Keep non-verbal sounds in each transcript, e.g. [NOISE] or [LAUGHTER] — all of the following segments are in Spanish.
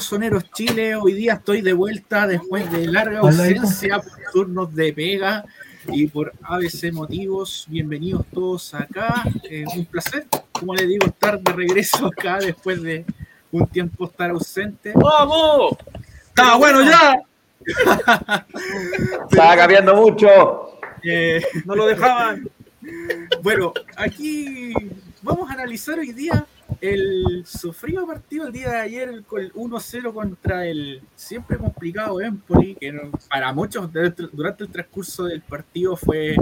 de Rosoneros Chile. Hoy día estoy de vuelta después de larga ausencia por turnos de pega y por ABC motivos. Bienvenidos todos acá. Es un placer, como les digo, estar de regreso acá después de un tiempo estar ausente. ¡Vamos! ¡Está bueno ya! [LAUGHS] Estaba cambiando mucho. Eh, no lo dejaban. [LAUGHS] Bueno, aquí vamos a analizar hoy día el sufrido partido el día de ayer con el 1-0 contra el siempre complicado Empoli, que para muchos durante el transcurso del partido fue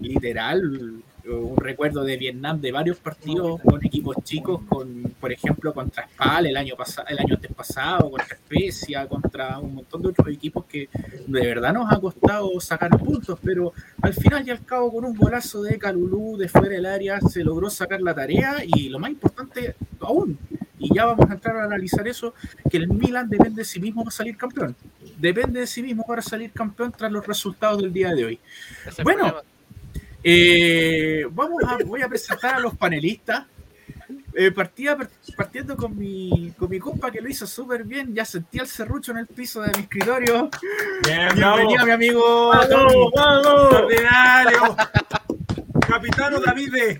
literal un recuerdo de Vietnam de varios partidos con equipos chicos, con por ejemplo contra Spal el año pasado, el año antes pasado, contra Especia, contra un montón de otros equipos que de verdad nos ha costado sacar puntos, pero al final y al cabo con un golazo de Calulú de fuera del área se logró sacar la tarea y lo más importante aún, y ya vamos a entrar a analizar eso, que el Milan depende de sí mismo para salir campeón. Depende de sí mismo para salir campeón tras los resultados del día de hoy. Bueno, eh, vamos a, voy a presentar a los panelistas. Eh, partía, partiendo con mi, con mi compa que lo hizo súper bien. Ya sentía el serrucho en el piso de mi escritorio. Bien, Bienvenido, mi amigo. ¡Vamos, vamos! Capitano David.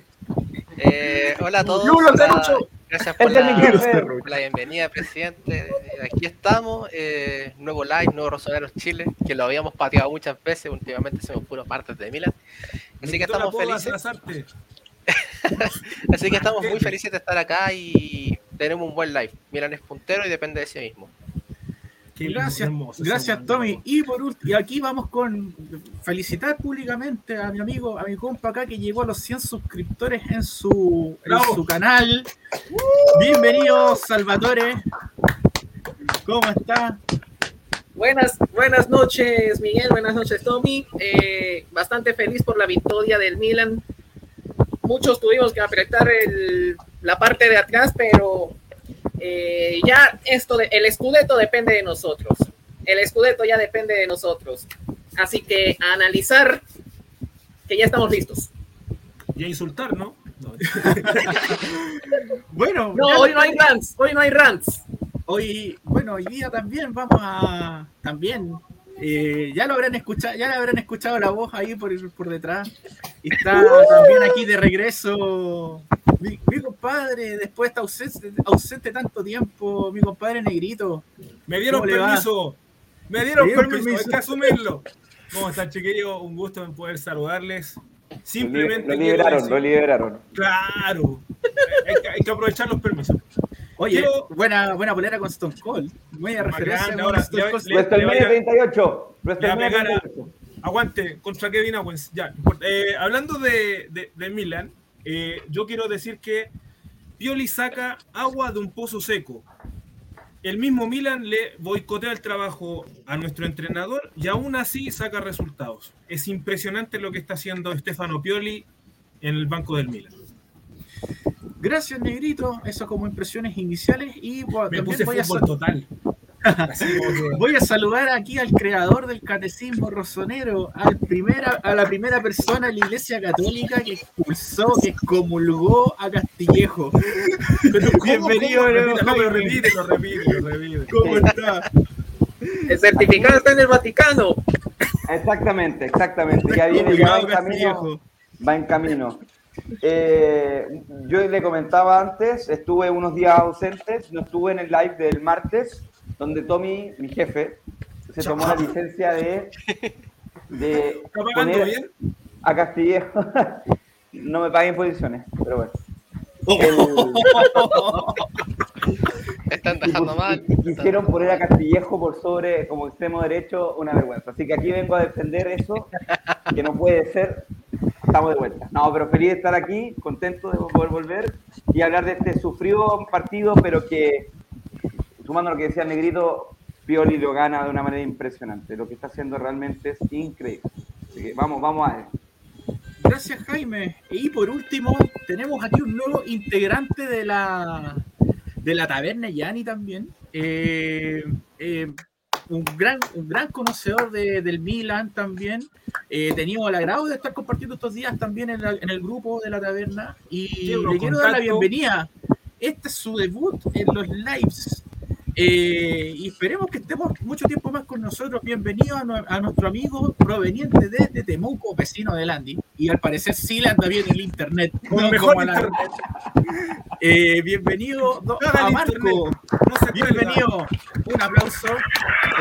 Eh, hola a todos. Gracias por la, bienvenida, presidente. Aquí estamos, eh, nuevo live, nuevo Rosoneros Chile, que lo habíamos pateado muchas veces, últimamente somos puros partes de Milan. Así que estamos felices. [LAUGHS] Así que estamos muy felices de estar acá y tenemos un buen live. Milan es puntero y depende de sí mismo gracias, gracias Tommy. Y por último, y aquí vamos con felicitar públicamente a mi amigo, a mi compa acá que llegó a los 100 suscriptores en su, en su canal. Bienvenido, Salvatore. ¿Cómo está? Buenas, buenas noches, Miguel. Buenas noches, Tommy. Eh, bastante feliz por la victoria del Milan. Muchos tuvimos que apretar el, la parte de atrás, pero eh, ya esto de, el escudeto depende de nosotros. El escudeto ya depende de nosotros. Así que a analizar que ya estamos listos. Y a insultar, ¿no? [LAUGHS] bueno, no, hoy no hay rants, hoy no hay rants. Hoy, bueno, hoy día también vamos a también eh, ya lo habrán escuchado, ya le habrán escuchado la voz ahí por, por detrás. Está también aquí de regreso mi, compadre, después está ausente, ausente, tanto tiempo, mi compadre negrito. Me dieron permiso, me dieron, permiso, hay que asumirlo. ¿Cómo están, chiquillos? Un gusto en poder saludarles. Simplemente. Lo liberaron, lo liberaron. Claro. hay que aprovechar los permisos. Oye, buena, buena polera con Stone Cold. Muy referencia ahora. Stone Cold. 38. Aguante, contra Kevin Owens. Ya, eh, hablando de, de, Milan, eh, yo quiero decir que Pioli saca agua de un pozo seco. El mismo Milan le boicotea el trabajo a nuestro entrenador y aún así saca resultados. Es impresionante lo que está haciendo Stefano Pioli en el banco del Milan. Gracias, Negrito. Eso como impresiones iniciales. Y Me puse voy, a total. [LAUGHS] voy a saludar aquí al creador del catecismo rosonero, al primera, a la primera persona de la Iglesia Católica que expulsó, que comulgó a Castillejo. Bienvenido, ¿cómo, lo repite, lo repite, lo repite. ¿Cómo está? El certificado está en el Vaticano. Exactamente, exactamente. Ya viene, ya va en camino. Va en camino. Eh, yo le comentaba antes, estuve unos días ausentes, no estuve en el live del martes, donde Tommy, mi jefe, se tomó la licencia de, de [LAUGHS] [LAUGHS] poner a Castillejo. no me paguen posiciones, pero bueno. Están dejando mal. Quisieron poner a Castillejo por sobre como extremo derecho, una vergüenza. Así que aquí vengo a defender eso, que no puede ser estamos de vuelta. No, pero feliz de estar aquí, contento de poder volver y hablar de este sufrido partido, pero que, sumando lo que decía Negrito, Pioli lo gana de una manera impresionante. Lo que está haciendo realmente es increíble. Así que vamos, vamos a ver. Gracias, Jaime. Y por último, tenemos aquí un nuevo integrante de la, de la taberna Yani también. Eh, eh, un gran, un gran conocedor de, del Milan también. He eh, tenido el agrado de estar compartiendo estos días también en, el grupo de la taberna y le quiero dar la bienvenida. este es su debut en los lives. Eh, y esperemos que estemos mucho tiempo más con nosotros. Bienvenido a, nuestro amigo proveniente de, Temuco, vecino de Landy. Y al parecer sí le anda bien el internet. Con mejor internet. [LAUGHS] Eh, bienvenido a Marco. bienvenido. Un aplauso.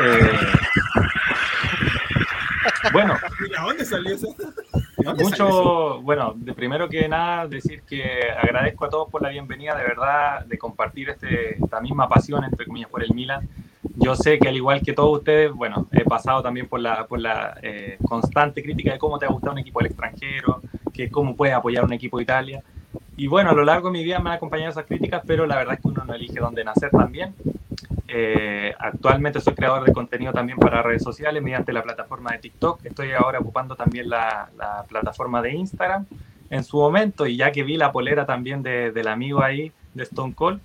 Eh, bueno. dónde salió eso? Mucho, bueno, de primero que nada decir que agradezco a todos por la bienvenida, de verdad, de compartir este, esta misma pasión, entre comillas, por el Milan. Yo sé que al igual que todos ustedes, bueno, he pasado también por la, por la eh, constante crítica de cómo te ha gustado un equipo del extranjero, que cómo puedes apoyar un equipo de Italia. Y bueno, a lo largo de mi vida me han acompañado esas críticas, pero la verdad es que uno no elige dónde nacer también. Eh, actualmente soy creador de contenido también para redes sociales mediante la plataforma de TikTok. Estoy ahora ocupando también la, plataforma de Instagram en su momento y ya que vi la polera también del amigo ahí de Stone Cold,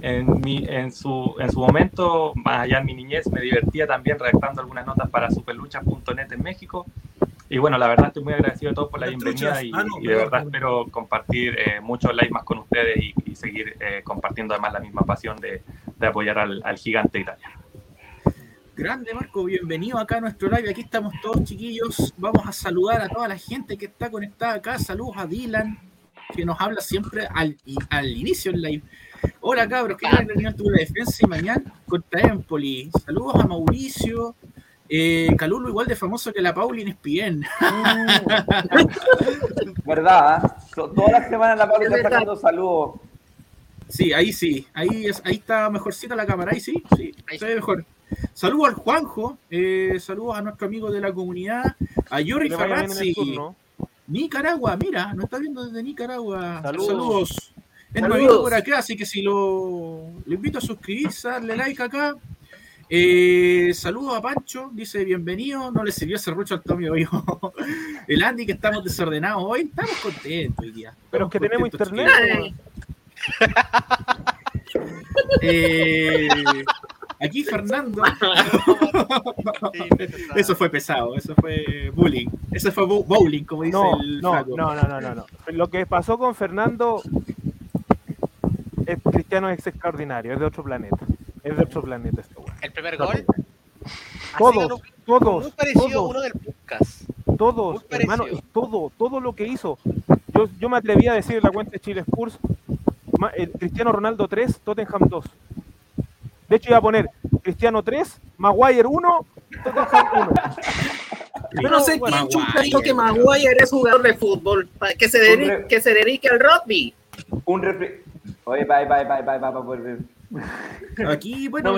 en, su, en su momento, más allá en mi niñez, me divertía también redactando algunas notas para superlucha.net en México. Y bueno, la verdad estoy muy agradecido a todos por la bienvenida y, ah, de verdad espero compartir eh, muchos likes más con ustedes y, seguir eh, compartiendo además la misma pasión de, de apoyar al, al, gigante italiano. Grande Marco, bienvenido acá a nuestro live. Aquí estamos todos chiquillos. Vamos a saludar a toda la gente que está conectada acá. Saludos a Dylan, que nos habla siempre al, al inicio del live. Hola cabros, ¿qué tal? El tuvo la defensa y mañana contra Empoli. Saludos a Mauricio, eh, Calulo igual de famoso que la Paulin Espien. [LAUGHS] ¿Verdad? Todas las semanas la Paulin está sacando saludos. Sí, ahí sí. Ahí, es, ahí está mejorcita la cámara. Ahí sí, sí, se ve mejor. Saludos al Juanjo, eh, saludos a nuestro amigo de la comunidad, a Yuri Ferrazzi. Nicaragua, mira, nos está viendo desde Nicaragua. Saludos. Saludos. Es nuevo por acá, así que si lo invito a suscribirse, darle like acá eh, saludos a Pancho, dice bienvenido, no le sirvió ese rucho al Tommy hoy. [LAUGHS] El Andy que estamos desordenados hoy, estamos contentos hoy día. Pero es que tenemos internet. Eh, aquí Fernando. [LAUGHS] eso fue pesado, eso fue bullying. Eso fue bowling, como dice el no, no, no, no, no. Lo que pasó con Fernando es cristiano es extraordinario, es de otro planeta. Es de otro planeta este El primer gol. Todos, todos. Muy parecido uno del podcast. Todos, hermano, todo, todo lo que hizo. Yo, yo me atreví a decir en la cuenta de Chile Spurs, el Cristiano Ronaldo 3, Tottenham 2. De hecho, iba a poner Cristiano 3, Maguire 1, Tottenham 1. Yo no sé quién chuta dijo que Maguire es jugador de fútbol, que se dedique, que se dedique al rugby. Un Oye, bye, bye, bye, bye, bye, bye, [LAUGHS] Aquí, bueno,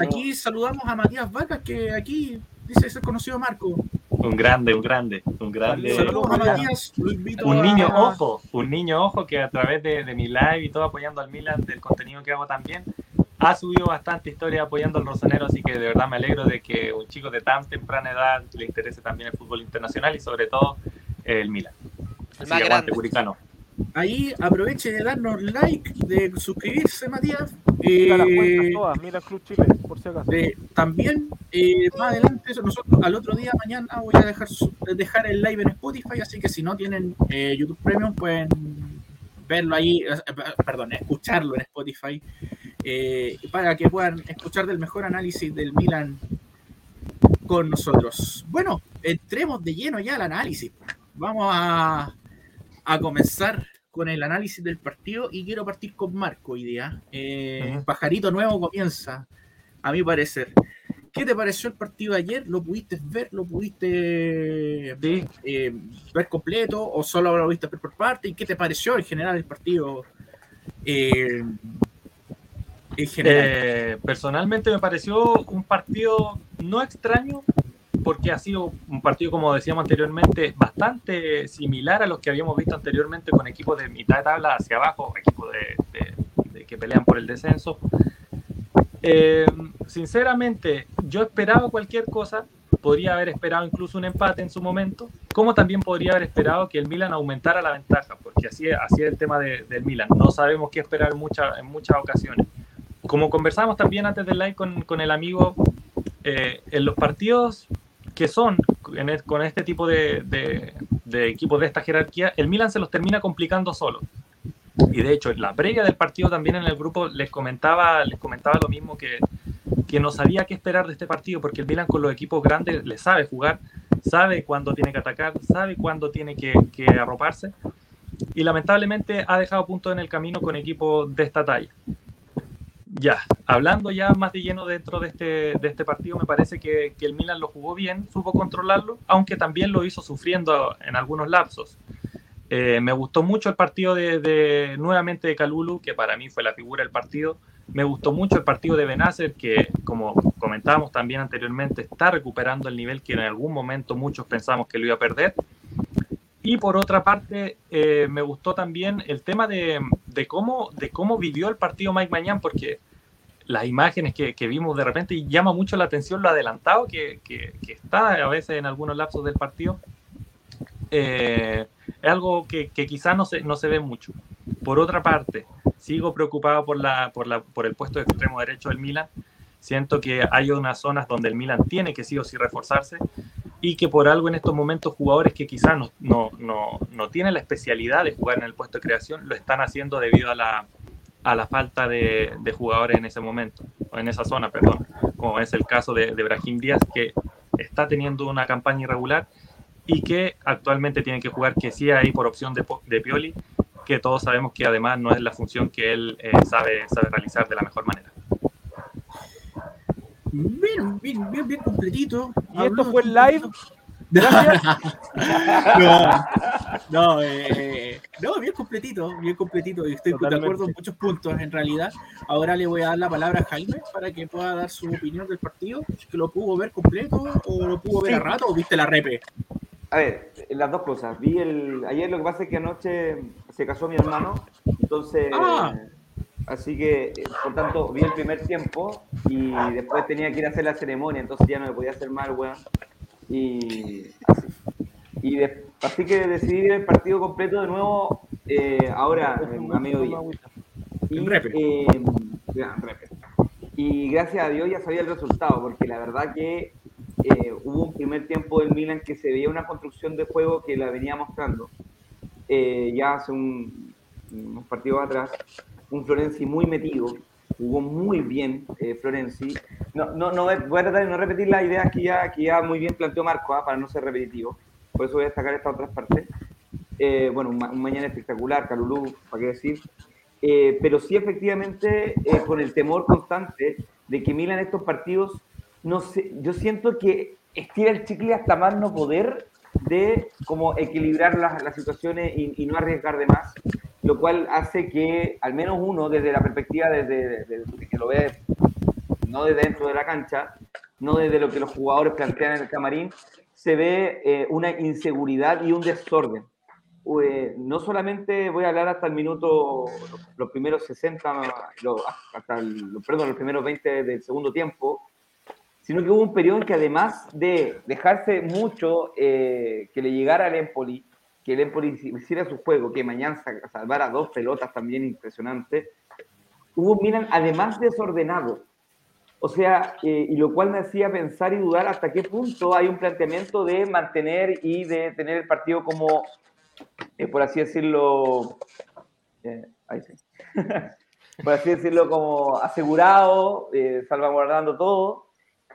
aquí saludamos a Matías Vacas, que aquí dice ser conocido Marco. Un grande, un grande, un grande. Saludos a Matías, un niño ojo, un niño ojo que a través de, mi live y todo apoyando al Milan, del contenido que hago también, ha subido bastante historia apoyando al Rosanero, así que de verdad me alegro de que un chico de tan temprana edad le interese también el fútbol internacional y sobre todo el Milan. El más grande. Ahí aproveche de darnos like, de suscribirse, Matías. Eh, todas, mira Club Chile, por si acaso. Eh, también, eh, más adelante, nosotros al otro día, mañana, voy a dejar, dejar el live en Spotify, así que si no tienen eh, YouTube Premium, pueden verlo ahí, perdón, escucharlo en Spotify, para que puedan escuchar del mejor análisis del Milan con nosotros. Bueno, entremos de lleno ya al análisis. Vamos a a comenzar con el análisis del partido y quiero partir con Marco hoy día. Eh, Pajarito Nuevo comienza, a mi parecer. ¿Qué te pareció el partido de ayer? ¿Lo pudiste ver? ¿Lo pudiste eh, ver completo? ¿O solo lo viste por parte? ¿Y qué te pareció en general el partido? Eh, en general? personalmente me pareció un partido no extraño, porque ha sido un partido, como decíamos anteriormente, bastante similar a los que habíamos visto anteriormente con equipos de mitad de tabla hacia abajo, equipos de, que pelean por el descenso. Eh, sinceramente, yo esperaba cualquier cosa, podría haber esperado incluso un empate en su momento, como también podría haber esperado que el Milan aumentara la ventaja, porque así, así es el tema del Milan. No sabemos qué esperar en, en muchas ocasiones. Como conversamos también antes del live con, con el amigo, eh, en los partidos que son con este tipo de, de, equipos de esta jerarquía, el Milan se los termina complicando solo. Y de hecho, en la previa del partido también en el grupo les comentaba, les comentaba lo mismo que, que no sabía qué esperar de este partido, porque el Milan con los equipos grandes le sabe jugar, sabe cuándo tiene que atacar, sabe cuándo tiene que, que arroparse, y lamentablemente ha dejado puntos en el camino con equipos de esta talla. Ya, hablando ya más de lleno dentro de este, de este partido, me parece que, que, el Milan lo jugó bien, supo controlarlo, aunque también lo hizo sufriendo en algunos lapsos. Eh, me gustó mucho el partido de, de, nuevamente de Calulu, que para mí fue la figura del partido. Me gustó mucho el partido de Benacer, que como comentábamos también anteriormente, está recuperando el nivel que en algún momento muchos pensamos que lo iba a perder. Y por otra parte, eh, me gustó también el tema de, de, cómo, de cómo vivió el partido Mike Mañán, porque las imágenes que, que, vimos de repente y llama mucho la atención lo adelantado que, que, está a veces en algunos lapsos del partido. Eh, es algo que, quizás no se, no se ve mucho. Por otra parte, sigo preocupado por, la, por, la, por el puesto de extremo derecho del Milan. Siento que hay unas zonas donde el Milan tiene que sí o sí reforzarse y que por algo en estos momentos jugadores que quizás no, no, no, no, tienen la especialidad de jugar en el puesto de creación lo están haciendo debido a la, a la falta de, de, jugadores en ese momento, o en esa zona, perdón, como es el caso de, de Brahim Díaz, que está teniendo una campaña irregular y que actualmente tiene que jugar que sí ahí por opción de, de Pioli, que todos sabemos que además no es la función que él eh, sabe, sabe realizar de la mejor manera. Bien, bien, bien, bien completito. ¿Y Habló esto fue el live? [LAUGHS] no, no, eh, no, bien completito, bien completito. Estoy Totalmente. de acuerdo en muchos puntos en realidad. Ahora le voy a dar la palabra a Jaime para que pueda dar su opinión del partido. que lo pudo ver completo o lo pudo ver sí. a rato o viste la repe. A ver, las dos cosas. Vi el ayer lo que pasa es que anoche se casó mi hermano, entonces ah. Así que, por tanto, vi el primer tiempo y después tenía que ir a hacer la ceremonia, entonces ya no me podía hacer mal, weón. Y así. Y de, así que decidí ver el partido completo de nuevo eh, ahora, a mediodía. Y, eh, y gracias a Dios ya sabía el resultado, porque la verdad que eh, hubo un primer tiempo del Milan que se veía una construcción de juego que la venía mostrando eh, ya hace un, unos partidos atrás un Florenzi muy metido, jugó muy bien eh, Florenzi. No, no, no, voy a tratar de no repetir las ideas que ya, que ya muy bien planteó Marco, ¿eh? para no ser repetitivo. Por eso voy a destacar estas otras partes. Eh, bueno, un, un, mañana espectacular, Calulú, para qué decir. Eh, pero sí, efectivamente, eh, con el temor constante de que Milan estos partidos, no sé, yo siento que estira el chicle hasta más no poder de como equilibrar las, las situaciones y, y, no arriesgar de más lo cual hace que al menos uno, desde la perspectiva desde, desde, desde que lo ve, no desde dentro de la cancha, no desde lo que los jugadores plantean en el camarín, se ve eh, una inseguridad y un desorden. Eh, no solamente voy a hablar hasta el minuto, los primeros 60, los, hasta el, perdón, los primeros 20 del segundo tiempo, sino que hubo un periodo en que además de dejarse mucho eh, que le llegara al Empoli, que el Empoli hiciera su juego, que mañana salvara dos pelotas también impresionante, hubo Milan además desordenado. O sea, eh, y lo cual me hacía pensar y dudar hasta qué punto hay un planteamiento de mantener y de tener el partido como, eh, por así decirlo, eh, [LAUGHS] por así decirlo, como asegurado, eh, salvaguardando todo,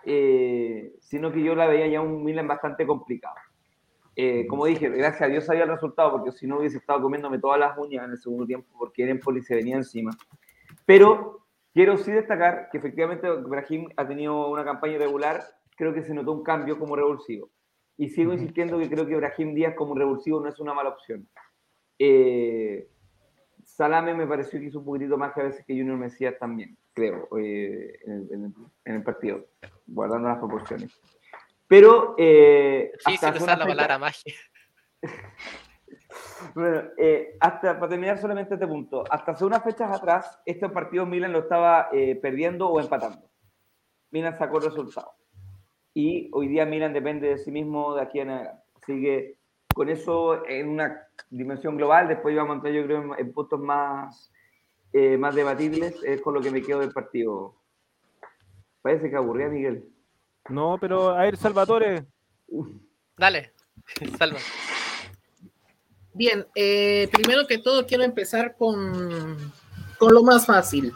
sino que yo la veía ya un Milan bastante complicado. Eh, como dije, gracias a Dios sabía el resultado, porque si no hubiese estado comiéndome todas las uñas en el segundo tiempo, porque el Empoli se venía encima. Pero quiero sí destacar que efectivamente Brahim ha tenido una campaña irregular, creo que se notó un cambio como revulsivo. Y sigo insistiendo que creo que Brahim Díaz como revulsivo no es una mala opción. Eh, Salame me pareció que hizo un poquitito más que a veces que Junior Mesías también, creo, eh, en, el, en, el, partido, guardando las proporciones. Pero. Eh, se usar la palabra magia. [LAUGHS] bueno, eh, hasta, para terminar solamente este punto, hasta hace unas fechas atrás, este partido Milan lo estaba eh, perdiendo o empatando. Milan sacó el resultado. Y hoy día Milan depende de sí mismo de aquí en adelante. Así que con eso, en una dimensión global, después vamos a entrar, yo creo, en, en puntos más, eh, más debatibles, es con lo que me quedo del partido. Parece que aburría Miguel. No, pero a ver, Salvatore. Dale, [LAUGHS] salva. Bien, eh, primero que todo quiero empezar con, con lo más fácil.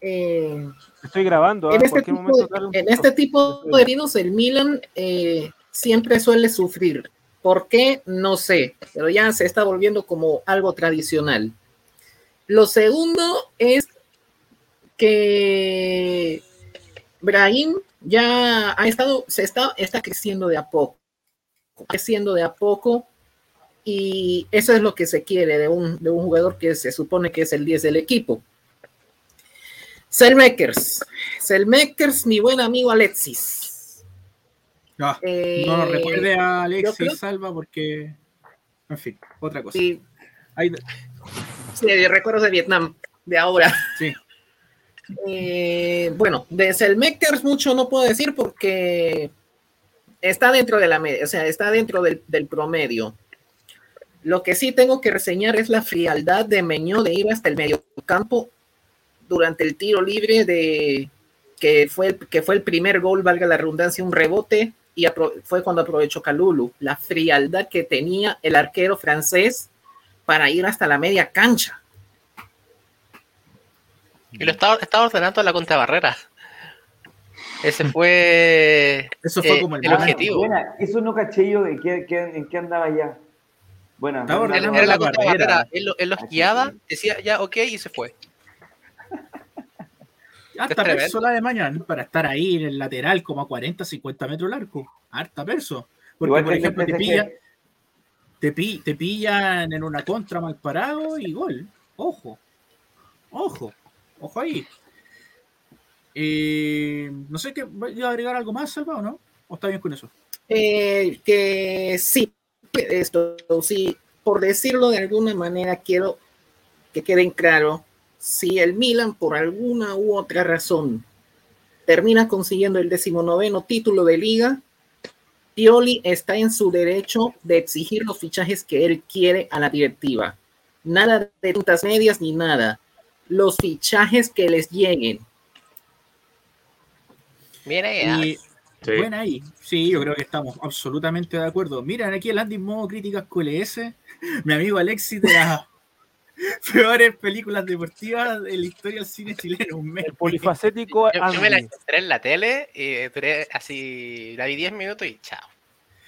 Eh, Estoy grabando. en, ¿ah? este tipo, en TikTok. este tipo de heridos, el Milan eh, siempre suele sufrir. ¿Por qué? No sé, pero ya se está volviendo como algo tradicional. Lo segundo es que Brahim ya ha estado, se está, está creciendo de a poco, creciendo de a poco, y eso es lo que se quiere de un, de un jugador que se supone que es el 10 del equipo. Selmakers, Selmakers, mi buen amigo Alexis. Ah, Eh, no recuerde a Alexis creo- Salva porque. En fin, otra cosa. Sí, Ahí- sí, recuerdos de Vietnam, de ahora. sí. Eh, bueno, de Selmakers mucho no puedo decir porque está dentro de la o sea, está dentro del, del promedio. Lo que sí tengo que reseñar es la frialdad de Meñó de ir hasta el medio campo durante el tiro libre de que fue, el- que fue el primer gol, valga la redundancia, un rebote y fue cuando aprovechó Calulu. La frialdad que tenía el arquero francés para ir hasta la media cancha. Y lo estaba, estaba ordenando a la contrabarrera. Ese fue [LAUGHS] Eso fue eh, como el objetivo. Buena, eso no caché yo, ¿en qué, qué- en qué andaba ya? Bueno, Estaba buena, Él, ordenando era la la barrera. contrabarrera. Él, lo- él los Así guiaba, decía ya ok y se fue. [LAUGHS] Harta perso la de mañana para estar ahí en el lateral como a 40, 50 metros largo. Harta perso. Porque, Igual por ejemplo, te, pilla, te, pi- te pillan en una contra mal parado y gol. Ojo. Ojo. Ojo ahí. Eh, no sé qué. ¿Iba a agregar algo más, Salva, o no? ¿O está bien con eso? Eh, que sí, esto sí, por decirlo de alguna manera, quiero que queden claro, si el Milan por alguna u otra razón termina consiguiendo el decimonoveno título de liga, Pioli está en su derecho de exigir los fichajes que él quiere a la directiva. Nada de puntas medias ni nada. Los fichajes que les lleguen. Mira. Y, Sí. Buena ahí. Sí, yo creo que estamos absolutamente de acuerdo. Miren aquí el Andy en modo críticas QLS. [LAUGHS] Mi amigo Alexis de las [LAUGHS] peores películas deportivas de la historia del cine chileno. Un mes. El polifacético Yo, yo me la encontré en la tele y duré así, la vi 10 minutos y chao.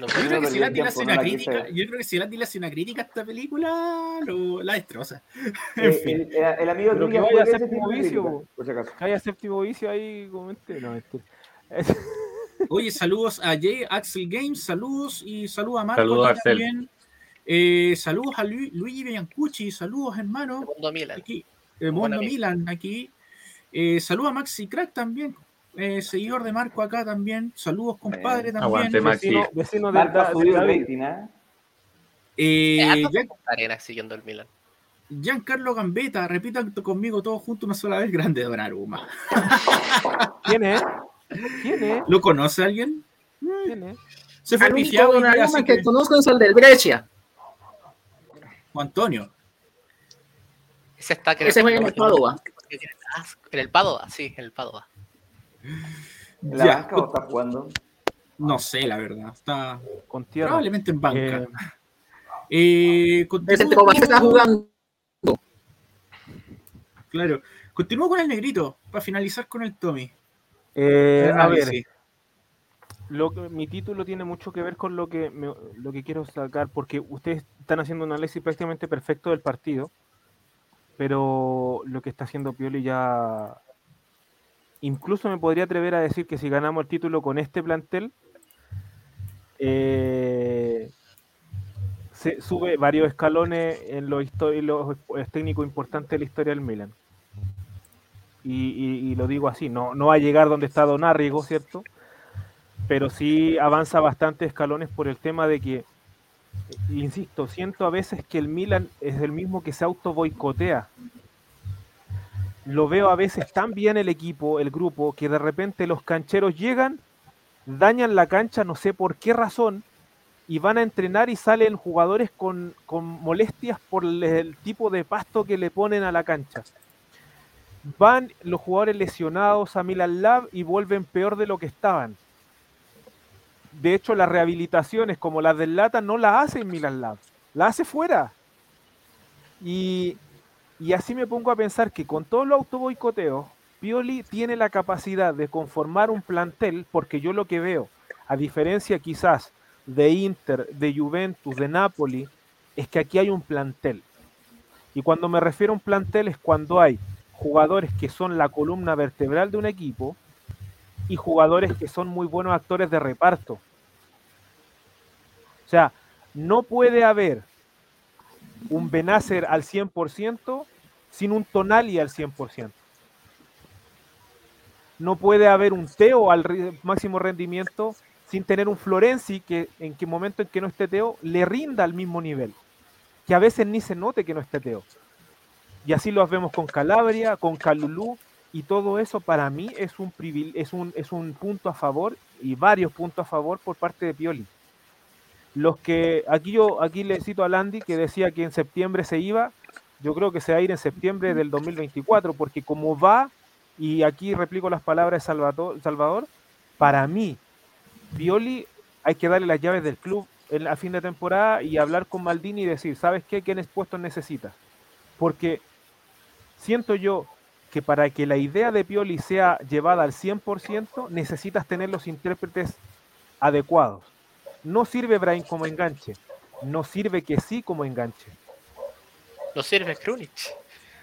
Yo creo que si perdí el el Andy le hace una crítica, ver. yo creo que si el Andy le hace una crítica a esta película, lo, la destroza. [LAUGHS] En Eh, fin. el, el- el amigo Pero que vaya a séptimo vicio, por si acaso. Que haya séptimo vicio ahí, comente. No, mentira. [LAUGHS] Oye, saludos a Jay Axel Games, saludos y saludos a Marco Saludos, también. Eh, saludos a Lu- Luigi Biancucci, saludos hermano. Segundo Milan. Aquí, el Mundo. Milan aquí. Eh, saludos a Maxi Crack también, eh, seguidor de Marco acá también. Saludos compadre Eh, también. aguante, Maxi. Vecino, vecino de, ¿ah? Eh, Eh, tiempo arena siguiendo el Milan. Giancarlo Gambetta, repitan conmigo todos juntos una sola vez, grande Donnarumma. [LAUGHS] ¿Quién es? ¿Quién es? ¿Lo conoce alguien? ¿Quién es? Se fue pifiado Donnarumma que que- conozco es el del Brescia. Juan Antonio. Ese está que Ese fue en el Padova. En el Padova, sí, en el Padova. ¿En la Ya, banca o está jugando? No sé, la verdad. Está Con tierra. probablemente en banca. Eh, Eh, que está jugando. Claro. Continúo con el negrito para finalizar con el Tommy. eh, a ver, análisis. lo que- mi título tiene mucho que ver con lo que, me- lo que quiero sacar, porque ustedes están haciendo un análisis prácticamente perfecto del partido, pero lo que está haciendo Pioli ya... Incluso me podría atrever a decir que si ganamos el título con este plantel, eh, se sube varios escalones en en los técnicos importantes de la historia del Milan. Y, lo digo así, no, no va a llegar donde está Don Arrigo, ¿cierto? Pero sí avanza bastante escalones por el tema de que, insisto, siento a veces que el Milan es el mismo que se auto boicotea. Lo veo a veces tan bien el equipo, el grupo, que de repente los cancheros llegan, dañan la cancha, no sé por qué razón, y van a entrenar y salen jugadores con, con molestias por el, tipo de pasto que le ponen a la cancha. Van los jugadores lesionados a Milan Lab y vuelven peor de lo que estaban. De hecho, las rehabilitaciones como las del Lata no las hacen Milan Lab. la hace fuera. Y, y así me pongo a pensar que con todo los autoboicoteos, Pioli tiene la capacidad de conformar un plantel, porque yo lo que veo, a diferencia quizás de Inter, de Juventus, de Napoli, es que aquí hay un plantel. Y cuando me refiero a un plantel es cuando hay jugadores que son la columna vertebral de un equipo y jugadores que son muy buenos actores de reparto. O sea, no puede haber un Benacer al 100% sin un Tonali al 100%. No puede haber un Teo al máximo rendimiento sin tener un Florenzi que en qué momento en que no esté Teo le rinda al mismo nivel. Que a veces ni se note que no esté Teo. Y así lo vemos con Calabria, con Calulú, y todo eso para mí es un, es un, es un punto a favor y varios puntos a favor por parte de Pioli. Los que aquí yo aquí le cito a Landy que decía que en septiembre se iba, yo creo que se va a ir en septiembre del 2024, porque como va, y aquí replico las palabras de Salvador, Salvador para mí, Pioli hay que darle las llaves del club a fin de temporada y hablar con Maldini y decir, ¿sabes qué? ¿Quiénes puestos necesitas? Porque siento yo que para que la idea de Pioli sea llevada al 100%, necesitas tener los intérpretes adecuados. No sirve Brain como enganche, no sirve que sí como enganche. No sirve Krunic.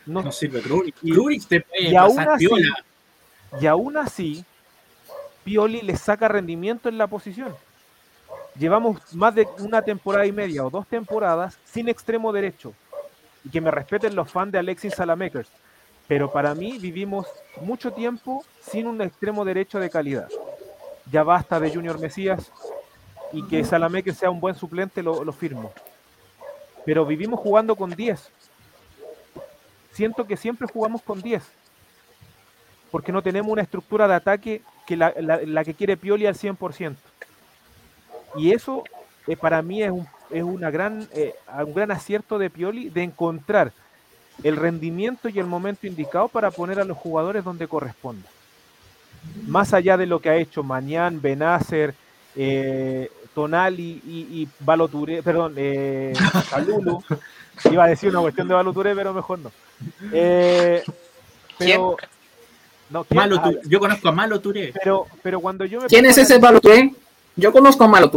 No, sirve Krunic. Y, te y aún así, y aún así, Pioli le saca rendimiento en la posición. Llevamos más de una temporada y media o dos temporadas sin extremo derecho. Y que me respeten los fans de Alexis Salamakers pero para mí vivimos mucho tiempo sin un extremo derecho de calidad. Ya basta de Junior Mesías y que Salameque sea un buen suplente, lo, firmo. Pero vivimos jugando con 10. Siento que siempre jugamos con 10. Porque no tenemos una estructura de ataque que la, que quiere Pioli al 100%. Y eso eh, para mí es, un, es una gran, eh, un gran acierto de Pioli de encontrar el rendimiento y el momento indicado para poner a los jugadores donde corresponda. Más allá de lo que ha hecho Mañán, Benacer, eh, Tonali y, y Baloture, perdón, eh, iba a decir una cuestión de Baloture, pero mejor no. Eh, pero, no ah, yo conozco a Malo Pero, pero cuando yo ¿Quién es ese Baloture? Yo conozco a Malo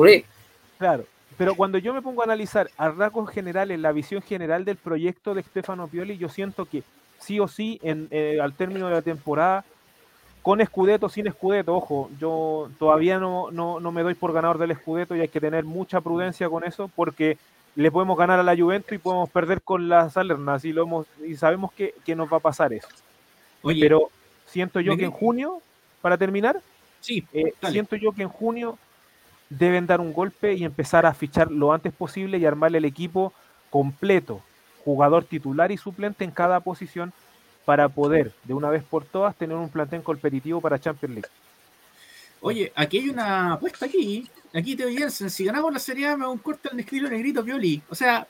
Claro, pero cuando yo me pongo a analizar a rasgos generales la visión general del proyecto de Stefano Pioli, yo siento que sí o sí, en, eh, al término de la temporada, con Scudetto, sin Scudetto, ojo, yo todavía no, no, me doy por ganador del Scudetto y hay que tener mucha prudencia con eso porque le podemos ganar a la Juventus y podemos perder con las Salernas y, lo hemos, y sabemos que, nos va a pasar eso. Pero siento yo que en junio, para terminar, sí, eh, siento yo que en junio deben dar un golpe y empezar a fichar lo antes posible y armarle el equipo completo, jugador titular y suplente en cada posición para poder de una vez por todas tener un plantel competitivo para Champions League. Oye, aquí hay una apuesta aquí. Aquí te Jensen, si ganamos la Serie A me hago un corte al estilo negrito Pioli. O sea,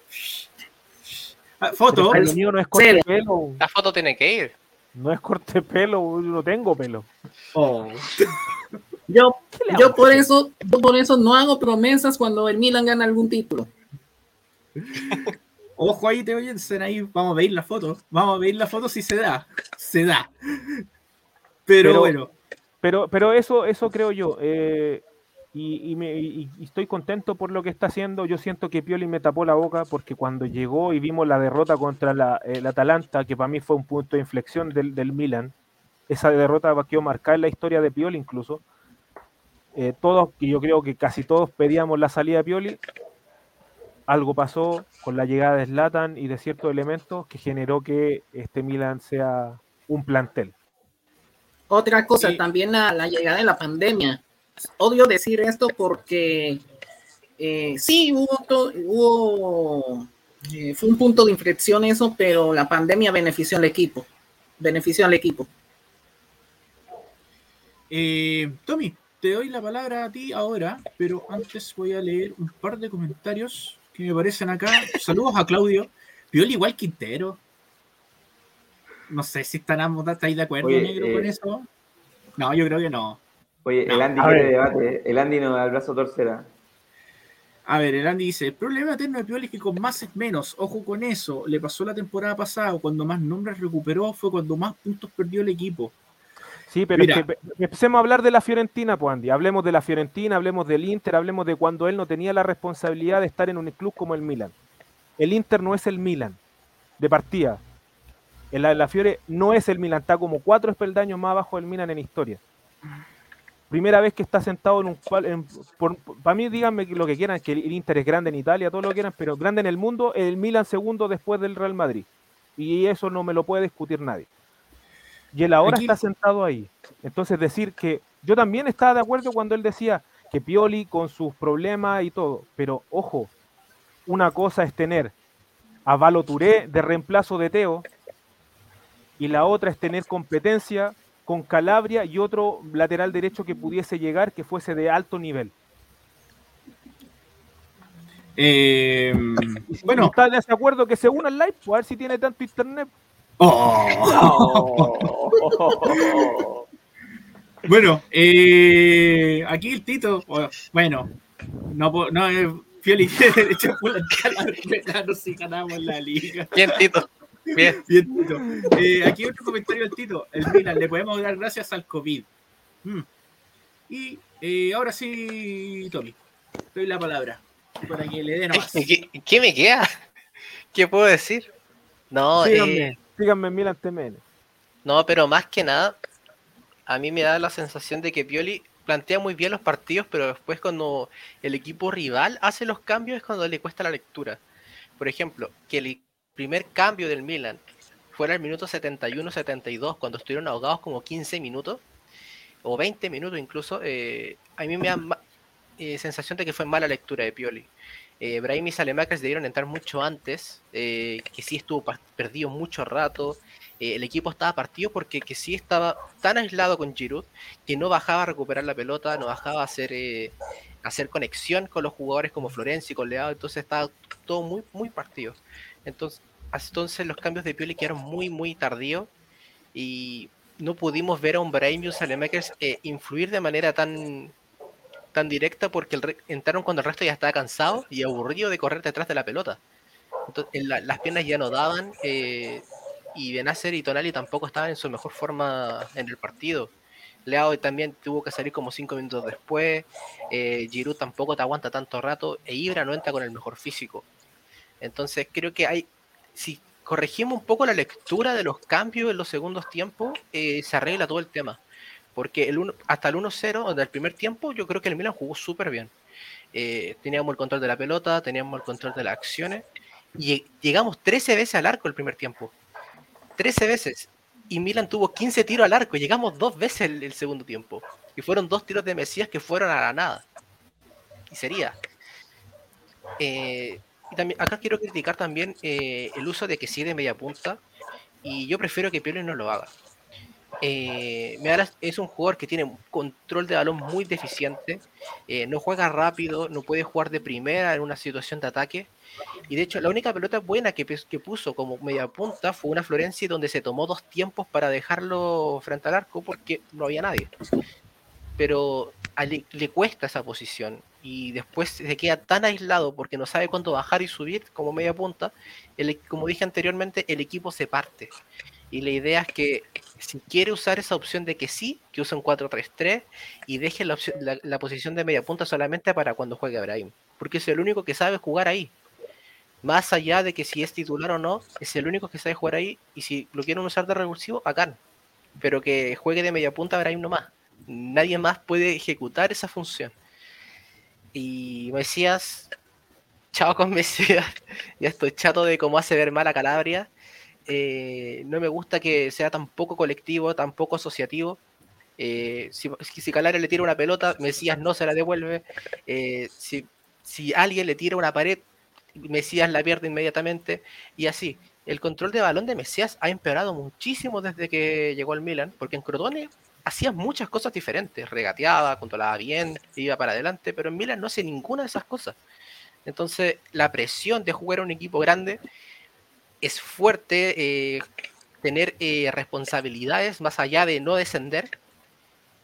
ah, foto. no es corte pelo. La foto tiene que ir. No es corte pelo, no tengo pelo. Oh. [LAUGHS] Yo, yo por eso, por eso no hago promesas cuando el Milan gana algún título. [LAUGHS] Ojo ahí, te oyen, ahí vamos a ver la foto. Vamos a ver la foto si se da. Se da. Pero, bueno. Pero, pero eso, eso creo yo. Eh, y, me, estoy contento por lo que está haciendo. Yo siento que Pioli me tapó la boca porque cuando llegó y vimos la derrota contra la, el Atalanta, que para mí fue un punto de inflexión del, del Milan, esa derrota quedó marcada en la historia de Pioli incluso. Eh, todos, y yo creo que casi todos pedíamos la salida de Pioli, algo pasó con la llegada de Slatan y de ciertos elementos que generó que este Milan sea un plantel. Otra cosa, también la, llegada de la pandemia. Odio decir esto porque eh, sí hubo, hubo eh, fue un punto de inflexión eso, pero la pandemia benefició al equipo. Benefició al equipo. Tommy, te doy la palabra a ti ahora, pero antes voy a leer un par de comentarios que me aparecen acá. Saludos a Claudio. Pioli igual Quintero. No sé si están, ¿estáis de acuerdo, negro, con eh, eso? No, yo creo que no. Oye, el Andy quiere debate. El Andy no da el brazo torcera. A ver, el Andy dice, el problema eterno de Pioli es que con más es menos. Ojo con eso. Le pasó la temporada pasada. Cuando más nombres recuperó fue cuando más puntos perdió el equipo. Sí, pero es que empecemos a hablar de la Fiorentina, pues Andy. Hablemos de la Fiorentina, hablemos del Inter, hablemos de cuando él no tenía la responsabilidad de estar en un club como el Milan. El Inter no es el Milan, de partida. La, la Fiore no es el Milan, está como cuatro espeldaños más abajo del Milan en historia. Primera vez que está sentado en un... Para mí, díganme lo que quieran, que el Inter es grande en Italia, todo lo que quieran, pero grande en el mundo, el Milan segundo después del Real Madrid. Y eso no me lo puede discutir nadie. Y él ahora está sentado ahí. Entonces decir que yo también estaba de acuerdo cuando él decía que Pioli con sus problemas y todo, pero ojo, una cosa es tener a Valo Touré de reemplazo de Teo y la otra es tener competencia con Calabria y otro lateral derecho que pudiese llegar que fuese de alto nivel. Eh, bueno, ¿está de acuerdo que se una al live? A ver si tiene tanto internet. Oh. [LAUGHS] bueno, eh, aquí el Tito, bueno, no, no es Fioli derecho no si ganamos la liga. Bien, Tito. Bien. Bien, Tito. Eh, aquí otro comentario al Tito. El Milan, le podemos dar gracias al COVID. Mm. Y eh, ahora sí, Tommy, doy la palabra para que le den más. ¿Qué, ¿Qué, me queda? ¿Qué puedo decir? No, eh, Díganme Milan TMN. No, pero más que nada, a mí me da la sensación de que Pioli plantea muy bien los partidos, pero después cuando el equipo rival hace los cambios es cuando le cuesta la lectura. Por ejemplo, que el primer cambio del Milan fuera el minuto 71-72, cuando estuvieron ahogados como 15 minutos, o 20 minutos incluso, eh, a mí me da eh, sensación de que fue mala lectura de Pioli. Eh, Brahim y Salemakas debieron entrar mucho antes, eh, que sí estuvo perdido mucho rato. Eh, el equipo estaba partido porque que sí estaba tan aislado con Giroud que no bajaba a recuperar la pelota, no bajaba a hacer, eh, hacer conexión con los jugadores como Florencia y con entonces estaba todo muy, muy partido. Entonces, entonces los cambios de Pioli quedaron muy, muy tardíos y no pudimos ver a un Brahim y un Salemakers influir de manera tan, directa porque entraron cuando el resto ya estaba cansado y aburrido de correr detrás de la pelota. Entonces, las piernas ya no daban eh, y Benacer y Tonali tampoco estaban en su mejor forma en el partido. Leao también tuvo que salir como cinco minutos después. Eh, Giroud tampoco te aguanta tanto rato. E Ibra no entra con el mejor físico. Entonces creo que hay. Si corregimos un poco la lectura de los cambios en los segundos tiempos, eh, se arregla todo el tema. Porque el hasta el 1-0 del primer tiempo, yo creo que el Milan jugó súper bien. Eh, teníamos el control de la pelota, teníamos el control de las acciones. Y llegamos 13 veces al arco el primer tiempo. 13 veces. Y Milan tuvo 15 tiros al arco. Y llegamos dos veces el, el segundo tiempo. Y fueron dos tiros de Mesías que fueron a la nada. Y sería. Eh, y también, acá quiero criticar también eh, el uso de que sigue de media punta. Y yo prefiero que Pioli no lo haga. Eh, es un jugador que tiene control de balón muy deficiente, eh, no juega rápido, no puede jugar de primera en una situación de ataque. Y de hecho, la única pelota buena que, que puso como media punta fue una Florencia donde se tomó dos tiempos para dejarlo frente al arco porque no había nadie. Pero le, le, cuesta esa posición y después se queda tan aislado porque no sabe cuándo bajar y subir como media punta. El, como dije anteriormente, el equipo se parte. Y la idea es que si quiere usar esa opción de que sí, que use un 4-3-3 y deje la, la, posición de media punta solamente para cuando juegue Abraham. Porque es el único que sabe jugar ahí. Más allá de que si es titular o no, es el único que sabe jugar ahí. Y si lo quieren usar de revulsivo, acá. Pero que juegue de media punta Abraham nomás. Nadie más puede ejecutar esa función. Y Mesías, chao con [LAUGHS] Mesías. ya estoy chato de cómo hace ver mal a Calabria eh, no me gusta que sea tan poco colectivo, tan poco asociativo. Eh, si, si le tira una pelota, Mesías no se la devuelve. Eh, si, si, alguien le tira una pared, Mesías la pierde inmediatamente. Y así, el control de balón de Mesías ha empeorado muchísimo desde que llegó al Milan, porque en Crotone hacía muchas cosas diferentes. Regateaba, controlaba bien, iba para adelante, pero en Milan no hace ninguna de esas cosas. Entonces, la presión de jugar a un equipo grande es fuerte eh, tener eh, responsabilidades más allá de no descender.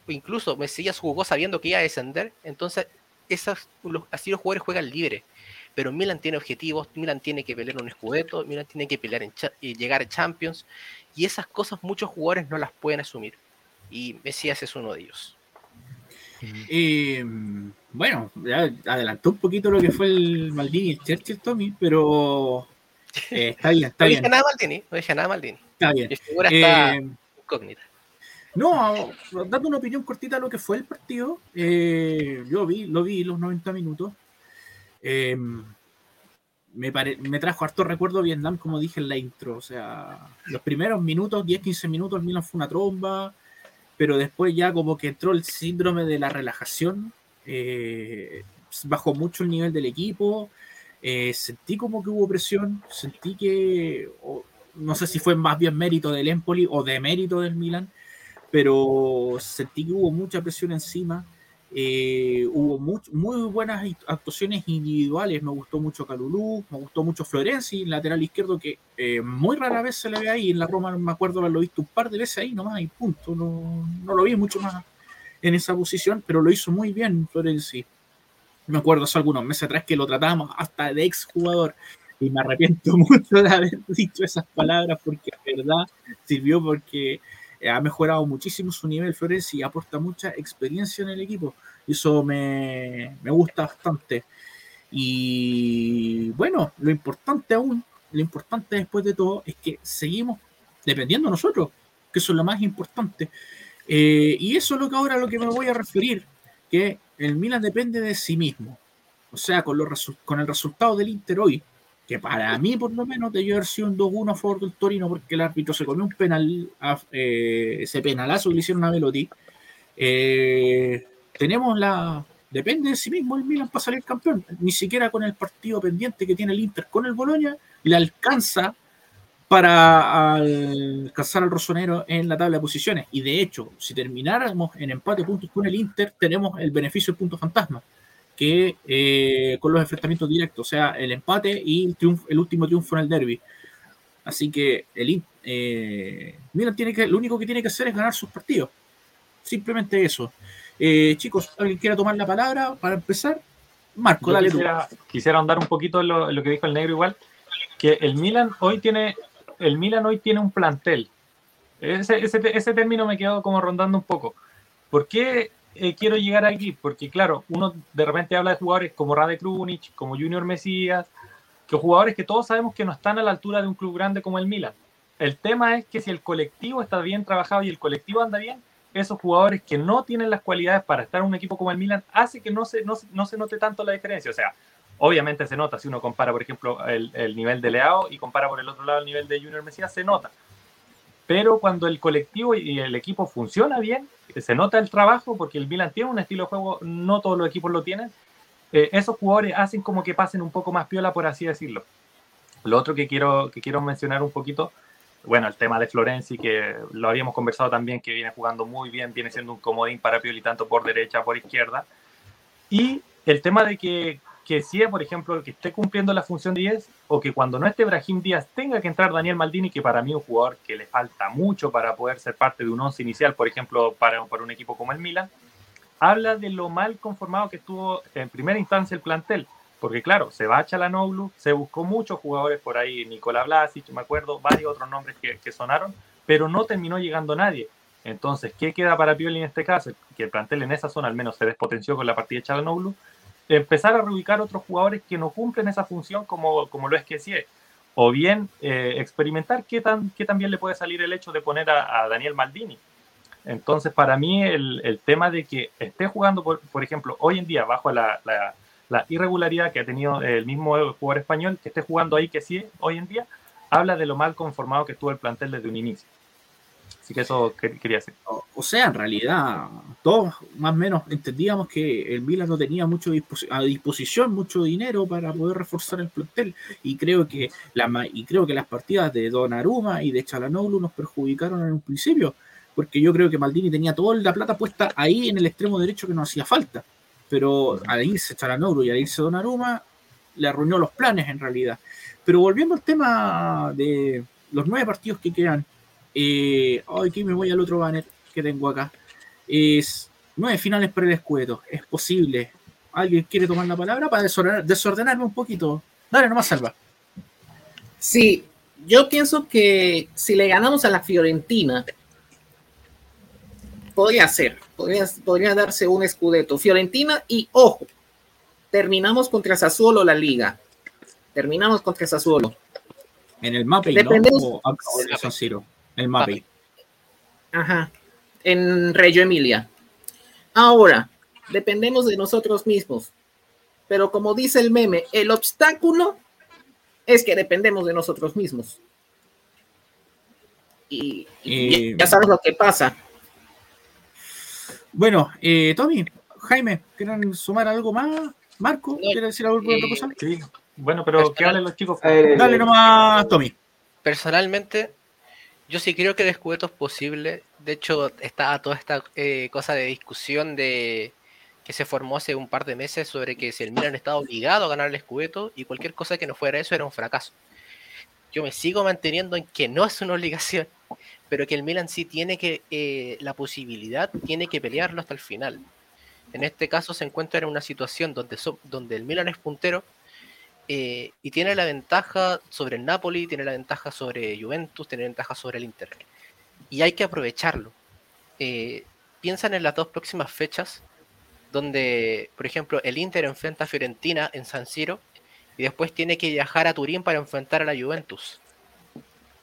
Incluso Mesías jugó sabiendo que iba a descender. Entonces esas, así los jugadores juegan libre. Pero Milan tiene objetivos, Milan tiene que pelear un escudeto, Milan tiene que pelear en y llegar a Champions. Y esas cosas muchos jugadores no las pueden asumir. Y Mesías es uno de ellos. Eh, bueno, adelantó un poquito lo que fue el Maldini y el Churchill, Tommy, pero eh, [LAUGHS] está bien, está no bien. Dije nada Maldini, no dije nada Maldini. Está bien. Mi figura está Eh, incógnita. No, dando una opinión cortita a lo que fue el partido, eh, yo vi, lo vi los 90 minutos. Me, pare- me trajo harto recuerdo Vietnam, como dije en la intro. O sea, los primeros minutos, 10-15 minutos, el Milan fue una tromba, pero después ya como que entró el síndrome de la relajación, eh, bajó mucho el nivel del equipo, eh, sentí como que hubo presión, sentí que, no sé si fue más bien mérito del Empoli o de mérito del Milan, pero sentí que hubo mucha presión encima. eh, hubo muy buenas act- actuaciones individuales. Me gustó mucho Calulú, me gustó mucho Florenzi, lateral izquierdo, que eh, muy rara vez se le ve ahí. En la Roma, me acuerdo haberlo visto un par de veces ahí nomás, y punto. No, no lo vi mucho más en esa posición, pero lo hizo muy bien Florenzi. Me acuerdo hace algunos meses atrás que lo tratábamos hasta de exjugador y me arrepiento [LAUGHS] mucho de haber dicho esas palabras porque de verdad sirvió porque eh, ha mejorado muchísimo su nivel Florenzi y aporta mucha experiencia en el equipo. Y eso me, me gusta bastante. Y bueno, lo importante aún, lo importante después de todo es que seguimos dependiendo de nosotros, que eso es lo más importante. Eh, y eso es lo que ahora lo que me voy a referir, que el Milan depende de sí mismo. O sea, con, el resultado del Inter hoy, que para mí por lo menos debió haber sido un 2-1 a favor del Torino porque el árbitro se comió un penal, eh, ese penalazo que le hicieron a Velotti. Eh, tenemos la... Depende de sí mismo el Milan para salir campeón. Ni siquiera con el partido pendiente que tiene el Inter con el Boloña le alcanza para alcanzar al Rosonero en la tabla de posiciones. Y de hecho, si termináramos en empate puntos con el Inter, tenemos el beneficio del punto fantasma, que eh, con los enfrentamientos directos, o sea, el empate y el, triunfo- el último triunfo en el derby. Así que el eh, Milan tiene que, lo único que tiene que hacer es ganar sus partidos. Simplemente eso. Eh, chicos, ¿alguien quiere tomar la palabra para empezar? Marco, Yo dale tú. quisiera, quisiera ahondar un poquito en lo, en lo que dijo el negro igual, que el Milan hoy tiene, el Milan hoy tiene un plantel. Ese, ese, ese término me quedó como rondando un poco. ¿Por qué eh, quiero llegar aquí? Porque claro, uno de repente habla de jugadores como Rade Krunic, como Junior Mesías, que jugadores que todos sabemos que no están a la altura de un club grande como el Milan. El tema es que si el colectivo está bien trabajado y el colectivo anda bien, esos jugadores que no tienen las cualidades para estar en un equipo como el Milan hace que no se, no, se- no se note tanto la diferencia. O sea, obviamente se nota si uno compara, por ejemplo, el, el nivel de Leao y compara por el otro lado el nivel de Junior Mesías, se nota. Pero cuando el colectivo y el equipo funciona bien, se nota el trabajo porque el Milan tiene un estilo de juego, no todos los equipos lo tienen. eh, esos jugadores hacen como que pasen un poco más piola, por así decirlo. Lo otro que quiero, que quiero mencionar un poquito, bueno, el tema de Florenzi, que lo habíamos conversado también, que viene jugando muy bien, viene siendo un comodín para Pioli tanto por derecha, por izquierda. Y el tema de que, que si es, por ejemplo, que esté cumpliendo la función de 10, o que cuando no esté Brahim Díaz tenga que entrar Daniel Maldini, que para mí es un jugador que le falta mucho para poder ser parte de un once inicial, por ejemplo, para, para un equipo como el Milan, habla de lo mal conformado que estuvo en primera instancia el plantel. Porque claro, se va a Chalanoglu, se buscó muchos jugadores por ahí, Nicolás Blasic, me acuerdo, varios otros nombres que, que sonaron, pero no terminó llegando nadie. Entonces, ¿qué queda para Pioli en este caso? Que el plantel en esa zona al menos se despotenció con la partida de Chalanoglu. Empezar a reubicar otros jugadores que no cumplen esa función como, como lo es que sí es. O bien eh, experimentar qué tan, qué tan bien le puede salir el hecho de poner a, a Daniel Maldini. Entonces, para mí, el, el tema de que esté jugando, por, por ejemplo, hoy en día, bajo la, la, la irregularidad que ha tenido el mismo jugador español, que esté jugando ahí que sí hoy en día, habla de lo mal conformado que estuvo el plantel desde un inicio. Así que eso que- quería decir. O, sea, en realidad, todos más o menos entendíamos que el Milan no tenía mucho a disposición, mucho dinero para poder reforzar el plantel. Y creo que la, y creo que las partidas de Donnarumma y de Chalanoglu nos perjudicaron en un principio, porque yo creo que Maldini tenía toda la plata puesta ahí en el extremo derecho que no hacía falta. Pero al irse Chalanoglu y al irse Donnarumma, le arruinó los planes en realidad. Pero volviendo al tema de los nueve partidos que quedan, eh, aquí me voy al otro banner que tengo acá. Es nueve finales para el escudo. Es posible. ¿Alguien quiere tomar la palabra para desordenarme un poquito? Dale, nomás salva. Sí, yo pienso que si le ganamos a la Fiorentina, podría ser, podría, podría darse un escudeto. Fiorentina y ojo, terminamos contra Sassuolo la liga. Terminamos contra Sassuolo. En el mapa, ¿no? O, en San Siro. El mapa. Ajá. En Reggio Emilia. Ahora, dependemos de nosotros mismos. Pero como dice el meme, el obstáculo es que dependemos de nosotros mismos. Y, ya sabes lo que pasa. Bueno, eh, Tommy, Jaime, ¿quieren sumar algo más? Marco, ¿quieres decir algo otra cosa? Sí. Bueno, pero ¿qué hablen los chicos? Dale nomás, Tommy. Personalmente, yo sí creo que el escudeto es posible. De hecho, está toda esta eh, cosa de discusión de que se formó hace un par de meses sobre que si el Milan estaba obligado a ganar el escudeto y cualquier cosa que no fuera eso era un fracaso. Yo me sigo manteniendo en que no es una obligación, pero que el Milan sí tiene que eh, la posibilidad, tiene que pelearlo hasta el final. En este caso se encuentra en una situación donde, donde el Milan es puntero eh, y tiene la ventaja sobre el Napoli, tiene la ventaja sobre Juventus, tiene la ventaja sobre el Inter. Y hay que aprovecharlo. Eh, piensan en las dos próximas fechas donde, por ejemplo, el Inter enfrenta a Fiorentina en San Siro y después tiene que viajar a Turín para enfrentar a la Juventus.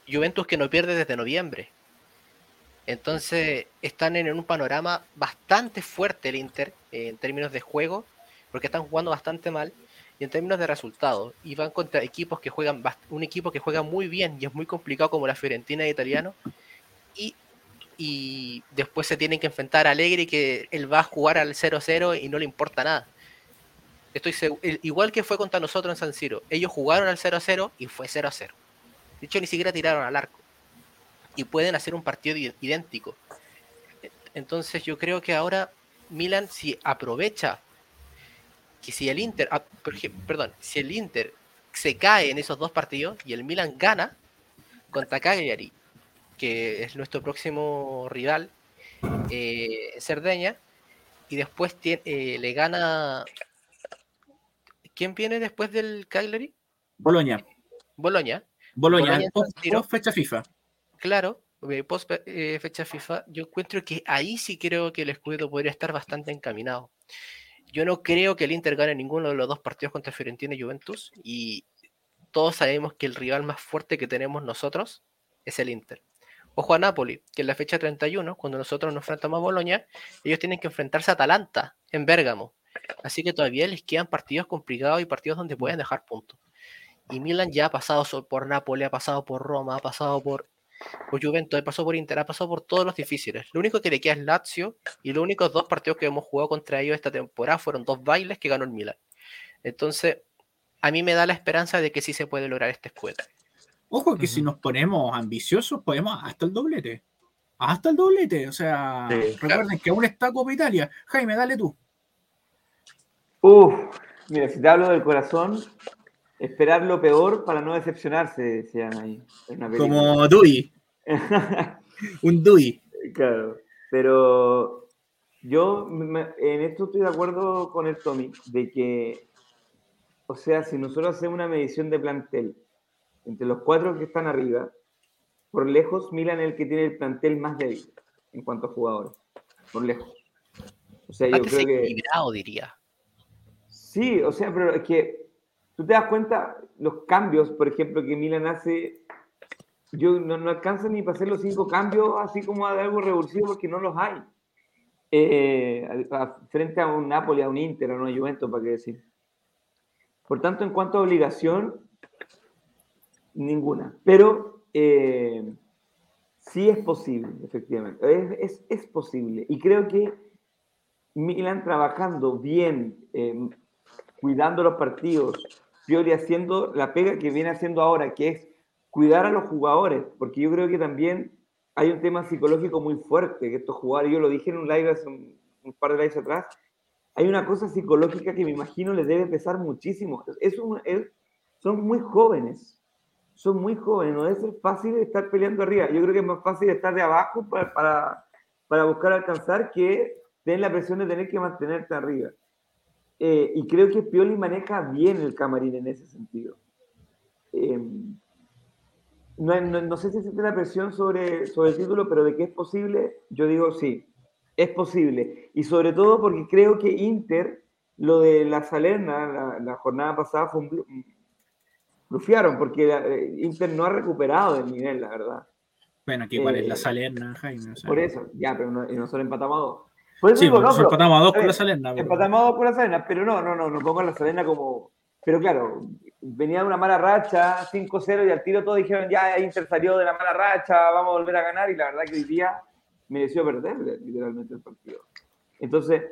Juventus que no pierde desde noviembre. Entonces están en un panorama bastante fuerte el Inter eh, en términos de juego, porque están jugando bastante mal, y en términos de resultados. Y van contra equipos que juegan, un equipo que juega muy bien y es muy complicado como la Fiorentina italiano, y y después se tienen que enfrentar a Alegre que él va a jugar al 0-0 y no le importa nada. Estoy igual que fue contra nosotros en San Siro. Ellos jugaron al 0-0 y fue 0-0. De hecho, ni siquiera tiraron al arco. Y pueden hacer un partido idéntico. Entonces yo creo que ahora Milan si aprovecha que si el Inter, ah, perdón, si el Inter se cae en esos dos partidos y el Milan gana contra Cagliari que es nuestro próximo rival, eh, Cerdeña, y después eh, le gana. ¿Quién viene después del Cagliari? Boloña. Boloña. Boloña, post, fecha FIFA. Claro, eh, post fecha FIFA. Yo encuentro que ahí sí creo que el escudo podría estar bastante encaminado. Yo no creo que el Inter gane ninguno de los dos partidos contra Fiorentina y Juventus, y todos sabemos que el rival más fuerte que tenemos nosotros es el Inter. Ojo a Napoli, que en la fecha 31, cuando nosotros nos enfrentamos a Boloña, ellos tienen que enfrentarse a Atalanta en Bérgamo. Así que todavía les quedan partidos complicados y partidos donde pueden dejar puntos. Y Milan ya ha pasado por Napoli, ha pasado por Roma, ha pasado por, Juventus, ha pasado por Inter, ha pasado por todos los difíciles. Lo único que le queda es Lazio y los únicos dos partidos que hemos jugado contra ellos esta temporada fueron dos bailes que ganó el Milan. Entonces, a mí me da la esperanza de que sí se puede lograr este escudo. Ojo que si nos ponemos ambiciosos, podemos hasta el doblete. Hasta el doblete. O sea, recuerden que aún está Copa Italia. Jaime, dale tú. Uf, mira, si te hablo del corazón, esperar lo peor para no decepcionarse, decían ahí. Como Dewey. [LAUGHS] Un Dewey. Claro, pero yo en esto estoy de acuerdo con el Tommy, de que, o sea, si nosotros hacemos una medición de plantel entre los cuatro que están arriba, por lejos Milan es el que tiene el plantel más débil en cuanto a jugadores. Por lejos. O sea, yo creo que. diría. Sí, o sea, pero es que tú te das cuenta los cambios, por ejemplo, que Milan hace. Yo no, no alcanza ni para hacer los cinco cambios así como de algo revulsivo porque no los hay. Eh, frente a un Napoli, a un Inter, a una Juventus, para qué decir. Por tanto, en cuanto a obligación, Ninguna. Pero eh, sí es posible, efectivamente. Es, es, posible. Y creo que Milan trabajando bien, em, cuidando los partidos, Fiori haciendo la pega que viene haciendo ahora, que es cuidar a los jugadores, porque yo creo que también hay un tema psicológico muy fuerte, que estos jugadores, yo lo dije en un live hace un, par de lives atrás, hay una cosa psicológica que me imagino les debe pesar muchísimo. Es son muy jóvenes, son muy jóvenes, no es fácil estar peleando arriba. Yo creo que es más fácil estar de abajo para, para, buscar alcanzar que tener la presión de tener que mantenerte arriba. Eh, y creo que Pioli maneja bien el camarín en ese sentido. Eh, no, no, sé si existe la presión sobre, sobre el título, pero de que es posible, yo digo sí, es posible. Y sobre todo porque creo que Inter, lo de la Salerna, la, jornada pasada fue un blufiaron, porque eh, Inter no ha recuperado el nivel, la verdad. Bueno, aquí igual es la Salerna, Jaime. Por eso, ya, pero no, nosotros empatamos a dos. Sí, nosotros empatamos a dos con la Salerna. Empatamos a dos con la Salerna, pero no, no, no, no pongo a la Salerna como... Pero claro, venía de una mala racha, 5-0 y al tiro todos dijeron, ya Inter salió de la mala racha, vamos a volver a ganar y la verdad que hoy día mereció perder literalmente el partido. Entonces,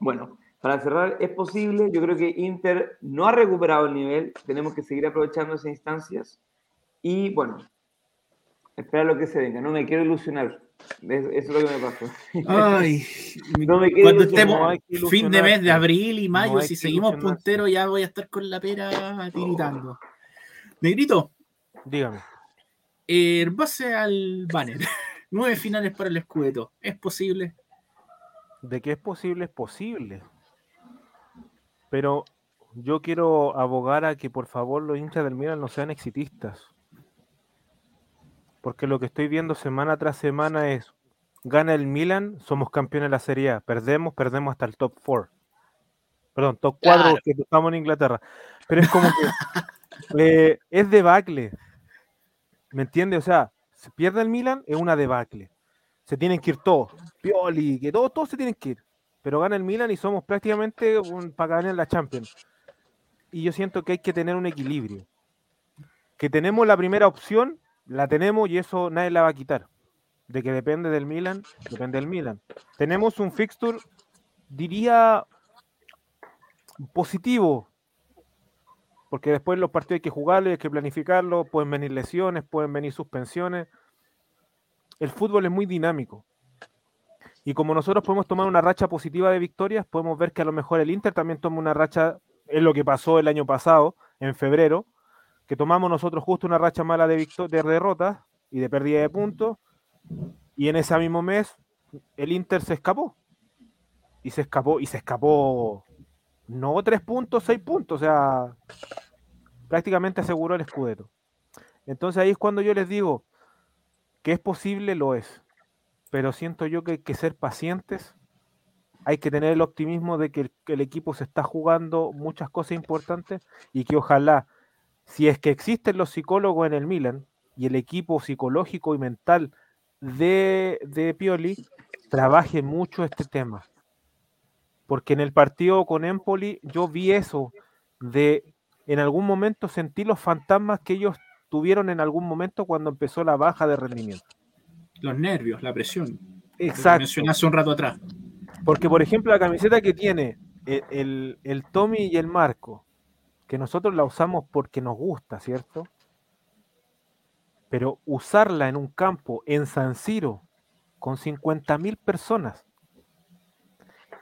bueno, para cerrar, es posible, yo creo que Inter no ha recuperado el nivel, tenemos que seguir aprovechando esas instancias y bueno, esperar lo que se venga, no me quiero ilusionar. Eso es lo que me pasó. Ay, [LAUGHS] no me quiero cuando estemos fin de mes de abril y mayo, si seguimos punteros, ya voy a estar con la pera tiritando. Negrito, dígame. En base al banner, [LAUGHS] nueve finales para el escudeto, ¿es posible? De qué es posible, es posible. Pero yo quiero abogar a que por favor los hinchas del Milan no sean exitistas. Porque lo que estoy viendo semana tras semana es, gana el Milan, somos campeones de la Serie A. Perdemos, perdemos hasta el top 4. Perdón, top 4 que estamos en Inglaterra. Pero es como que [LAUGHS] eh, es debacle. ¿Me entiendes? O sea, se pierde el Milan, es una debacle. Se tienen que ir todos. Pioli, que todos, todos se tienen que ir. Pero gana el Milan y somos prácticamente un, para ganar la Champions. Y yo siento que hay que tener un equilibrio. Que tenemos la primera opción la tenemos y eso nadie la va a quitar. De que depende del Milan, depende del Milan. Tenemos un fixture, diría, positivo, porque después los partidos hay que jugarlos, hay que planificarlos, pueden venir lesiones, pueden venir suspensiones. El fútbol es muy dinámico. Y como nosotros podemos tomar una racha positiva de victorias, podemos ver que a lo mejor el Inter también toma una racha, es lo que pasó el año pasado, en febrero, que tomamos nosotros justo una racha mala de, de derrotas y de pérdida de puntos, y en ese mismo mes el Inter se escapó. Y se escapó, y se escapó no tres puntos, seis puntos, o sea, prácticamente aseguró el escudeto. Entonces ahí es cuando yo les digo que es posible, lo es. Pero siento yo que hay que ser pacientes, hay que tener el optimismo de que el equipo se está jugando muchas cosas importantes y que ojalá si es que existen los psicólogos en el Milan y el equipo psicológico y mental de, de Pioli, trabaje mucho este tema. Porque en el partido con Empoli yo vi eso de en algún momento sentí los fantasmas que ellos tuvieron en algún momento cuando empezó la baja de rendimiento. Los nervios, la presión. Exacto. Mencioné hace un rato atrás. Porque, por ejemplo, la camiseta que tiene el, el, el Tommy y el Marco, que nosotros la usamos porque nos gusta, ¿cierto? Pero usarla en un campo en San Siro con 50.000 personas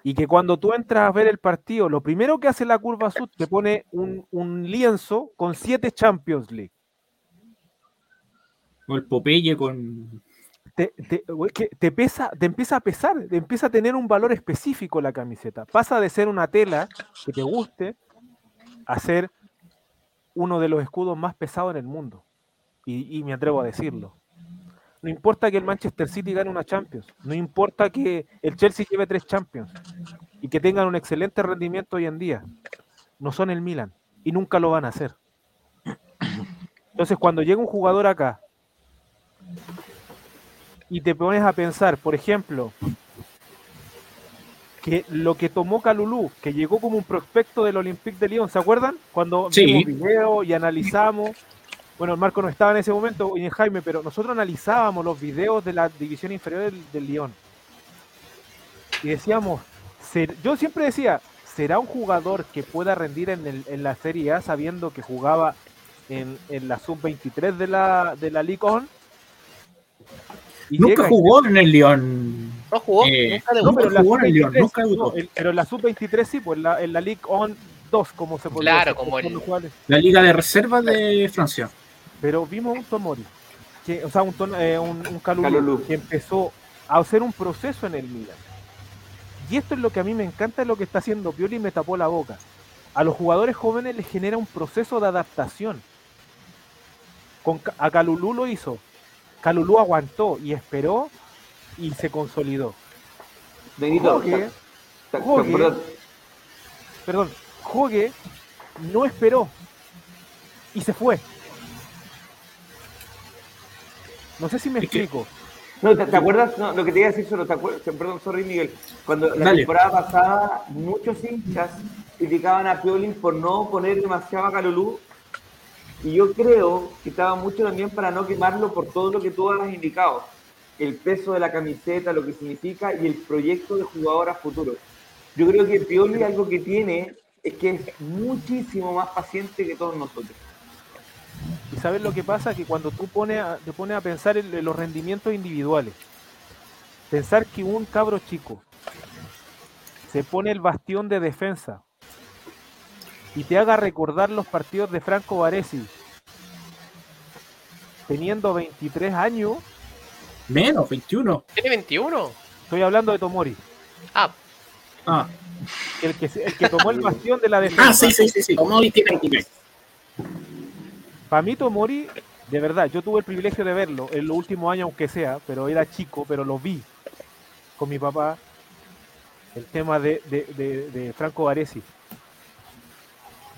y que cuando tú entras a ver el partido, lo primero que hace la curva Sud te pone un, lienzo con siete Champions League. O el Popeye con. Te, te, pesa, te empieza a pesar, te empieza a tener un valor específico la camiseta. Pasa de ser una tela que te guste a ser uno de los escudos más pesados en el mundo. Y, me atrevo a decirlo. No importa que el Manchester City gane una Champions, no importa que el Chelsea lleve tres Champions y que tengan un excelente rendimiento hoy en día, no son el Milan y nunca lo van a hacer. Entonces, cuando llega un jugador acá y te pones a pensar, por ejemplo, que lo que tomó Calulú, que llegó como un prospecto del Olympique de Lyon, ¿se acuerdan? Cuando vimos video y analizamos. Bueno, Marco no estaba en ese momento, y en Jaime, pero nosotros analizábamos los videos de la división inferior del, Lyon. Y decíamos, yo siempre decía, ¿será un jugador que pueda rendir en, la Serie A sabiendo que jugaba en, la sub-23 de la, de la Ligue 1? nunca jugó en el Lyon. No jugó, eh, nunca no, pero jugó en el nunca pero la sub-23 sí, pues en la, en la Ligue 2, como se puede Claro, como el... La liga de reserva de Francia. Pero vimos un Tomori, que, o sea, un, eh, un, un Calulu, que empezó a hacer un proceso en el Milan. Y esto es lo que a mí me encanta, lo que está haciendo Pioli y me tapó la boca. A los jugadores jóvenes les genera un proceso de adaptación. Con, a Calulú lo hizo. Calulú aguantó y esperó y se consolidó. Benito, Jogue, perdón, Jogue no esperó y se fue. No sé si me explico. No, ¿te, acuerdas? No, lo que te iba a decir solo, ¿te acuerdas? Perdón, sorry Miguel. Cuando la temporada pasada, muchos hinchas criticaban a Piolín por no poner demasiado a Calulú. Y yo creo que estaba mucho también para no quemarlo por todo lo que tú has indicado. El peso de la camiseta, lo que significa y el proyecto de jugador a futuro. Yo creo que Pioli algo que tiene es que es muchísimo más paciente que todos nosotros. Y sabes lo que pasa, que cuando tú pones te pones a pensar en los rendimientos individuales, pensar que un cabro chico se pone el bastión de defensa y te haga recordar los partidos de Franco Varesi teniendo 23 años. Menos, 21. ¿Tiene 21? Estoy hablando de Tomori. Ah. Ah. El que, el que tomó el [LAUGHS] bastión de la defensa. Ah, sí, sí, sí, sí. Tomori tiene 23. Para mí Tomori, de verdad, yo tuve el privilegio de verlo en los últimos años, aunque sea, pero era chico, pero lo vi con mi papá. El tema de, de, Franco Varesi.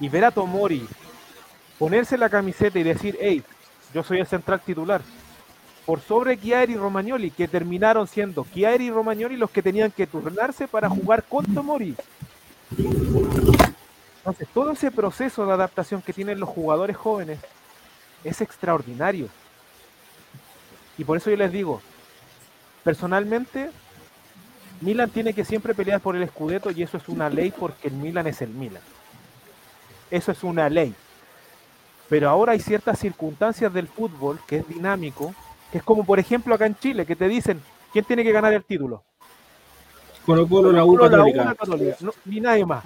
Y ver a Tomori ponerse la camiseta y decir, hey, yo soy el central titular. Por sobre Chiari y Romagnoli, que terminaron siendo Chiari y Romagnoli los que tenían que turnarse para jugar con Tomori. Entonces, todo ese proceso de adaptación que tienen los jugadores jóvenes es extraordinario. Y por eso yo les digo, personalmente, Milan tiene que siempre pelear por el Scudetto y eso es una ley porque el Milan es el Milan. Eso es una ley. Pero ahora hay ciertas circunstancias del fútbol que es dinámico, que es como por ejemplo acá en Chile, que te dicen, ¿quién tiene que ganar el título? Colo Colo, la U Católica. ni nadie más.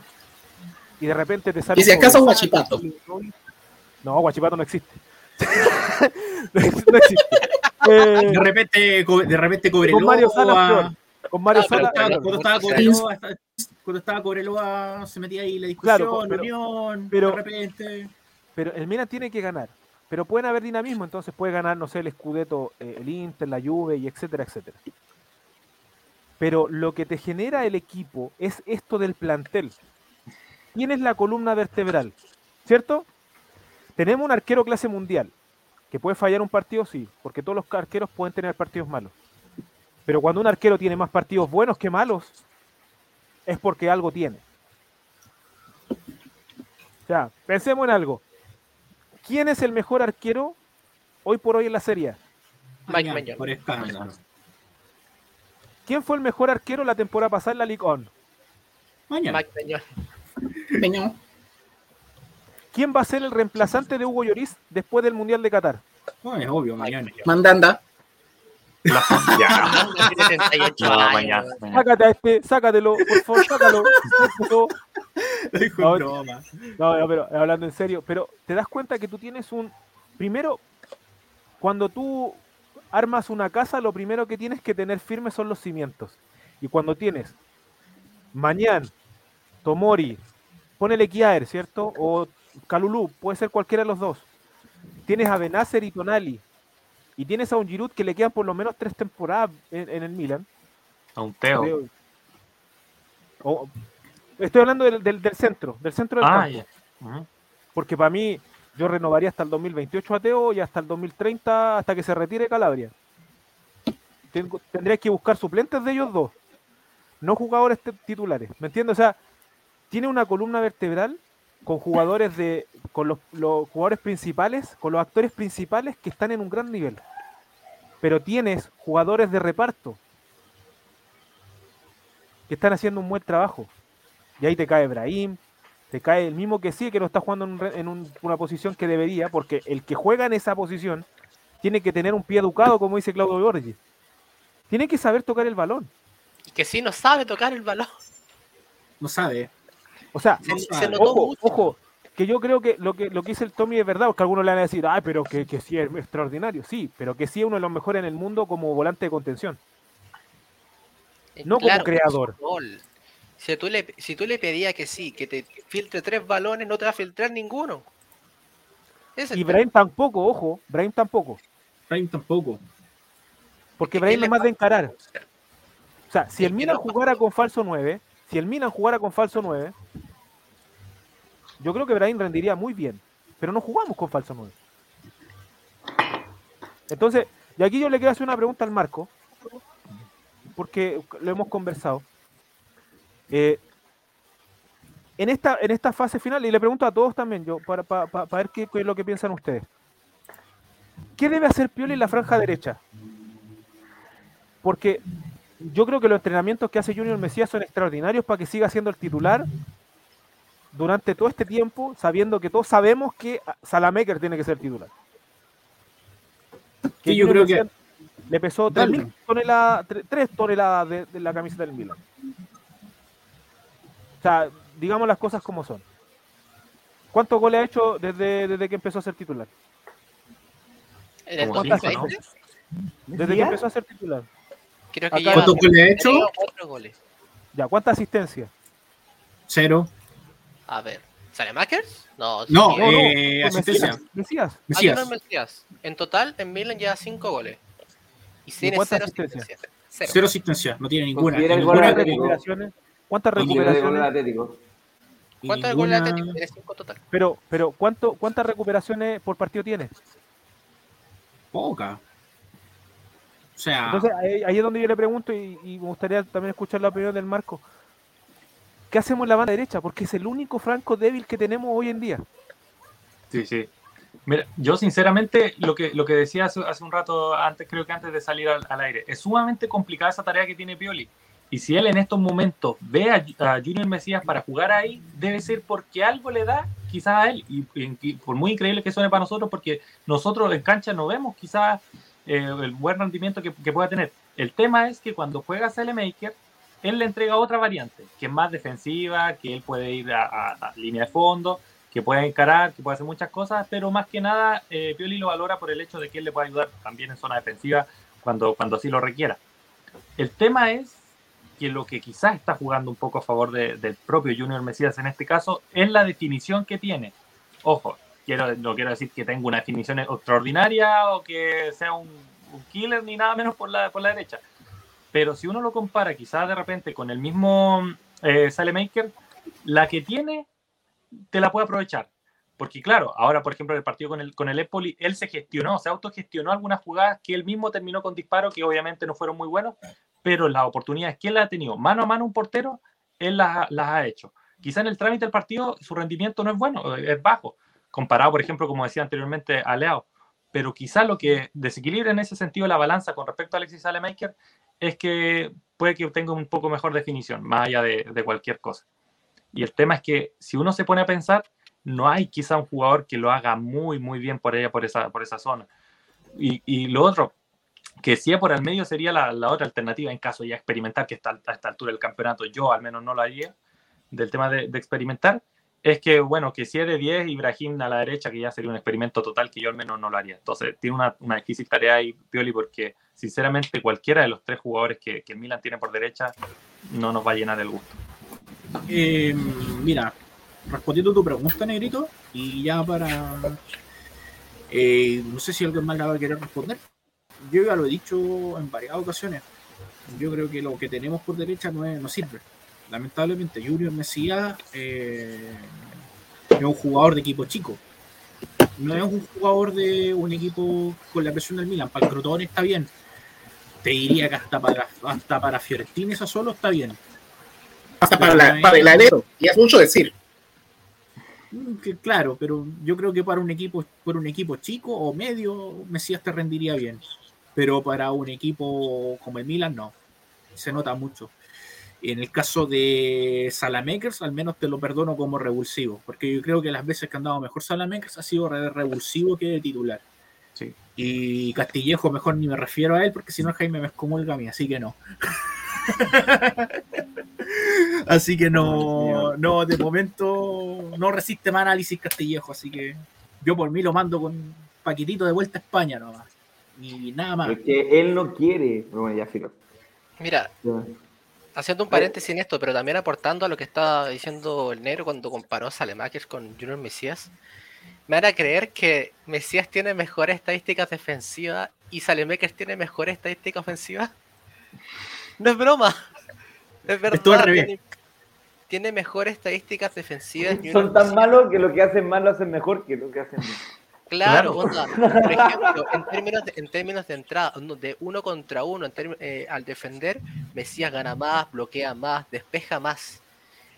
Y de repente te sale... ¿Y si acaso Guachipato? No, Guachipato [LAUGHS] no existe. Eh, de repente, de repente Cobreloa. Con Mario Sala, con Mario ah, Sala. Cuando, estaba Cobreloa, cuando estaba Cobreloa, se metía ahí la discusión, claro, pero, Unión, de repente. Pero el Milan tiene que ganar. Pero pueden haber dinamismo, entonces puede ganar, no sé, el Scudetto, eh, el Inter, la Juve, y etcétera, etcétera. Pero lo que te genera el equipo es esto del plantel. Tienes la columna vertebral, ¿cierto? Tenemos un arquero clase mundial, que puede fallar un partido, sí, porque todos los arqueros pueden tener partidos malos. Pero cuando un arquero tiene más partidos buenos que malos, es porque algo tiene. O sea, pensemos en algo. ¿Quién es el mejor arquero hoy por hoy en la serie? Mike Mañón. Por ¿Quién fue el mejor arquero la temporada pasada en la Ligue 1? Mike Mañón. Mañón. ¿Quién va a ser el reemplazante de Hugo Lloris después del Mundial de Qatar? No, es obvio, mañana. Mandanda. [LAUGHS] Sácate a este, sácatelo, por favor, sácalo. [LAUGHS] [LAUGHS] no, broma. no, no, pero hablando en serio, pero te das cuenta que tú tienes un. Primero, cuando tú armas una casa, lo primero que tienes que tener firme son los cimientos. Y cuando tienes Mañán, Tomori, ponele Kiaer, ¿cierto? O Calulú, puede ser cualquiera de los dos. Tienes a Benacer y Tonali. Y tienes a un Giroud que le quedan por lo menos tres temporadas en, el Milan. A un Teo. Estoy hablando del, centro, del centro del ah, campo. Porque para mí, yo renovaría hasta el 2028 a Teo y hasta el 2030, hasta que se retire Calabria. tendría que buscar suplentes de ellos dos, no jugadores titulares. ¿Me entiendes? O sea, tiene una columna vertebral con jugadores de con los, jugadores principales, con los actores principales que están en un gran nivel. Pero tienes jugadores de reparto que están haciendo un buen trabajo. Y ahí te cae Brahim, te cae el mismo que sí, que no está jugando en, una posición que debería, porque el que juega en esa posición tiene que tener un pie educado, como dice Claudio Borges. Tiene que saber tocar el balón. Y que sí no sabe tocar el balón. No sabe. O sea, ojo, ojo, que yo creo que lo que lo que dice el Tommy es verdad, porque algunos le van a decir, ay, pero que, que sí es extraordinario, sí, pero que sí es uno de los mejores en el mundo como volante de contención. No como creador. Si tú, le, si tú le pedías que sí, que te filtre tres balones, no te va a filtrar ninguno. y Brahim tampoco, ojo, Brahim tampoco. Brahim tampoco. Porque Brahim es más de encarar. O sea, si el Milan jugara con falso 9, si el Milan jugara con falso 9, yo creo que Brahim rendiría muy bien. Pero no jugamos con falso 9. Entonces, y aquí yo le quiero hacer una pregunta al Marco, porque lo hemos conversado. Eh, en, esta, en esta fase final, y le pregunto a todos también, yo, para, ver qué, es lo que piensan ustedes. ¿Qué debe hacer Pioli en la franja derecha? Porque yo creo que los entrenamientos que hace Junior Mesías son extraordinarios para que siga siendo el titular durante todo este tiempo, sabiendo que todos sabemos que Salamaker tiene que ser titular. Que yo creo que le pesó 3 toneladas, 3 toneladas de, la camiseta del Milan. O sea, digamos las cosas como son. ¿Cuántos goles ha hecho desde, desde que empezó a ser titular? Desde que empezó a ser titular. ¿Cuántos goles ha hecho? Ya, ¿cuántas asistencias? Cero. A ver. ¿Salemakers? No, no, no, eh, asistencia. Mesías. Mesías. Mesías. En total, en Milan lleva 5 goles. Y tiene cero asistencias. Cero. asistencia, no tiene ninguna. ¿Cuántas recuperaciones? ¿Cuántas recuperaciones? ¿Cuántas goles Atlético? Tiene 5 total. Pero, pero ¿cuánto, ¿cuántas recuperaciones por partido tiene? Poca. O sea. Entonces, ahí, es donde yo le pregunto y, y, me gustaría también escuchar la opinión del Marco. ¿Qué hacemos en la banda derecha? Porque es el único franco débil que tenemos hoy en día. Sí, sí. Mira, yo sinceramente lo que, lo que decía hace, un rato, antes creo que antes de salir al, aire, es sumamente complicada esa tarea que tiene Pioli. Y si él en estos momentos ve a, Junior Mesías para jugar ahí, debe ser porque algo le da quizás a él. Y, por muy increíble que suene para nosotros, porque nosotros en cancha no vemos quizás eh, el buen rendimiento que, que, pueda tener. El tema es que cuando juega Maker él le entrega otra variante, que es más defensiva, que él puede ir a, línea de fondo, que puede encarar, que puede hacer muchas cosas, pero más que nada eh, lo valora por el hecho de que él le puede ayudar también en zona defensiva cuando, cuando así lo requiera. El tema es que lo que quizás está jugando un poco a favor del propio Junior Mesías en este caso es la definición que tiene. Ojo, quiero, no quiero decir que tenga una definición extraordinaria o que sea un, un killer ni nada menos por la, por la derecha pero si uno lo compara quizás de repente con el mismo eh, Salemaker, la que tiene te la puede aprovechar. Porque claro, ahora por ejemplo en el partido con el, con el Empoli, él se gestionó, se autogestionó algunas jugadas que él mismo terminó con disparos que obviamente no fueron muy buenos, pero las oportunidades que él ha tenido mano a mano un portero, él las, las ha hecho. Quizá en el trámite del partido su rendimiento no es bueno, es bajo, comparado por ejemplo, como decía anteriormente, a Leao pero quizá lo que desequilibra en ese sentido la balanza con respecto a Alexis Salemaker es que puede que tenga un poco mejor definición, más allá de, cualquier cosa. Y el tema es que si uno se pone a pensar, no hay quizá un jugador que lo haga muy, muy bien por ella, por esa, por esa zona. Y, lo otro, que si es por el medio sería la, otra alternativa en caso ya experimentar, que está a esta altura del campeonato yo al menos no lo haría, del tema de, de experimentar, es que, bueno, que si es de 10, Ibrahim a la derecha, que ya sería un experimento total que yo al menos no lo haría. Entonces, tiene una, una difícil tarea ahí, Pioli, porque sinceramente cualquiera de los tres jugadores que, que Milan tiene por derecha no nos va a llenar el gusto. Eh, mira, respondiendo tu pregunta, Negrito, y ya para. Eh, no sé si alguien más la va a querer responder. Yo ya lo he dicho en varias ocasiones. Yo creo que lo que tenemos por derecha no, es, no sirve lamentablemente Junior Mesías eh, es un jugador de equipo chico. No es un jugador de un equipo con la presión del Milan. Para el Crotone está bien. Te diría que hasta para, hasta para Fiorentina eso solo está bien. Hasta para, la, para el alero. Y es mucho decir. Claro, pero yo creo que para un equipo, para un equipo chico o medio, Mesías te rendiría bien. Pero para un equipo como el Milan, no. Se nota mucho. En el caso de Salamakers, al menos te lo perdono como revulsivo, porque yo creo que las veces que han dado mejor Salamakers ha sido revulsivo que de titular. Sí. Y Castillejo, mejor ni me refiero a él, porque si no Jaime me excomulga a mí, así que no. [LAUGHS] [LAUGHS] así que no, no, de momento no resiste más análisis Castillejo, así que yo por mí lo mando con paquetito de vuelta a España nomás. Y nada más. que él no quiere, Mira, haciendo un paréntesis en esto, pero también aportando a lo que estaba diciendo el negro cuando comparó a Salemakers con Junior Mesías, me van a creer que Mesías tiene mejores estadísticas defensivas y Salemakers tiene mejores estadísticas ofensivas. No es broma. Es verdad. Tiene, tiene mejores estadísticas defensivas. Son tan malos que lo que hacen mal lo hacen mejor que lo que hacen bien. Claro, por ejemplo, en términos de, en términos de entrada, de uno contra uno, eh, al defender, Mesías gana más, bloquea más, despeja más.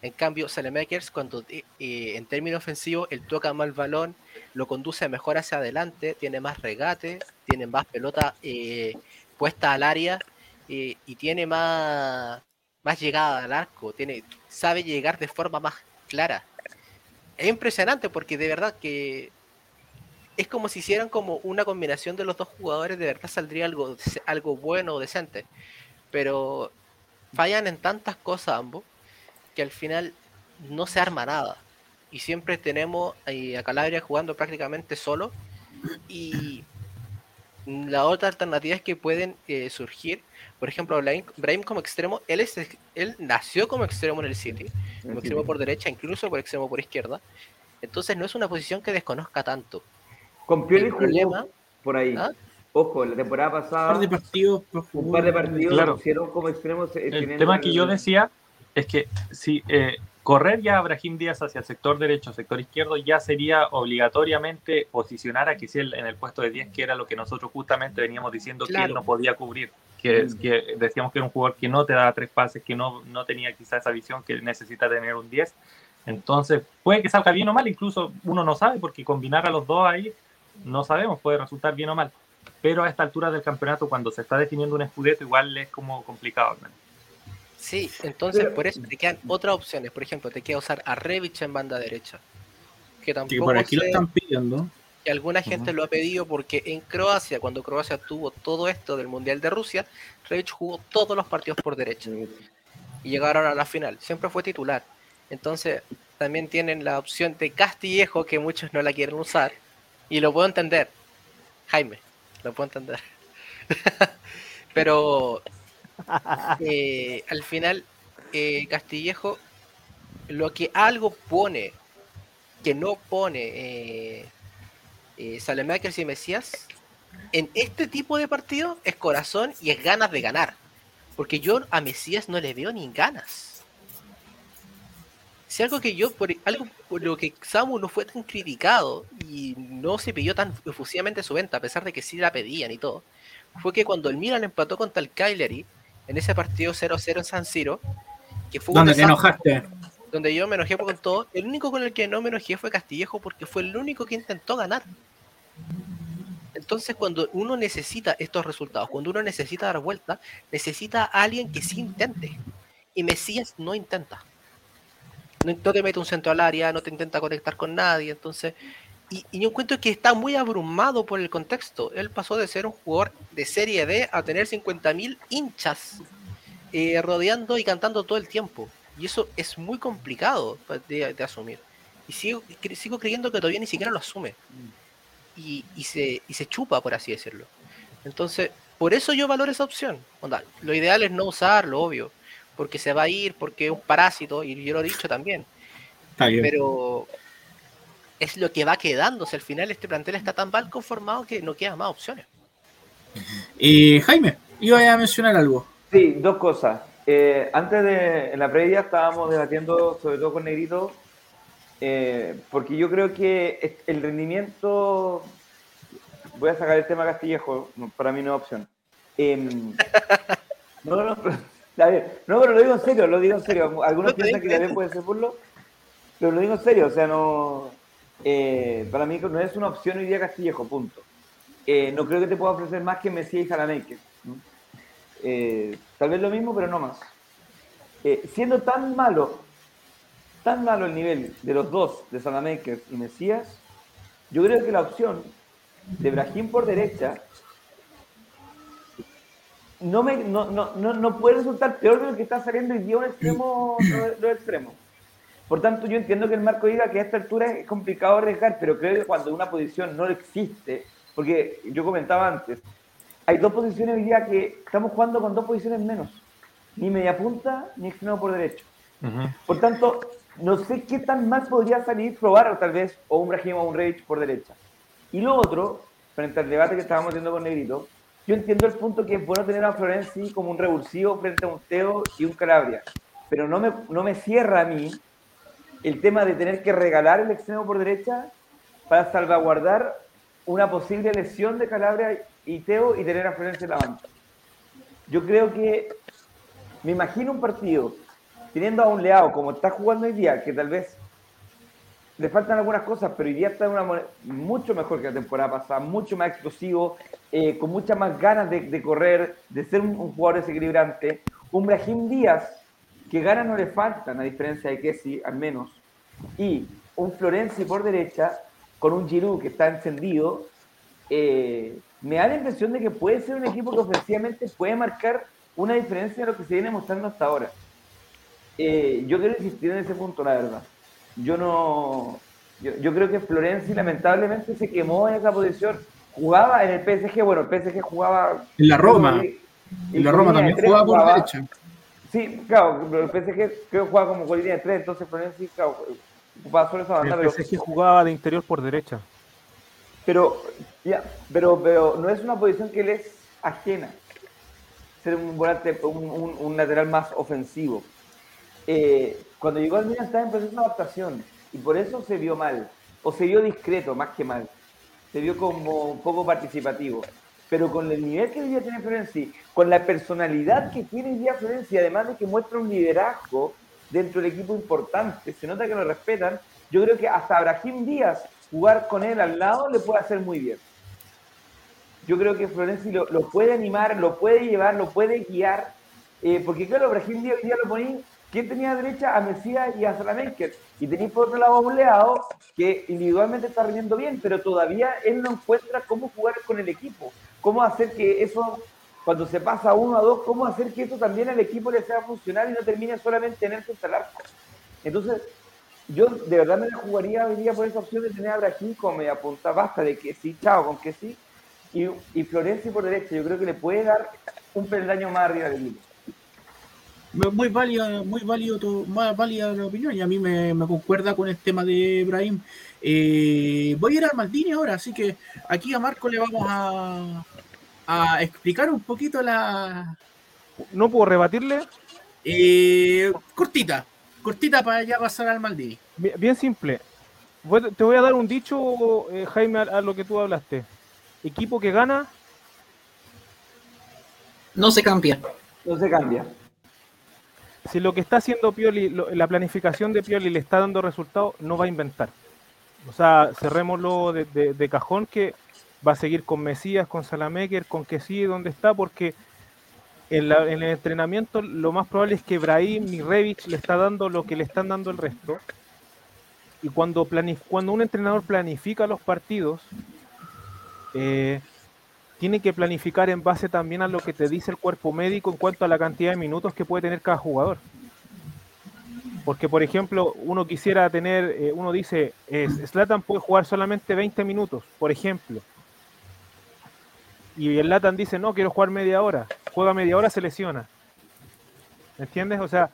En cambio, Salemakers, cuando eh, en términos ofensivos, él toca más el balón, lo conduce mejor hacia adelante, tiene más regate, tiene más pelota eh, puesta al área y tiene más, más llegada al arco, tiene, sabe llegar de forma más clara. Es impresionante porque de verdad que es como si hicieran como una combinación de los dos jugadores, de verdad saldría algo, algo bueno o decente. Pero fallan en tantas cosas ambos que al final no se arma nada. Y siempre tenemos a Calabria jugando prácticamente solo. Y la otra alternativa es que pueden eh, surgir, por ejemplo, Brahim como extremo, él, es, él nació como extremo en el City, como extremo por derecha, incluso por extremo por izquierda. Entonces no es una posición que desconozca tanto. Con Pioli jugó por ahí. ¿Ah? Ojo, la temporada pasada. Un par de partidos. Un par de partidos claro. hicieron como extremos. Eh, el tema que yo decía es que si eh, correr ya a Brahim Díaz hacia el sector derecho, sector izquierdo, ya sería obligatoriamente posicionar a Kisiel en el puesto de 10, que era lo que nosotros justamente veníamos diciendo que él no podía cubrir. Que, mm. que decíamos que era un jugador que no te daba tres pases, que no, no tenía quizá esa visión que necesita tener un 10. Entonces, puede que salga bien o mal, incluso uno no sabe, porque combinar a los dos ahí no sabemos, puede resultar bien o mal. Pero a esta altura del campeonato, cuando se está definiendo un escudeto, igual es como complicado. Sí, entonces por eso te quedan otras opciones. Por ejemplo, te queda usar a Revich en banda derecha. Que tampoco por aquí lo están pidiendo. Que alguna gente lo ha pedido porque en Croacia, cuando Croacia tuvo todo esto del Mundial de Rusia, Revich jugó todos los partidos por derecha. Y llegaron a la final. Siempre fue titular. Entonces, también tienen la opción de Castillejo, que muchos no la quieren usar y lo puedo entender. Jaime, lo puedo entender. [LAUGHS] Pero eh, al final, eh, Castillejo, lo que algo pone, que no pone eh, eh y Mesías, en este tipo de partido es corazón y es ganas de ganar. Porque yo a Mesías no le veo ni ganas. Si algo que yo, por algo por lo que Samu no fue tan criticado y no se pidió tan efusivamente su venta, a pesar de que sí la pedían y todo, fue que cuando el Milan empató contra el Cagliari en ese partido 0-0 en San Siro, que fue donde te enojaste, donde yo me enojé con todo, el único con el que no me enojé fue Castillejo porque fue el único que intentó ganar. Entonces, cuando uno necesita estos resultados, cuando uno necesita dar vuelta, necesita a alguien que sí intente. Y Mesías no intenta no, te mete un centro al área, no te intenta conectar con nadie, entonces... Y, yo encuentro que está muy abrumado por el contexto. Él pasó de ser un jugador de Serie D a tener 50.000 hinchas eh, rodeando y cantando todo el tiempo. Y eso es muy complicado de, asumir. Y sigo, sigo creyendo que todavía ni siquiera lo asume. Y, se, y se chupa, por así decirlo. Entonces, por eso yo valoro esa opción. lo ideal es no usarlo, obvio porque se va a ir, porque es un parásito, y yo lo he dicho también. Pero es lo que va quedando. al final este plantel está tan mal conformado que no quedan más opciones. Y Jaime, iba a mencionar algo. Sí, dos cosas. Eh, antes de, en la previa estábamos debatiendo, sobre todo con Negrito, eh, porque yo creo que el rendimiento, voy a sacar el tema Castillejo, para mí no es opción. Em, [LAUGHS] no, no, no, no, pero lo digo en serio, lo digo en serio. [LAUGHS] Algunos piensan que también puede ser burlo, pero lo digo en serio. O sea, no. Eh, para mí no es una opción hoy día Castillejo, punto. Eh, no creo que te pueda ofrecer más que Messi y Jalameque. Eh, tal vez lo mismo, pero no más. siendo tan malo, tan malo el nivel de los dos, de Salamakers y Mesías, yo creo que la opción de Brahim por derecha no, me, no, no, no, puede resultar peor de lo que está saliendo y día un extremo, [CLEARS THROAT] los extremos. Por tanto, yo entiendo que el marco diga que a esta altura es complicado arriesgar, pero creo que cuando una posición no existe, porque yo comentaba antes, hay dos posiciones hoy día que estamos jugando con dos posiciones menos. ni media punta, ni extremo por derecho. Por tanto, no sé qué tan mal podría salir probar tal vez o un Brahim o un Rage por derecha. Y lo otro, frente al debate que estábamos teniendo con Negrito, yo entiendo el punto que es bueno tener a Florenzi como un revulsivo frente a un Teo y un Calabria, pero no me, no me cierra a mí el tema de tener que regalar el extremo por derecha para salvaguardar una posible lesión de Calabria y Teo y tener a Florenzi en la banca. Yo creo que me imagino un partido teniendo a un Leao como está jugando hoy día, que tal vez le faltan algunas cosas, pero hoy día está una mucho mejor que la temporada pasada, mucho más explosivo, eh, con muchas más ganas de, correr, de ser un, jugador desequilibrante. Un Brahim Díaz, que ganas no le faltan, a diferencia de Kessi, al menos. Y un Florenzi por derecha, con un Giroud que está encendido, eh, me da la impresión de que puede ser un equipo que ofensivamente puede marcar una diferencia de lo que se viene mostrando hasta ahora. Eh, yo quiero insistir en ese punto, la verdad. Yo no. Yo, creo que Florenzi lamentablemente se quemó en esa posición. Jugaba en el PSG, bueno, el PSG jugaba. En la Roma. en la Roma también jugaba por derecha. Sí, claro, pero el PSG creo que jugaba como con línea de tres, entonces Florenzi, claro, ocupaba solo esa banda. El PSG jugaba de interior por derecha. Pero, ya, pero, pero no es una posición que le es ajena. Ser un volante, un, un lateral más ofensivo. Eh, cuando llegó al Milan estaba en proceso de adaptación y por eso se vio mal, o se vio discreto más que mal, se vio como un poco participativo. Pero con el nivel que hoy día tiene Florenzi, con la personalidad que tiene hoy día Florenzi, además de que muestra un liderazgo dentro del equipo importante, se nota que lo respetan, yo creo que hasta Abraham Díaz jugar con él al lado le puede hacer muy bien. Yo creo que Florenzi lo, puede animar, lo puede llevar, lo puede guiar, eh, porque claro, Abraham Díaz día lo ponía ¿Quién tenía derecha? A Mesías y a Salamaker. Y tenéis por otro lado a un Leao que individualmente está rindiendo bien, pero todavía él no encuentra cómo jugar con el equipo. Cómo hacer que eso, cuando se pasa uno a dos, cómo hacer que eso también al equipo le sea funcional y no termine solamente en el arco. Entonces, yo de verdad me la jugaría hoy día por esa opción de tener a Brahim como me apunta, basta de que sí, chao, con que sí. Y, y Florencia por derecha, yo creo que le puede dar un peldaño más arriba del equipo muy válida, muy válido, tu, más válida la opinión y a mí me, concuerda con el tema de Ibrahim. Eh, voy a ir al Maldini ahora, así que aquí a Marco le vamos a, a explicar un poquito la. ¿No puedo rebatirle? Eh, cortita, cortita para ya pasar al Maldini. Bien, simple. Te voy a dar un dicho, eh, Jaime, a lo que tú hablaste. Equipo que gana. No se cambia. No se cambia si lo que está haciendo Pioli, la planificación de Pioli le está dando resultados, no va a inventar. O sea, cerrémoslo de, de, cajón que va a seguir con Mesías, con Salameker, con que sigue donde está, porque en, el entrenamiento lo más probable es que Brahim y Revich le está dando lo que le están dando el resto. Y cuando, cuando un entrenador planifica los partidos, eh, tiene que planificar en base también a lo que te dice el cuerpo médico en cuanto a la cantidad de minutos que puede tener cada jugador. Porque, por ejemplo, uno quisiera tener, eh, uno dice, Slatan puede jugar solamente 20 minutos, por ejemplo. Y el Latan dice, no, quiero jugar media hora. Juega media hora, se lesiona. ¿Me entiendes? O sea,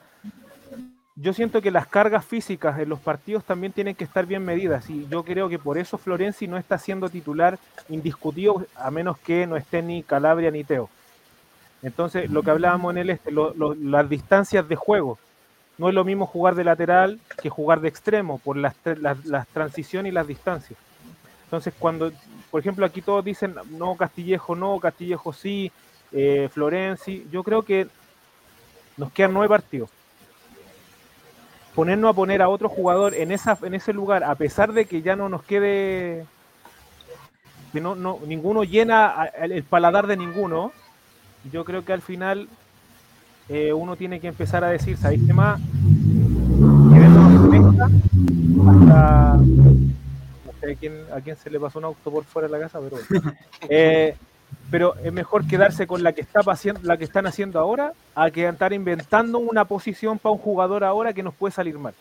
yo siento que las cargas físicas en los partidos también tienen que estar bien medidas y yo creo que por eso Florenzi no está siendo titular indiscutido a menos que no esté ni Calabria ni Teo. Entonces, lo que hablábamos en el este, las distancias de juego. No es lo mismo jugar de lateral que jugar de extremo por las, las, transiciones y las distancias. Entonces, cuando, por ejemplo, aquí todos dicen, no, Castillejo no, Castillejo sí, eh, yo creo que nos quedan nueve partidos ponernos a poner a otro jugador en en ese lugar a pesar de que ya no nos quede que no, no ninguno llena el paladar de ninguno yo creo que al final eh, uno tiene que empezar a decir sabéis qué más hasta no sé a quién, a quién se le pasó un auto por fuera de la casa pero [LAUGHS] eh, pero es mejor quedarse con la que está la que están haciendo ahora, a que estar inventando una posición para un jugador ahora que nos puede salir mal.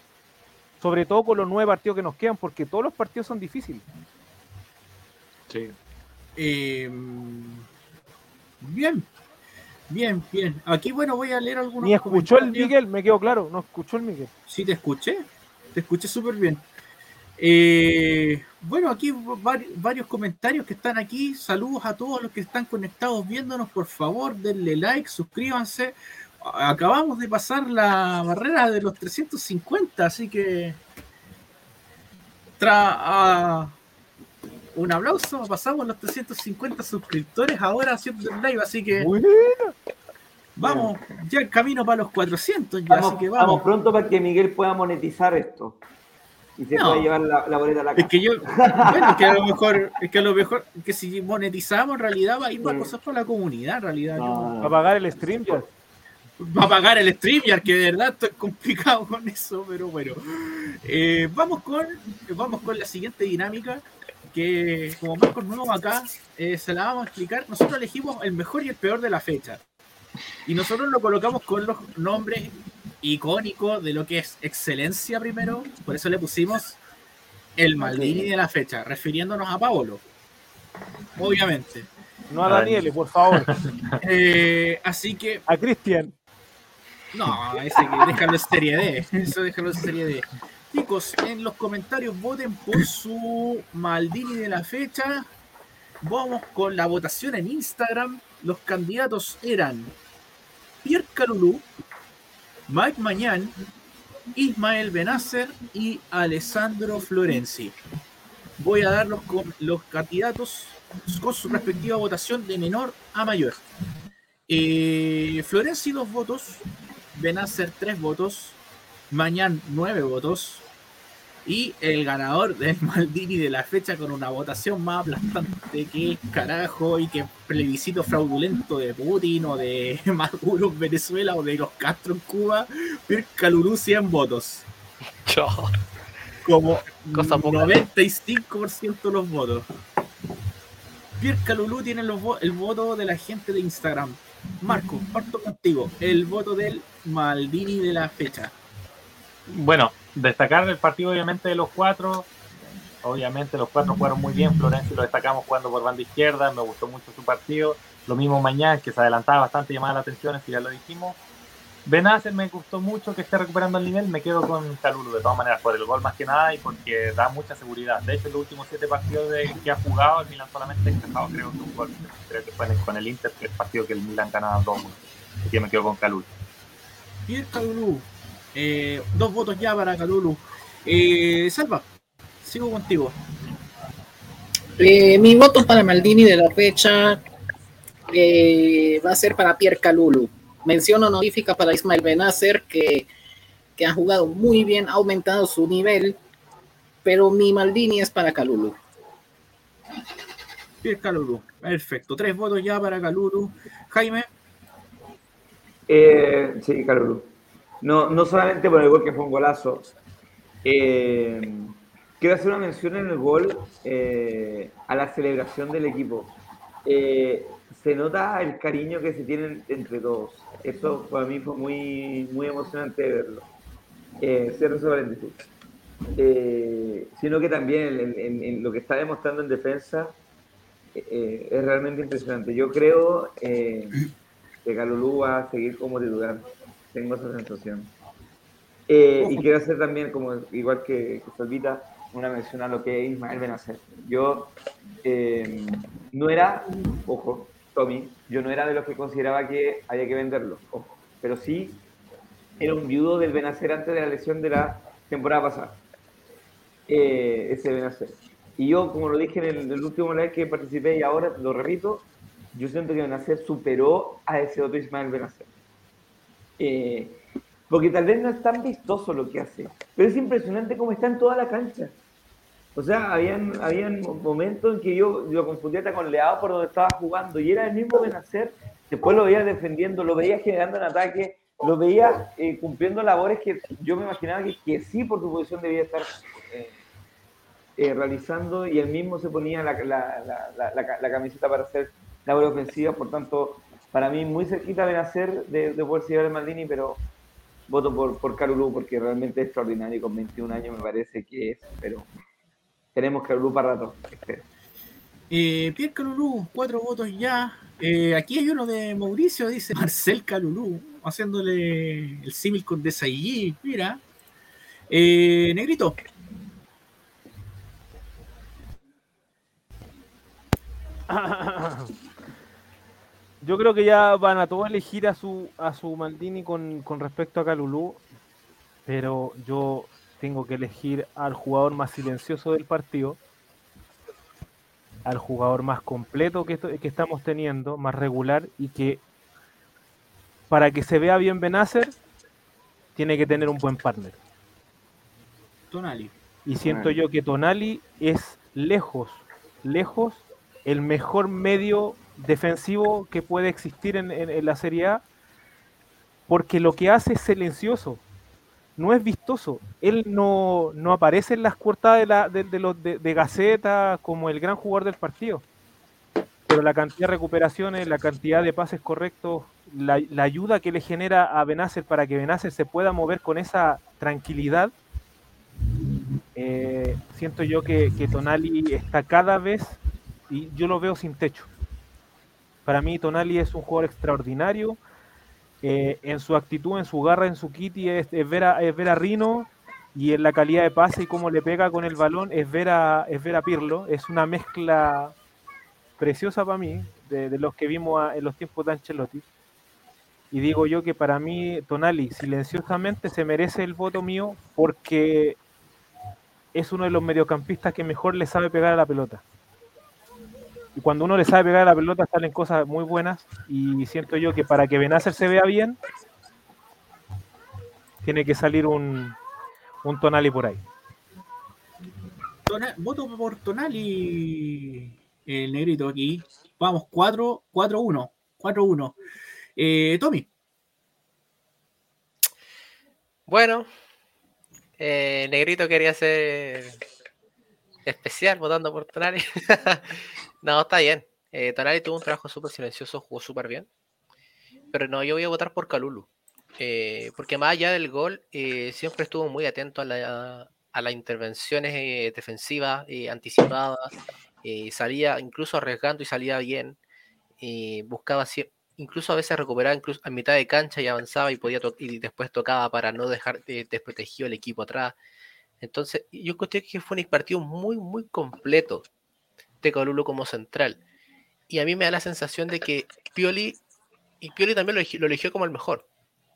Sobre todo con los nueve partidos que nos quedan, porque todos los partidos son difíciles. Sí. Eh, bien. Bien, bien. Aquí, bueno, voy a leer algunos. Ni escuchó el Miguel, me quedó claro. No escuchó el Miguel. Sí, te escuché. Te escuché súper bien. Eh, bueno, aquí varios comentarios que están aquí. Saludos a todos los que están conectados viéndonos. Por favor, denle like, suscríbanse. Acabamos de pasar la barrera de los 350, así que. Tra un aplauso, pasamos los 350 suscriptores ahora haciendo el live, así que vamos, ya el camino para los 400, ya, vamos, así que vamos. pronto para que Miguel pueda monetizar esto y se pueda llevar la, boleta a la casa. Es que yo, bueno, [LAUGHS] es que a lo mejor, es que a lo mejor, que si monetizamos en realidad va a ir para cosas para la comunidad, en realidad. Va a pagar el stream ya. Va a pagar el stream ya, que de verdad estoy complicado con eso, pero bueno. Eh, vamos con vamos con la siguiente dinámica que como Marcos Nuevo acá eh, se la vamos a explicar. Nosotros elegimos el mejor y el peor de la fecha. Y nosotros lo colocamos con los nombres icónicos de lo que es excelencia primero. Por eso le pusimos el Maldini de la fecha, refiriéndonos a Paolo. Obviamente. No a Daniel, por favor. [LAUGHS] Eh, así que. A Cristian. No, ese que déjalo en serie D. Eso déjalo en serie D. Chicos, en los comentarios voten por su Maldini de la fecha. Vamos con la votación en Instagram. Los candidatos eran Pierre Calulú, Mike Mañán, Ismael Benacer y Alessandro Florenzi. Voy a dar los, los candidatos con su respectiva votación de menor a mayor. Eh, Florenzi dos votos, Benacer tres votos, Mañán nueve votos, y el ganador del Maldini de la fecha con una votación más aplastante que carajo y que plebiscito fraudulento de Putin o de [LAUGHS] Maduro en Venezuela o de los Castro en Cuba, Pierre Calulú 100 votos. Como 95% de los votos. Pierre Calulú tiene los el voto de la gente de Instagram. Marco, parto contigo. El voto del Maldini de la fecha. Bueno, destacar el partido obviamente de los cuatro. Obviamente los cuatro fueron muy bien. Florencio lo destacamos jugando por banda izquierda. Me gustó mucho su partido. Lo mismo mañana, que se adelantaba bastante, llamaba la atención, si ya lo dijimos. Benacer me gustó mucho que esté recuperando el nivel. Me quedo con Calulu de todas maneras, por el gol más que nada y porque da mucha seguridad. De hecho, en los últimos siete partidos de, que ha jugado, el Milan solamente ha encajado, creo que un gol. Creo que fue con el Inter, el partido que el Milan ganaba 2-1. Así que me quedo con Calulu. Y el Calulu, eh, dos votos ya para Calulu. Eh, Salva, sigo contigo. Eh, mi voto para Maldini de la fecha va a ser para Pierre Calulu. Mención honorífica para Ismael Benacer, que, que ha jugado muy bien, ha aumentado su nivel, pero mi Maldini es para Calulu. Pierre Calulu, perfecto. Tres votos ya para Calulu. Jaime. sí, Calulu. No, no solamente por el gol que fue un golazo. Eh, quiero hacer una mención en el gol eh, a la celebración del equipo. Eh, se nota el cariño que se tienen entre todos. Eso para mí fue muy, muy emocionante verlo. cierro ese sino que también en, lo que está demostrando en defensa es realmente impresionante. Yo creo que Calulú va a seguir como titular tengo esa sensación. Eh, y quiero hacer también, como igual que, que Salvita, una mención a lo que es Ismael Benacer. Yo eh, no era, ojo, Tommy, yo no era de los que consideraba que había que venderlo, ojo, pero sí era un viudo del Benacer antes de la lesión de la temporada pasada. Eh, ese Benacer. Y yo, como lo dije en el, último live que participé y ahora lo repito, yo siento que Benacer superó a ese otro Ismael Benacer. Eh, porque tal vez no es tan vistoso lo que hace, pero es impresionante cómo está en toda la cancha. O sea, habían, habían momentos en que yo lo confundía hasta con Leao por donde estaba jugando y era el mismo Benacer. Después lo veía defendiendo, lo veía generando en ataque, lo veía eh, cumpliendo labores que yo me imaginaba que, sí por su posición debía estar eh, realizando y él mismo se ponía la, la, la, la, camiseta para hacer labor ofensiva. Por tanto, para mí muy cerquita de nacer de, de poder seguir Maldini, pero voto por, por Carulú porque realmente es extraordinario. Con 21 años me parece que es, pero tenemos Carulú para rato, espero. Eh, Pierre Calulú, cuatro votos ya. Eh, aquí hay uno de Mauricio, dice Marcel Calulú, haciéndole el símil con Desayí. Mira. Eh, Negrito. [LAUGHS] Yo creo que ya van a todos elegir a su, a su Maldini con, con respecto a Calulú, pero yo tengo que elegir al jugador más silencioso del partido, al jugador más completo que, que estamos teniendo, más regular y que para que se vea bien Benacer tiene que tener un buen partner. Tonali. Y siento yo que Tonali es lejos, lejos el mejor medio defensivo que puede existir en, la Serie A, porque lo que hace es silencioso, no es vistoso. Él no, aparece en las cuartas de, la, de, de, de, Gaceta como el gran jugador del partido. Pero la cantidad de recuperaciones, la cantidad de pases correctos, la, ayuda que le genera a Benacer para que Benacer se pueda mover con esa tranquilidad, eh, siento yo que, que Tonali está cada vez, y yo lo veo sin techo. Para mí Tonali es un jugador extraordinario. Eh, en su actitud, en su garra, en su kitty es, ver a, Rino y en la calidad de pase y cómo le pega con el balón es ver a, es ver a Pirlo. Es una mezcla preciosa para mí de, los que vimos en los tiempos de Ancelotti. Y digo yo que para mí Tonali silenciosamente se merece el voto mío porque es uno de los mediocampistas que mejor le sabe pegar a la pelota. Y cuando uno le sabe pegar a la pelota salen cosas muy buenas. Y siento yo que para que Benacer se vea bien, tiene que salir un, un Tonali por ahí. voto por Tonali, el negrito aquí. Vamos, 4-1. 4-1. Eh, Tommy. Bueno, eh, Negrito quería ser especial votando por Tonali. [LAUGHS] No, está bien. Eh, tuvo un trabajo súper silencioso, jugó súper bien. Pero no, yo voy a votar por Calulu. Eh, porque más allá del gol, eh, siempre estuvo muy atento a, las intervenciones eh, defensivas, anticipadas. salía incluso arriesgando y salía bien. buscaba incluso a veces recuperaba incluso a mitad de cancha y avanzaba y podía y después tocaba para no dejar desprotegido el equipo atrás. Entonces, yo creo que fue un partido muy, muy completo Calulu como central. Y a mí me da la sensación de que Pioli, y Pioli también lo eligió, como el mejor.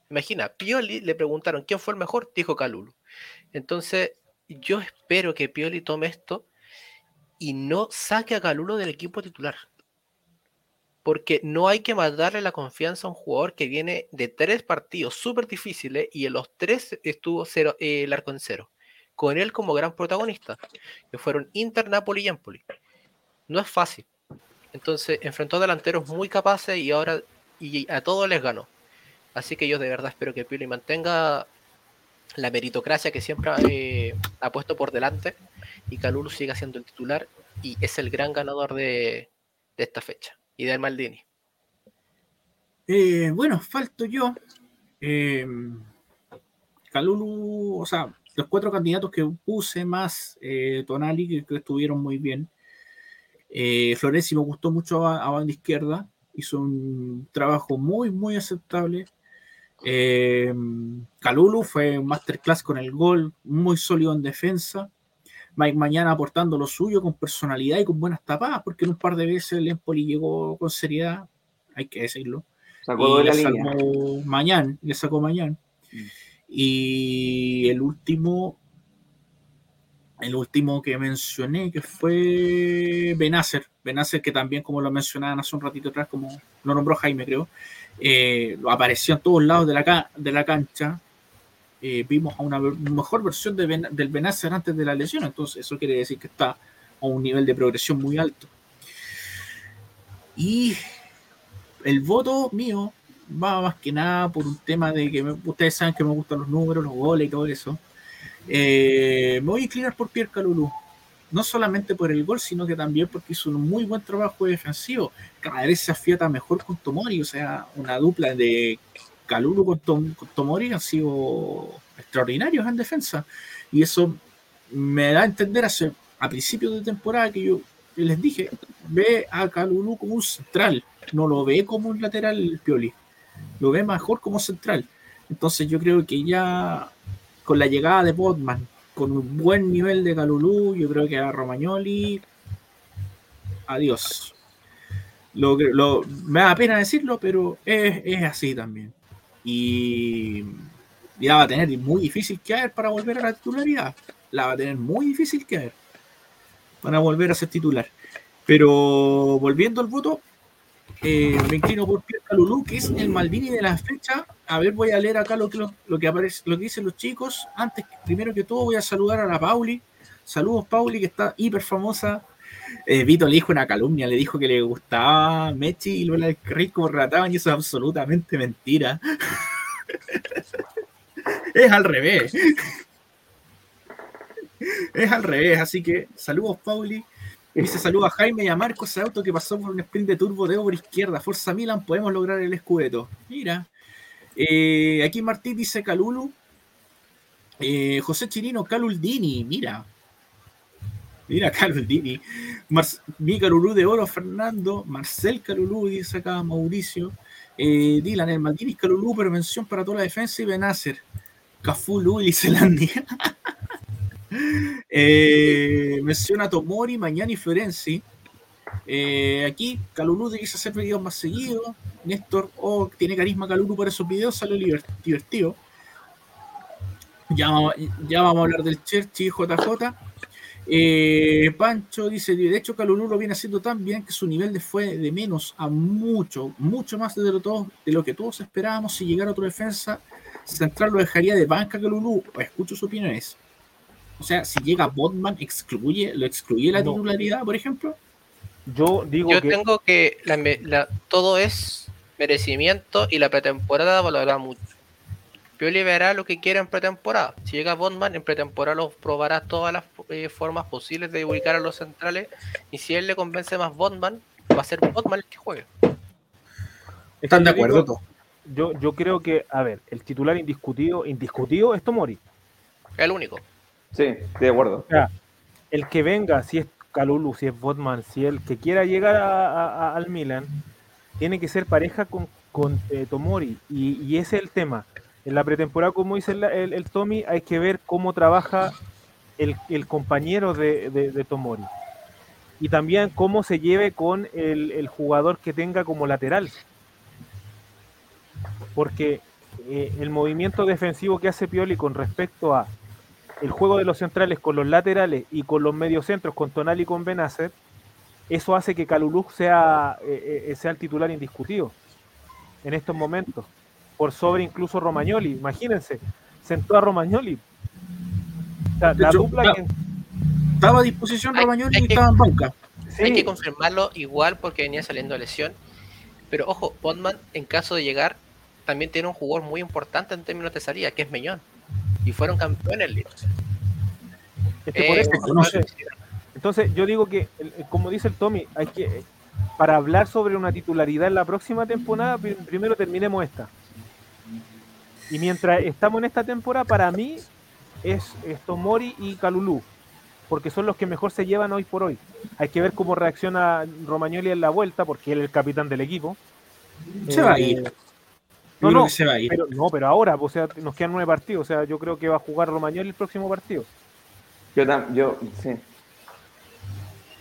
Imagina, Pioli le preguntaron quién fue el mejor, dijo Calulu. Entonces, yo espero que Pioli tome esto y no saque a Calulo del equipo titular. Porque no hay que darle la confianza a un jugador que viene de tres partidos súper difíciles y en los tres estuvo cero, eh, el arco en cero. Con él como gran protagonista, que fueron Inter, Napoli y Empoli no es fácil. Entonces enfrentó a delanteros muy capaces y ahora y a todos les ganó. Así que yo de verdad espero que Pioli mantenga la meritocracia que siempre eh, ha puesto por delante y Calulu siga siendo el titular y es el gran ganador de, esta fecha y del Maldini. Eh, bueno, falto yo. Eh, Calulu, o sea, los cuatro candidatos que puse más Tonali, que estuvieron muy bien. Eh, Florenzi me gustó mucho a, banda izquierda, hizo un trabajo muy, muy aceptable. Eh, Calulu fue un masterclass con el gol, muy sólido en defensa. Mike Mañana aportando lo suyo con personalidad y con buenas tapadas, porque en un par de veces el Empoli llegó con seriedad, hay que decirlo. Sacó y le sacó Mañana, le sacó Mañana. Mm. Y el último, el último que mencioné, que fue Benacer, Benacer que también, como lo mencionaban hace un ratito atrás, como lo nombró Jaime, creo, eh, apareció en todos lados de la, de la cancha. Eh, vimos a una mejor versión del Benacer antes de la lesión, entonces eso quiere decir que está a un nivel de progresión muy alto. Y el voto mío va más que nada por un tema de que ustedes saben que me gustan los números, los goles y todo eso. Eh, me voy a inclinar por Pierre Calulu. No solamente por el gol, sino que también porque hizo un muy buen trabajo defensivo. Cada vez se afiata mejor con Tomori, o sea, una dupla de Calulu con, Tomori han sido extraordinarios en defensa. Y eso me da a entender hace, a principios de temporada que yo les dije, ve a Calulu como un central, no lo ve como un lateral Pioli, lo ve mejor como central. Entonces yo creo que ya con la llegada de Botman, con un buen nivel de Calulu, yo creo que a Romagnoli, adiós. Lo, lo, me da pena decirlo, pero es, es así también. Y ya va a tener muy difícil que haber para volver a la titularidad. La va a tener muy difícil que haber para volver a ser titular. Pero volviendo al voto, eh, me inclino por Pierre Calulú, que es el Maldini de la fecha. A ver, voy a leer acá lo que, lo, que aparece, lo que dicen los chicos. Antes, primero que todo, voy a saludar a la Pauli. Saludos, Pauli, que está hiper famosa. Eh, Vito le dijo una calumnia, le dijo que le gustaba Mechi y Lola del Rico rataban, y eso es absolutamente mentira. [LAUGHS] es al revés. [LAUGHS] es al revés, así que saludos, Pauli. Dice saludos a Jaime y a Marcos, auto que pasó por un sprint de turbo de over izquierda. Forza Milan, podemos lograr el escudeto. Mira. Eh, aquí Martín dice Calulu. Eh, José Chirino, Caluldini, mira. Mira, [LAUGHS] Caluldini. mi Calulú de oro, Fernando. Marcel Calulú, dice acá Mauricio. Eh, Dylan, el Maldini Calulú, prevención para toda la defensa y Benacer. Cafú, y Zelandia. [LAUGHS] Eh, menciona Tomori, Mañana y Florenzi. Aquí, Calulú quise hacer videos más seguidos. Néstor, oh, tiene carisma Calulu para esos videos, sale divertido. Ya, ya vamos a hablar del Cherchi JJ. Eh, Pancho dice, de hecho Calulú lo viene haciendo tan bien que su nivel de fue de menos a mucho, mucho más de lo, todo, de lo que todos esperábamos si llegara otro defensa central lo dejaría de banca Calulú. Escucho sus opiniones. O sea, si llega Botman, excluye, ¿lo excluye la titularidad, por ejemplo? Yo digo Yo tengo que todo es merecimiento y la pretemporada valorará mucho. Pioli verá lo que quiere en pretemporada. Si llega Botman, en pretemporada lo probará todas las eh, formas posibles de ubicar a los centrales. Y si él le convence más Botman, va a ser Botman el que juegue. ¿Están de acuerdo? Yo, yo creo que, a ver, el titular indiscutido, indiscutido es Tomori. El único. Sí, estoy de acuerdo. el que venga, si es Calulu, si es Botman, si el que quiera llegar al Milan, tiene que ser pareja con, con eh, Tomori. Y, ese es el tema. En la pretemporada, como dice el, Tommy, hay que ver cómo trabaja el, compañero de, Tomori. Y también cómo se lleve con el, jugador que tenga como lateral. Porque eh, el movimiento defensivo que hace Pioli con respecto a el juego de los centrales con los laterales y con los mediocentros, con Tonal y con Benacer, eso hace que Calulú sea, eh, eh, sea el titular indiscutido en estos momentos, por sobre incluso Romagnoli. Imagínense, sentó a Romagnoli. Estaba a disposición Romagnoli y estaba en banca. Hay que confirmarlo igual porque venía saliendo lesión. Pero ojo, Bondman, en caso de llegar, también tiene un jugador muy importante en términos de salida, que es Meñón y fueron campeones eh, Entonces yo digo que, como dice el Tommy, hay que para hablar sobre una titularidad en la próxima temporada, primero terminemos esta. Y mientras estamos en esta temporada, para mí es, Tomori y Calulú, porque son los que mejor se llevan hoy por hoy. Hay que ver cómo reacciona Romagnoli en la vuelta, porque él es el capitán del equipo. Se va a ir. Eh, no, no, Pero, no, pero ahora, o sea, nos quedan nueve partidos. O sea, yo creo que va a jugar Romagnoli el próximo partido. Yo, yo sí.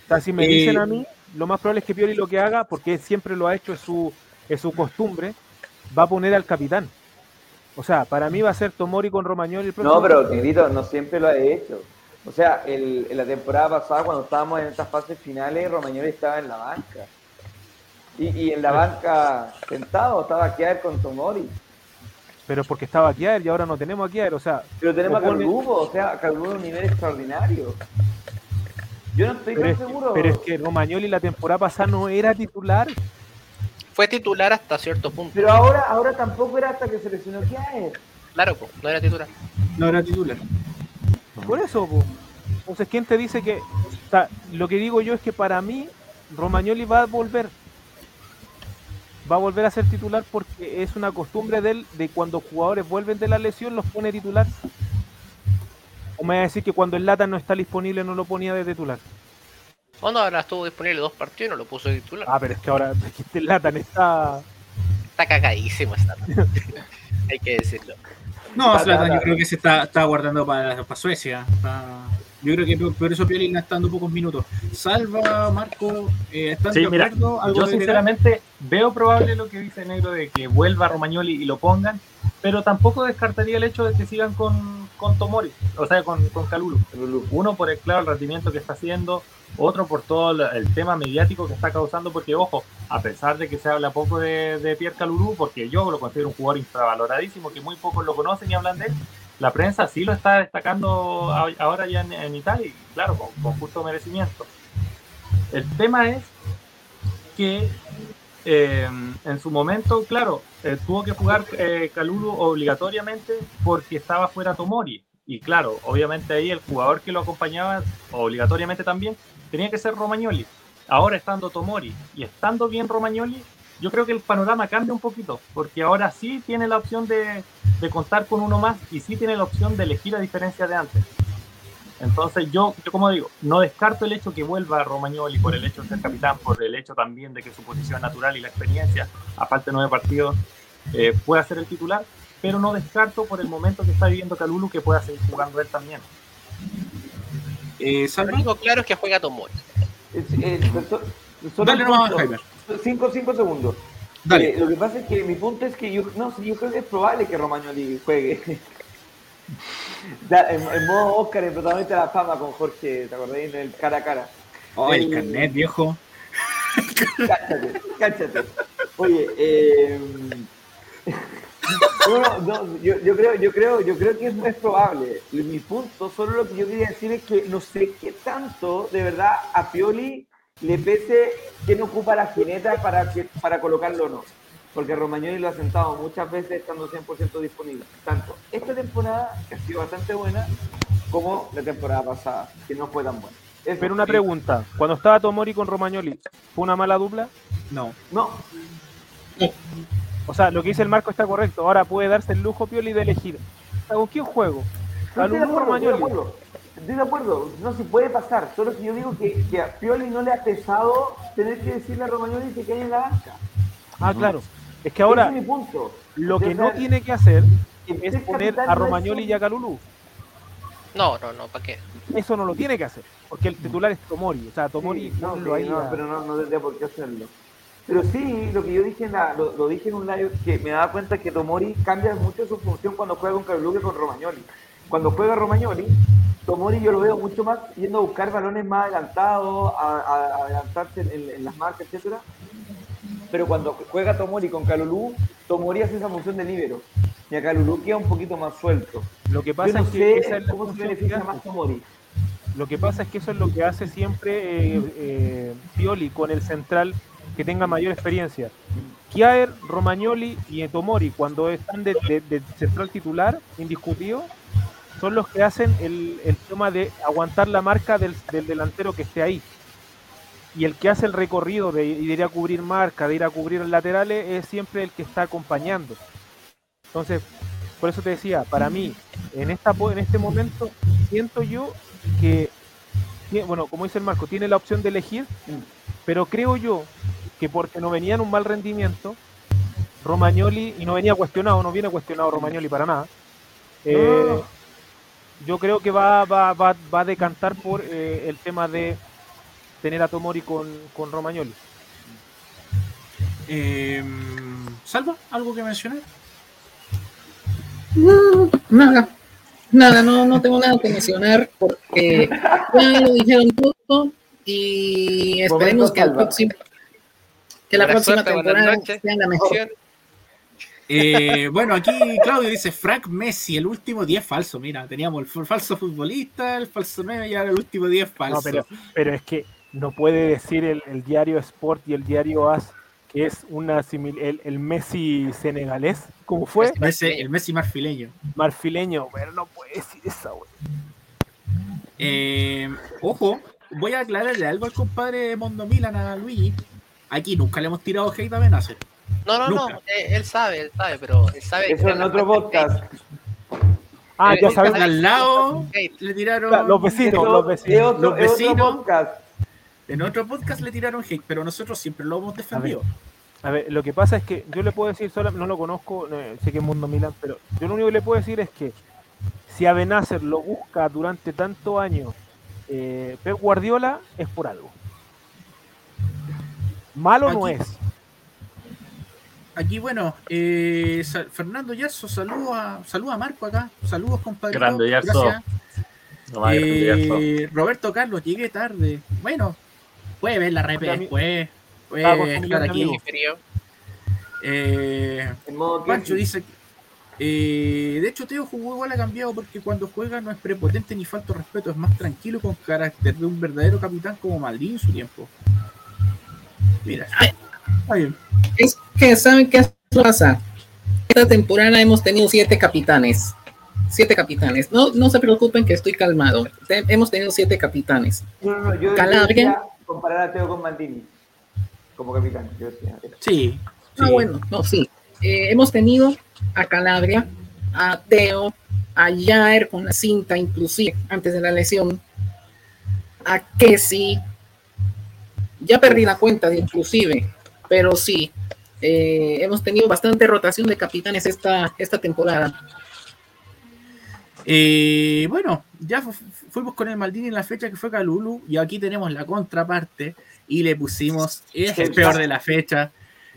Sea, si me dicen a mí, lo más probable es que Pioli lo que haga, porque siempre lo ha hecho, es su, es su costumbre, va a poner al capitán. O sea, para mí va a ser Tomori con Romagnoli el próximo No, pero querido, no siempre lo ha hecho. O sea, el, en la temporada pasada, cuando estábamos en estas fases finales, Romagnoli estaba en la banca. Y, en la banca sentado estaba Kiaer con Tomori. Pero porque estaba Kiaer y ahora no tenemos a Kiaer, o sea. Pero tenemos a Calgubo, o sea, Calgubo un nivel extraordinario. Yo no estoy tan seguro. Pero es que Romagnoli la temporada pasada no era titular. Fue titular hasta cierto punto. Pero ahora, ahora tampoco era hasta que se lesionó Kiaer. Claro, no era titular. No era titular. Por eso, pues. Entonces, ¿quién te dice que.? O sea, lo que digo yo es que para mí, Romagnoli va a volver va a volver a ser titular porque es una costumbre de él de cuando jugadores vuelven de la lesión los pone titular. O me va a decir que cuando el Lata no está disponible no lo ponía de titular. No, ahora estuvo disponible dos partidos y no lo puso de titular. Ah, pero es que ahora [LAUGHS] este Latan está. Está cagadísimo esta. [LAUGHS] Hay que decirlo. No, Zlatan yo creo que se está, está guardando para, para Suecia. Yo creo que por, por eso Pioli está dando pocos minutos. Salva, Marco, eh, ¿están Sí, de mira, acuerdo? ¿Algo Yo de sinceramente veo probable lo que dice Negro de que vuelva Romagnoli y lo pongan, pero tampoco descartaría el hecho de que sigan con, con Tomori, o sea, con, con Calulu. Uno por el claro el rendimiento que está haciendo, otro por todo el, tema mediático que está causando, porque ojo, a pesar de que se habla poco de, de Pierre Calulu, porque yo lo considero un jugador infravaloradísimo, que muy pocos lo conocen y hablan de él, la prensa sí lo está destacando ahora ya en, en Italia, y claro, con, con justo merecimiento. El tema es que eh, en su momento, claro, eh, tuvo que jugar eh, Calulu obligatoriamente porque estaba fuera Tomori. Y claro, obviamente ahí el jugador que lo acompañaba obligatoriamente también tenía que ser Romagnoli. Ahora estando Tomori y estando bien Romagnoli, yo creo que el panorama cambia un poquito, porque ahora sí tiene la opción de, de contar con uno más y sí tiene la opción de elegir a diferencia de antes. Entonces yo, yo como digo, no descarto el hecho que vuelva Romagnoli por el hecho de ser capitán, por el hecho también de que su posición natural y la experiencia, aparte de nueve partidos, eh, pueda ser el titular, pero no descarto por el momento que está viviendo Calulu que pueda seguir jugando él también. Eh, Lo único claro es que juega Tomori. Es- eh, so- solo dale nomás. Jaime. Cinco, cinco segundos. Dale. Eh, lo que pasa es que mi punto es que yo, no, yo creo que es probable que Romagnoli juegue. [LAUGHS] En, en modo Oscar, en protagonista de la fama con Jorge, ¿te acordáis? En el cara a cara. Oh, el el- carnet, viejo. Cáchate, cáchate. Oye, eh, [LAUGHS] no, yo creo, yo creo, yo creo que es, es probable. Y mi punto, solo lo que yo quería decir es que no sé qué tanto de verdad a Pioli le pese que no ocupa la jineta para que para colocarlo o no. Porque Romagnoli lo ha sentado muchas veces estando 100% disponible. Tanto esta temporada, que ha sido bastante buena, como la temporada pasada, que no fue tan buena. Eso. Pero una pregunta, cuando estaba Tomori con Romagnoli, ¿fue una mala dupla? No. No, O sea, lo que dice el Marco está correcto. Ahora puede darse el lujo Pioli de elegir. ¿Con quién juego? No, estoy de ¿Calulu o acuerdo, estoy de Romagnoli? acuerdo. Estoy de acuerdo, no se puede pasar. Solo que yo digo que, que a Pioli no le ha pesado tener que decirle a Romagnoli que cae en la banca. Ah, claro. Es que ahora es mi punto. lo que no tiene que hacer es poner a no Romagnoli y a Calulu. No, no, no, ¿para qué? Eso no lo tiene que hacer, porque el titular es Tomori. O sea, Tomori Sí, no, sí, ahí no, pero no, no tendría por qué hacerlo. Pero sí, lo que yo dije en la- lo, lo dije en un live, que me daba cuenta que Tomori cambia mucho su función cuando juega con Calulu que con Romagnoli. Cuando juega Romagnoli, Tomori yo lo veo mucho más yendo a buscar balones más adelantados, a, a- a adelantarse en, en las marcas, etcétera. Pero cuando juega Tomori con Calulu, Tomori hace esa función de libero. Y a Calulu queda un poquito más suelto. Lo que Yo pasa no es que esa es la cómo se beneficia más Tomori. Lo que pasa es que eso es lo que hace siempre eh, eh, Pioli con el central que tenga mayor experiencia. Kiaer, Romagnoli y Tomori, cuando están de, de- de central titular, indiscutido, son los que hacen el, el tema de aguantar la marca del, del delantero que esté ahí. Y el que hace el recorrido de, de ir a cubrir marca, de ir a cubrir laterales, es siempre el que está acompañando. Entonces, por eso te decía, para mí, en, esta, en este momento, siento yo que, bueno, como dice el Marco, tiene la opción de elegir, pero creo yo que porque no venía en un mal rendimiento, Romagnoli, y no venía cuestionado, no viene cuestionado Romagnoli para nada, eh, yo creo que va, va, va, va a decantar por eh, el tema de tener a Tomori con, con Romagnoli. Eh, Salva, ¿algo que mencionar? No, nada. Nada, no, no tengo nada que mencionar porque ya lo dijeron todo y esperemos que, el próximo, que la Buena próxima suerte, temporada sea la mejor. Eh, bueno, aquí Claudio dice Frank Messi, el último 10 falso. Mira, teníamos el falso futbolista, el falso 9 y ahora el último 10 falso. No, pero, pero es que no puede decir el, el diario Sport y el diario AS que es una simil- el, el Messi senegalés, como fue, Messi- el Messi marfileño. marfileño, pero no puede decir esa, güey. Eh, ojo, voy a aclararle algo al compadre Mondo Milan a Luigi. Aquí nunca le hemos tirado hate a Benacer. No, no, Nunca. no, eh, él sabe, él sabe, pero él sabe Eso en otro podcast. Ah, ya sabemos. Al lado le tiraron. Los vecinos, los vecinos. Los vecinos. En otro podcast le tiraron hate, pero nosotros siempre lo hemos defendido. A ver, lo que pasa es que yo le puedo decir, solo, no lo conozco, eh, sé que es Mundo Milan, pero yo lo único que le puedo decir es que si Abenacer lo busca durante tantos años eh, Pep Guardiola, es por algo. Malo no es. Aquí, bueno, eh, Fernando Yarzo, saludos a, saludos a Marco acá. Saludos, compadre. Grande, Yarzo. No. Eh, Roberto Carlos, llegué tarde. Bueno, puede ver la rep después. Puede Ah, estar aquí. Eh, Pancho dice que. eh, de hecho, Teo jugó igual ha cambiado porque cuando juega no es prepotente ni falta de respeto, es más tranquilo con carácter de un verdadero capitán como Maldini en su tiempo. Mira, está bien. Es que, ¿saben qué pasa? Esta temporada hemos tenido siete capitanes. Siete capitanes. No, no se preocupen que estoy calmado. Te- hemos tenido siete capitanes. No, no, no, yo Calabria. decía comparar a Teo con Maldini como capitán. Yo decía. Sí. Ah, sí. bueno, no, sí. Eh, hemos tenido a Calabria, a Teo, a Jair con la cinta, inclusive antes de la lesión, a Kessi. Ya perdí la cuenta, de inclusive, pero sí. eh, hemos tenido bastante rotación de capitanes esta, esta temporada. Eh, bueno, ya fu- fuimos con el Maldini en la fecha que fue Calulu y aquí tenemos la contraparte y le pusimos, es el peor de la fecha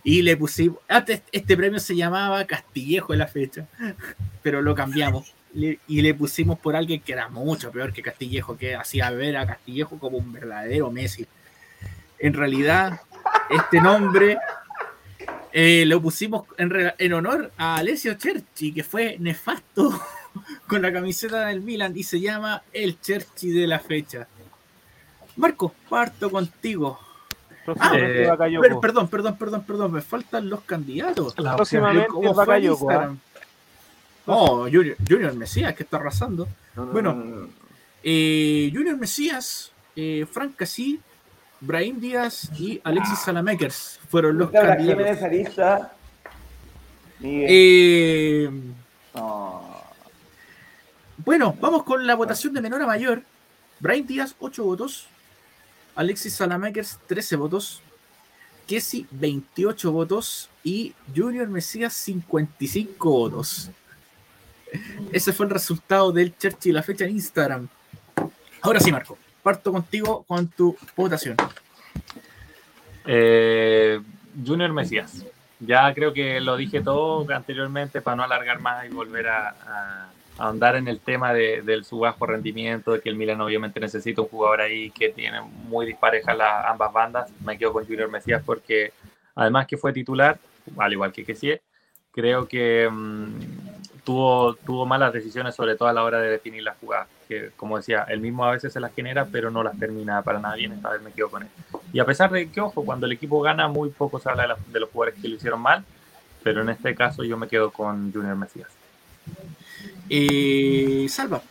y le pusimos, antes este premio se llamaba Castillejo de la fecha, [LAUGHS] pero lo cambiamos y le pusimos por alguien que era mucho peor que Castillejo, que hacía ver a Castillejo como un verdadero Messi. En realidad, este nombre eh, lo pusimos en, en honor a Alessio Cerchi, que fue nefasto [LAUGHS] [LAUGHS] con la camiseta del Milan y se llama el Cherchi de la fecha. Marco, parto contigo. Próximamente eh. Per- perdón, perdón, perdón, perdón, me faltan los candidatos. Próximamente ¿Cómo fue en Bakayoko. ¿ah? Oh, Junior, Junior Mesías, que está arrasando. No, no, Bueno. no, no, no. Eh, Junior Mesías, eh, Frank Casí, Brahim Díaz y Alexis Salamakers fueron los la candidatos. Jiménez. Miguel. No. Bueno, vamos con la votación de menor a mayor. Brian Díaz, 8 votos. Alexis Salamakers, 13 votos. Kessi, 28 votos. Y Junior Mesías, 55 votos. Ese fue el resultado del Churchill, la fecha en Instagram. Ahora sí, Marco, parto contigo con tu votación. Eh, Junior Mesías. Ya creo que lo dije todo anteriormente para no alargar más y volver a ahondar en el tema de, del su bajo rendimiento, de que el Milan obviamente necesita un jugador ahí que tiene muy disparejas ambas bandas. Me quedo con Junior Mesías porque además que fue titular, al igual que Kessie, creo que mm, tuvo, tuvo malas decisiones, sobre todo a la hora de definir las jugadas. Que como decía, él mismo a veces se las genera, pero no las termina para nada bien. Esta vez me quedo con él. Y a pesar de que, ojo, cuando el equipo gana, muy poco se habla de, la- de los jugadores que lo hicieron mal, pero en este caso yo me quedo con Junior Mesías. Eh, Salva.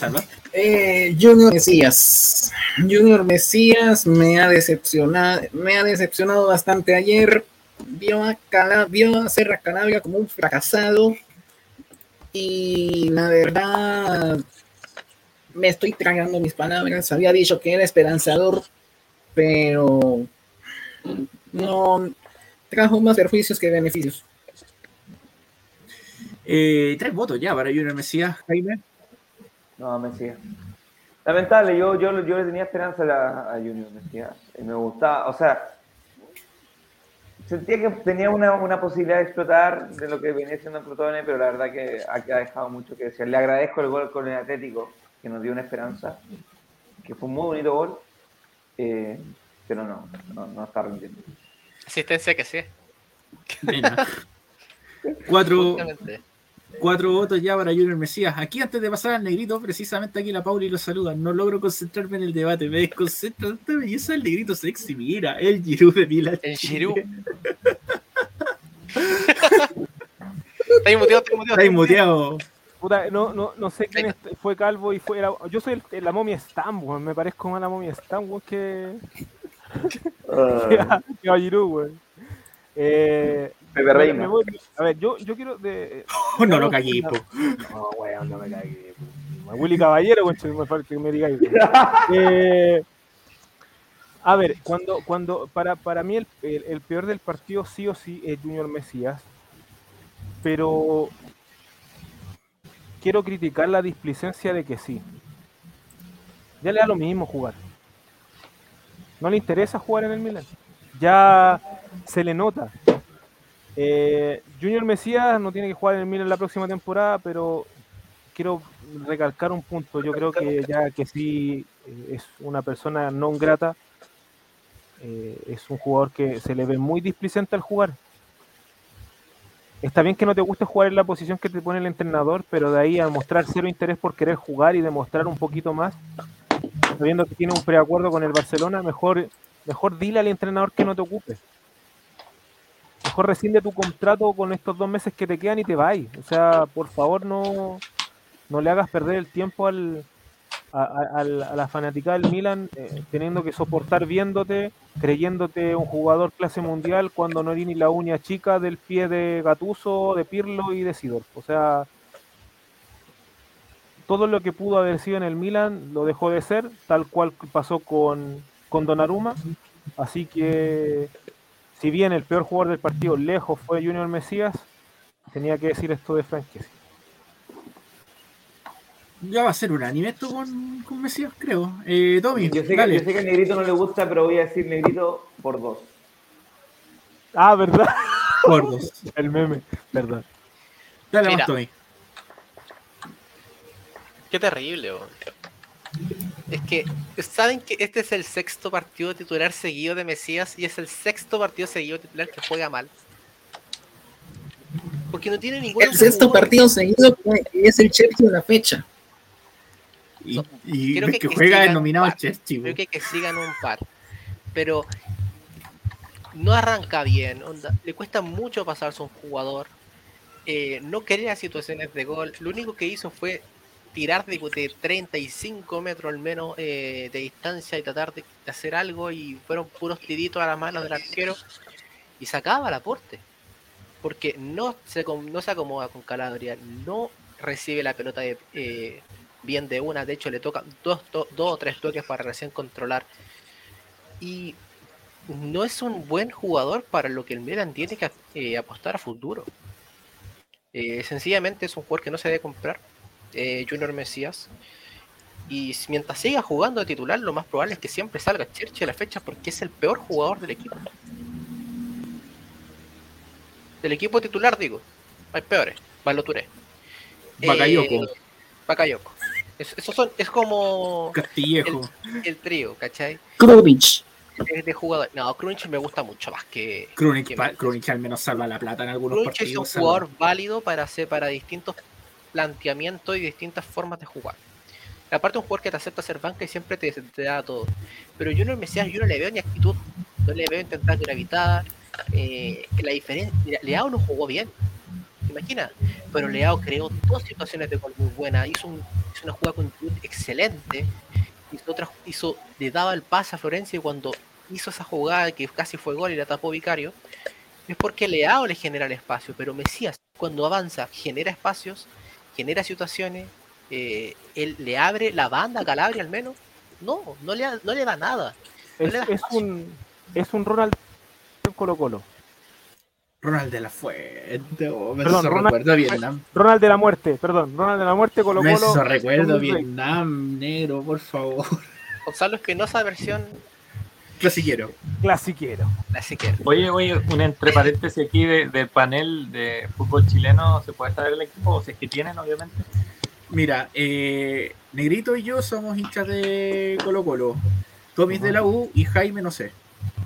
Salva. Eh, Junior Mesías. Junior Mesías me ha decepcionado, me ha decepcionado bastante ayer. Vio a, Cala- vio a Serra Calabria como un fracasado. Y la verdad, me estoy tragando mis palabras. Había dicho que era esperanzador, pero no trajo más perjuicios que beneficios. Eh, tres votos ya para Junior Mesías, Jaime. No, Mesías. Lamentable, yo, yo, yo le tenía esperanza a, la- a Junior Mesías. Y me gustaba, o sea, sentía que tenía una, una posibilidad de explotar de lo que venía siendo Plutone, pero la verdad que ha, ha dejado mucho que decir. Le agradezco el gol con el Atlético, que nos dio una esperanza, que fue un muy bonito gol, eh, pero no, no, no está rindiendo. Asistencia que sí. Cuatro, Justamente. Cuatro votos ya para Junior Mesías. Aquí antes de pasar al negrito, precisamente aquí la Pauli lo saluda. No logro concentrarme en el debate, me desconcentra tanta belleza el negrito sexy. Mira, el Giroud de Milan. El Giroud. [LAUGHS] Está ahí muteado, está ahí muteado. Está ahí muteado. Puta, no, no, no sé quién es- fue calvo y fue. era- yo soy el- la momia Stam, weón. Me parezco más a la momia Stam, weón, que. que [LAUGHS] a, que a Giroud, weón. Eh, Pepe me Reina. voy- a ver, yo, yo quiero. De, Oh, [LAUGHS] no lo cagué, po. No, weón, no me cagué. po. Willy Caballero, que me digáis. [LAUGHS] Eh, a ver, cuando, cuando para, para mí el, el, peor del partido sí o sí es Junior Mesías, pero quiero criticar la displicencia de que sí. Ya le da lo mismo jugar. No le interesa jugar en el Milan. Ya se le nota. Eh, Junior Mesías no tiene que jugar en el Milan la próxima temporada, pero quiero recalcar un punto. Yo creo que ya que sí eh, es una persona no grata, eh, es un jugador que se le ve muy displicente al jugar. Está bien que no te guste jugar en la posición que te pone el entrenador, pero de ahí a mostrar cero interés por querer jugar y demostrar un poquito más, sabiendo que tiene un preacuerdo con el Barcelona, mejor, mejor dile al entrenador que no te ocupe. Mejor rescinde tu contrato con estos dos meses que te quedan y te vayas. O sea, por favor no, no le hagas perder el tiempo al, a, la fanática del Milan eh, teniendo que soportar viéndote, creyéndote un jugador clase mundial cuando no eres ni la uña chica del pie de Gatuso, de Pirlo y de Sidor. O sea, todo lo que pudo haber sido en el Milan lo dejó de ser, tal cual pasó con, con Donnarumma. Así que, si bien el peor jugador del partido lejos fue Junior Mesías, tenía que decir esto de Franquesi. Ya va a ser un anime esto con, con Mesías, creo. Eh, Tommy, yo sé, que, yo sé que Negrito no le gusta, pero voy a decir Negrito por dos. Ah, ¿verdad? Por dos. [LAUGHS] El meme, verdad. Dale Mira, más, Tommy. Qué terrible, bro. Es que, ¿saben que este es el sexto partido titular seguido de Mesías y es el sexto partido seguido titular que juega mal? Porque no tiene ningún. El sexto partido seguido es el Chelsea de la fecha. Y, que, juega denominado Chelsea. Creo que, que sigan un par. Pero no arranca bien. le cuesta mucho pasarse a un jugador. Eh, no crea situaciones de gol. Lo único que hizo fue tirar de, 35 metros al menos eh, de distancia y tratar de, hacer algo. Y fueron puros tiritos a la mano del arquero. Y sacaba el aporte. Porque no se, no se acomoda con Calabria. No recibe la pelota de, eh, bien de una, de hecho le toca dos, dos o tres toques para recién controlar. Y no es un buen jugador para lo que el Milan tiene que eh, apostar a futuro. Sencillamente es un jugador que no se debe comprar, eh, Junior Mesías. Y mientras siga jugando de titular, lo más probable es que siempre salga Churchill a la fecha porque es el peor jugador del equipo. Del equipo titular, digo. Hay peores. Baloturé. Bakayoko. Bakayoko. Es, son, es como. Castillejo. El, trío, ¿cachai? Krunic. de jugador. No, Krunic me gusta mucho más que. Krunic, al menos salva la plata en algunos Krunic partidos. es un jugador válido para hacer para distintos planteamientos y distintas formas de jugar. Aparte, un jugador que te acepta ser banca y siempre te, da todo. Pero yo no me yo no le veo ni actitud. No le veo intentar gravitar. Eh, la diferencia. Leao no jugó bien imagina. Pero Leao creó dos situaciones de gol muy buenas, hizo, una jugada con excelente, hizo, otra, hizo, le daba el pase a Florencia y cuando hizo esa jugada que casi fue gol y la tapó Vicario, es porque Leao le genera el espacio, pero Mesías cuando avanza genera espacios, genera situaciones, eh, él le abre la banda a Calabria al menos, no, no le, no le da nada. es, un, es un Ronald Colo Colo. Ronald de la Fuente, oh, perdón, Ronald, recuerdo Vietnam. Ronald de la Muerte, perdón, Ronald de la Muerte, Colo Colo. Me recuerdo Vietnam, negro, por favor. Gonzalo Espinosa, versión. Clasiquero. Clasiquero. Clasiquero. Oye, oye, un entre paréntesis aquí del panel de fútbol chileno, ¿se puede saber el equipo? O si es que tienen, obviamente. Mira, eh, Negrito y yo somos hinchas de Colo Colo. Tommy de la U y Jaime no sé.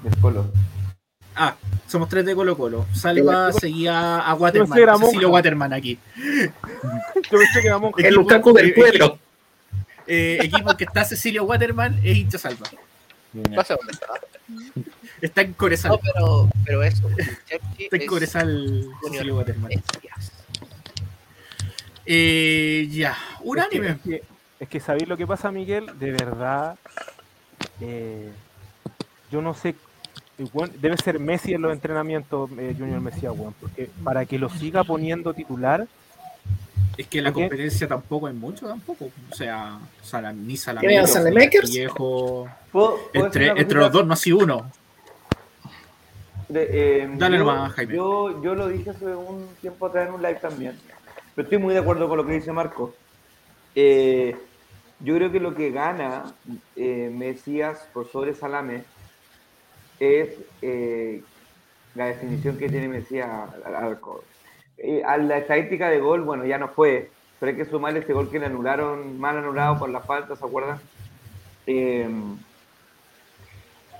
Del Colo. Ah, somos tres de Colo Colo. Salva seguía a Waterman. Cecilio Waterman aquí. [LAUGHS] El Lukaku del pueblo. Eh, equipo que está Cecilio Waterman es hincha salva. Pasa dónde está. Está en Corezal. No, pero, pero eso. Está en Corezal Waterman. Eh, ya, un es anime. Que, es, que, sabéis lo que pasa, Miguel, de verdad. Eh, yo no sé debe ser Messi en los entrenamientos, eh, Junior Messi, porque para que lo siga poniendo titular, Es que la competencia tampoco hay mucho, tampoco. O sea, ni Salamakers. Viejo. Entre, entre los dos no ha uno. Eh, Dale nomás, Jaime. Yo, yo lo dije hace un tiempo atrás en un live también. Pero estoy muy de acuerdo con lo que dice Marco. Eh, yo creo que lo que gana eh, Mesías por sobre Salame es eh, la definición que tiene Mesías al, a la estadística de gol, bueno, ya no fue, pero hay que sumar ese gol que le anularon, mal anulado por la falta, ¿se acuerdan?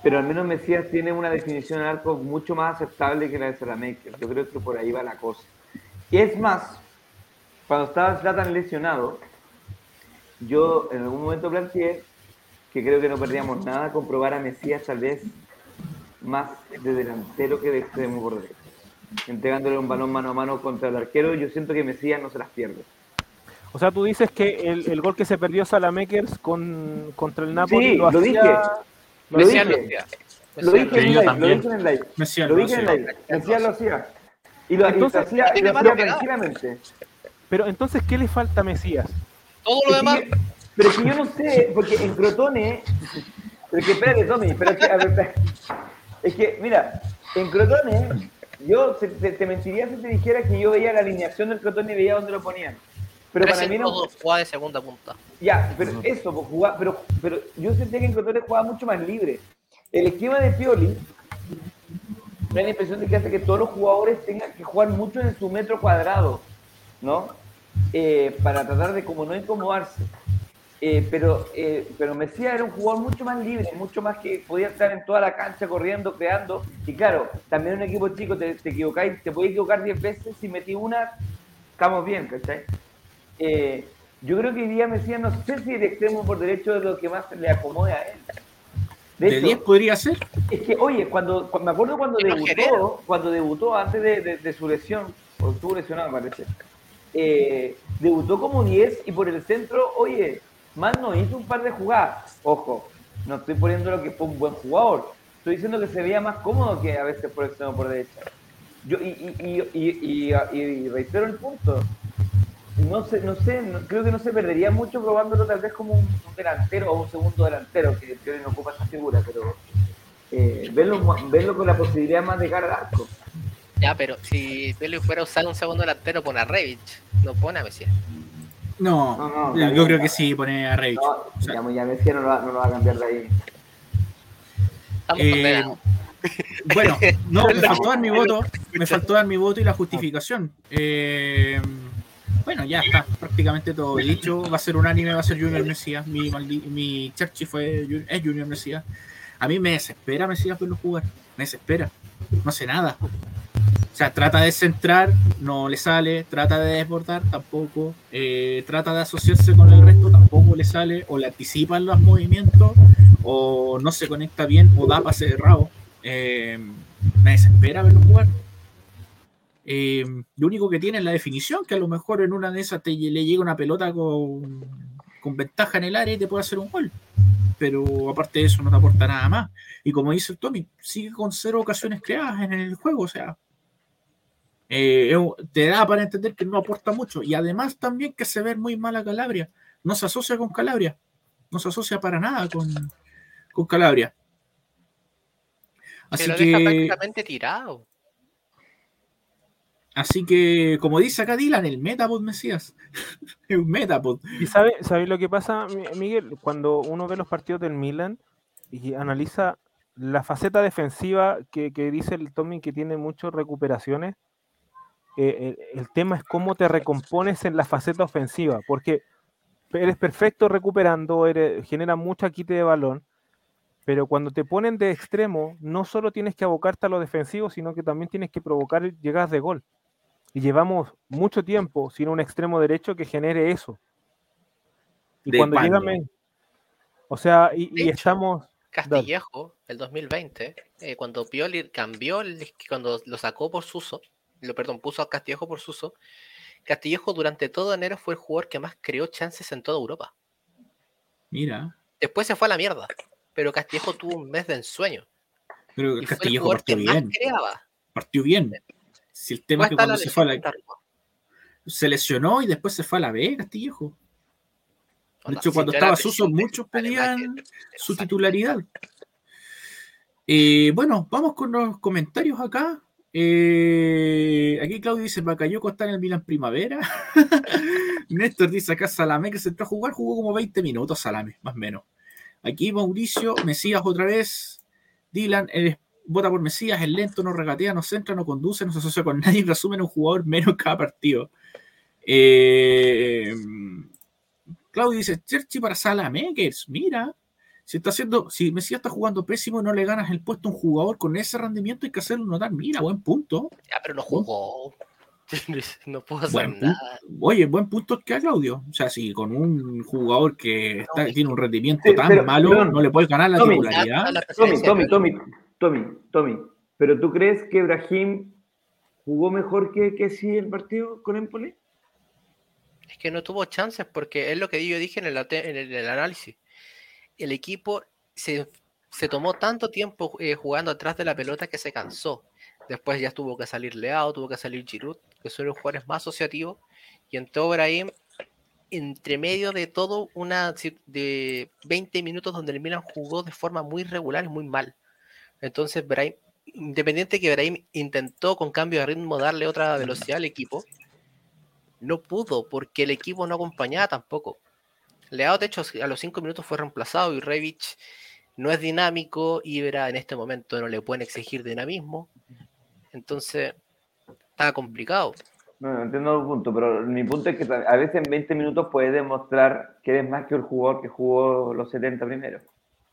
pero al menos Mesías tiene una definición al arco mucho más aceptable que la de Salamaker. Yo creo que por ahí va la cosa. Y es más, cuando estaba Zlatan lesionado, yo en algún momento planteé que creo que no perdíamos nada comprobar a Mesías tal vez más de delantero que de extremo por. Entregándole un balón mano a mano contra el arquero, yo siento que Mesías no se las pierde. O sea, tú dices que el, gol que se perdió Salamekers con, contra el Napoli lo, dije. Lo dije. Lo dije, en live, lo dije en live. Mesías lo dije en live. Mesías lo hacía. Y lo, hacía, y lo hacía tranquilamente. Pero entonces, ¿qué le falta a Mesías? Todo lo demás. pero que yo no sé, porque en Crotone. Pero que espérate, Tommy, pero que, a ver, es que, mira, en Crotone, yo te, mentiría si te dijera que yo veía la alineación del Crotone y veía dónde lo ponían. Pero, para mí no. Jugaba de segunda punta. Ya, pero eso, pues, jugaba, pero, pero yo sentía que en Crotone jugaba mucho más libre. El esquema de Pioli me da la impresión de que hace que todos los jugadores tengan que jugar mucho en su metro cuadrado, ¿no? Eh, para tratar de como no incomodarse. Eh, pero, eh, pero Mesías era un jugador mucho más libre, mucho más que podía estar en toda la cancha corriendo, creando. Y claro, también un equipo chico te, te equivocáis, te puedes equivocar 10 veces, si metí una, estamos bien, ¿cachai? yo creo que hoy día Mesías, no sé si el extremo por derecho es lo que más le acomode a él. De, 10 podría ser. Es que, oye, cuando, me acuerdo cuando debutó, cuando debutó antes de, de, su lesión, o estuvo lesionado, parece eh, debutó como 10 y por el centro, oye, más no hizo un par de jugadas. Ojo, no estoy poniendo lo que fue un buen jugador. Estoy diciendo que se veía más cómodo que a veces por extremo por derecha. Yo, y, y, y, reitero el punto. No sé, no sé, creo que no se perdería mucho probándolo tal vez como un, delantero o un segundo delantero, que, que no ocupa esa figura, pero eh, verlo, con la posibilidad más de cara arco. Ya, pero si Pelo fuera a usar un segundo delantero, pone a Revich, no pone a Messi. No, no, yo creo que sí pone a Revich. No, o ya, Messi no lo, va, no lo, va, a cambiar de ahí. Eh, bueno, no, me [LAUGHS] faltó dar mi voto, me faltó dar mi voto y la justificación. Eh, bueno, ya está prácticamente todo dicho. Va a ser unánime, va a ser Junior Mesías. Mi, mi Cherchi fue, es Junior Mesías. A mí me desespera Mesías verlo jugar. Me desespera. No hace nada. O sea, trata de centrar, no le sale, trata de desbordar, tampoco, eh, trata de asociarse con el resto, tampoco le sale, o le anticipan los movimientos, o no se conecta bien, o da pase de rabo. Eh, me desespera verlo jugar. Eh, lo único que tiene es la definición, que a lo mejor en una de esas te, le llega una pelota con, con ventaja en el área y te puede hacer un gol. Pero aparte de eso no te aporta nada más. Y como dice el Tommy, sigue con cero ocasiones creadas en el juego. O sea, eh, te da para entender que no aporta mucho. Y además también que se ve muy mal a Calabria. No se asocia con Calabria. No se asocia para nada con, con Calabria. Así que, deja prácticamente tirado. Así que, como dice acá Dylan, el Metapod Mesías. [LAUGHS] es un Metapod. ¿Y sabe, sabe lo que pasa, Miguel? Cuando uno ve los partidos del Milan y analiza la faceta defensiva que, que dice el Tommy que tiene muchas recuperaciones, eh, el, tema es cómo te recompones en la faceta ofensiva, porque eres perfecto recuperando, eres, genera mucha quite de balón, pero cuando te ponen de extremo, no solo tienes que abocarte a lo defensivo, sino que también tienes que provocar llegadas de gol. Y llevamos mucho tiempo sin un extremo derecho que genere eso. Y cuando llegan, o sea, y, estamos... Castillejo, el 2020, eh, cuando Pioli cambió, cuando lo sacó por Suso, lo, perdón, puso a Castillejo por Suso. Castillejo durante todo enero fue el jugador que más creó chances en toda Europa. Mira. Después se fue a la mierda, pero Castillejo tuvo un mes de ensueño. Pero Castillejo partió bien. Partió bien. Si el tema es que cuando se fue a la... se lesionó y después se fue a la B, Castillejo. De hecho, cuando estaba Suso, muchos pedían su titularidad. Eh, bueno, vamos con los comentarios acá. Eh, aquí Claudio dice, Bacayoco está en el Milan Primavera. [LAUGHS] Néstor dice acá Salame que se entró a jugar, jugó como 20 minutos Salame, más o menos. Aquí Mauricio, Mesías otra vez. Dylan, eres, vota por Mesías, es lento, no regatea, no centra, no conduce, no se asocia con [LAUGHS] nadie, resumen un jugador menos cada partido. Eh, Claudio dice, Cherchi para Salamekers, mira, si está haciendo, si Mesías está jugando pésimo y no le ganas el puesto a un jugador con ese rendimiento, hay que hacerlo notar, mira, buen punto. Ya, pero no jugó. [LAUGHS] No puedo hacer nada. Oye, buen punto que a Claudio. O sea, si con un jugador que tiene un rendimiento tan malo, no le puedes ganar la titularidad. Tommy, Tommy, Tommy, Tommy, Tommy, ¿pero tú crees que Ibrahim jugó mejor que, que sí el partido con Empoli? Es que no tuvo chances porque es lo que yo dije en el, en el análisis. El equipo se, se tomó tanto tiempo eh, jugando atrás de la pelota que se cansó. Después ya tuvo que salir Leao, tuvo que salir Giroud, que son los jugadores más asociativos. Y entró Brahim entre medio de todo una de 20 minutos donde el Milan jugó de forma muy regular y muy mal. Entonces Brahim, independiente que Brahim intentó con cambio de ritmo darle otra velocidad al equipo, no pudo porque el equipo no acompañaba tampoco. Leao, de hecho, a los 5 minutos fue reemplazado y Revich no es dinámico, Ibra en este momento no le pueden exigir dinamismo. Entonces, está complicado. No, entiendo el punto, pero mi punto es que a veces en 20 minutos puedes demostrar que eres más que el jugador que jugó los 70 primero.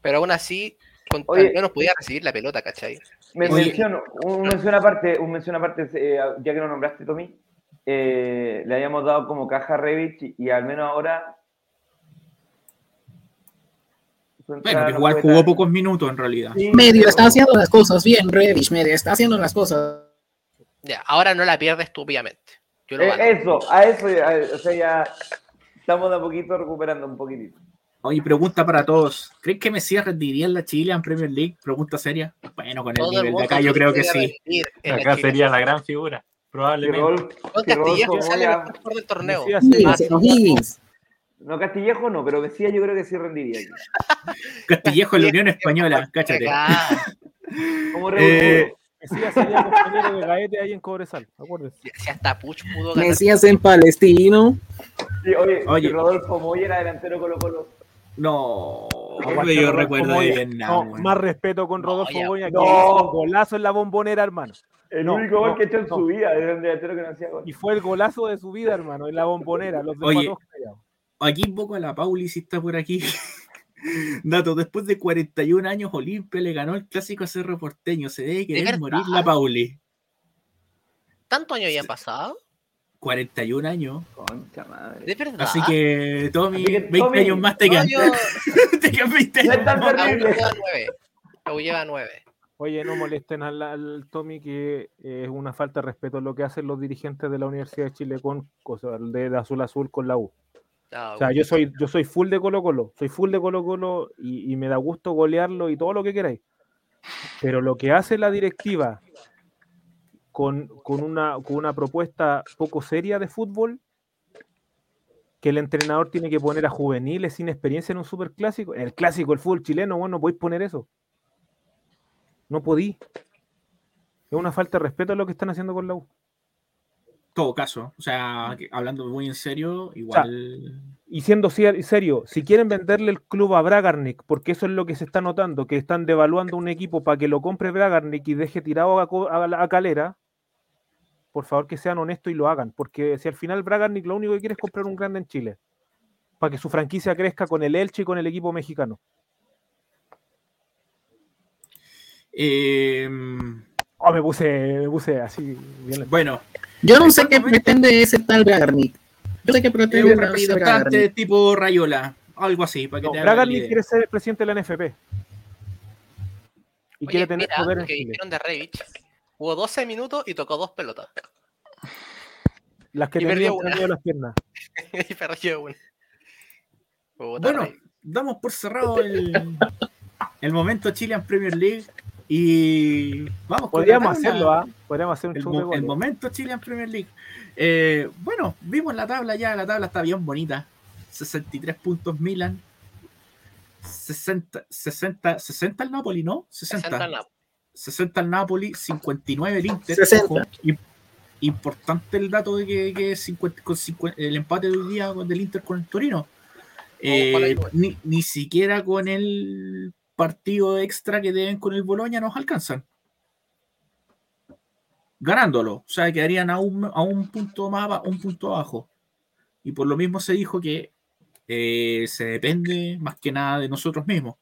Pero aún así, con, al menos podía recibir la pelota, ¿cachai? Me menciono, un mención aparte, un mención aparte, eh, ya que lo nombraste, Tommy, eh, le habíamos dado como caja a Revich y, al menos ahora. Bueno, igual jugó pocos minutos en realidad. medio está haciendo las cosas bien, Revich, medio está haciendo las cosas. Ya, ahora no la pierde estúpidamente. Eh, eso, a eso, o sea, ya estamos de a poquito recuperando un poquitito. Oye, pregunta para todos. ¿Crees que Mesías rendiría en la Chile en Premier League? Pregunta seria. Bueno, con el nivel de acá yo creo que sí. Acá sería la gran figura. Probablemente. Castillejo sale mejor del torneo. No, Castillejo no, pero decía yo creo que sí rendiría. [LAUGHS] Castillejo en la Unión Española, [LAUGHS] cáchate. [LAUGHS] Como eh, Mesías sería compañero de Gaete ahí en Cobresal, acuérdense. Si hasta Puch pudo ganar. Mesías en Palestino. Sí, oye, oye. Rodolfo Moy era delantero Colo Colo. No, yo recuerdo de bien no, Más respeto con Rodolfo no, Moya, que hizo un golazo en la bombonera, hermano. El único gol que ha hecho en su vida, desde un delantero que no hacía gol. Y fue el golazo de su vida, hermano, en la bombonera. Los Oye, aquí un poco a la Pauli, si está por aquí. [LAUGHS] Dato, después de 41 años, Olimpia le ganó el clásico a Cerro Porteño. Se debe querer morir la Pauli. ¿Tantos años habían pasado? 41 años. Concha madre. De verdad. Así que, Tommy, 20 años más te quedan. [LAUGHS] te quedan 20 años. No tan terrible. lleva 9. Oye, no molesten al, Tommy que es una falta de respeto lo que hacen los dirigentes de la Universidad de Chile con cosas de, azul azul con la U. Ah, o sea, yo soy, yo soy full de Colo Colo, soy full de Colo Colo y, y me da gusto golearlo y todo lo que queráis. Pero lo que hace la directiva con, una, con una propuesta poco seria de fútbol, que el entrenador tiene que poner a juveniles sin experiencia en un superclásico, en el clásico, el fútbol chileno, bueno, no podéis poner eso. No podí. Es una falta de respeto a lo que están haciendo con la U. Todo caso, o sea, hablando muy en serio, igual. y siendo serio, si quieren venderle el club a Bragarnik, porque eso es lo que se está notando, que están devaluando un equipo para que lo compre Bragarnik y deje tirado a, Calera, por favor que sean honestos y lo hagan, porque si al final Bragarnik lo único que quiere es comprar un grande en Chile, para que su franquicia crezca con el Elche y con el equipo mexicano. Eh, oh, me puse, me puse así. Bueno. Yo no sé qué pretende ese tal Bragarnik. Yo sé que pretende un representante tipo Rayola, algo así. Para que Bragarnik quiere ser el presidente de la NFP. Y quiere tener poder en Chile. de Revich, jugó 12 minutos y tocó dos pelotas. Las que tenían perdido las piernas. [LAUGHS] y perdió una. Bueno, damos por cerrado el, el momento Chilean Premier League Y vamos, podríamos hacerlo, ¿ah? Podríamos hacer un el, show el momento Chile en Premier League. Eh, bueno, vimos la tabla ya, la tabla está bien bonita. 63 puntos Milan. 60, 60, 60 el Napoli, ¿no? 60. 60 el Napoli. 60 el Napoli, 59 el Inter. 60. y, importante el dato de que, que 50, con 50, el empate de hoy día del Inter con el Torino. Eh, ni, ni, siquiera con el partido extra que deben con el Boloña nos alcanzan. Ganándolo. O sea, quedarían a un, a un punto más un punto abajo. Y por lo mismo se dijo que eh, se depende más que nada de nosotros mismos.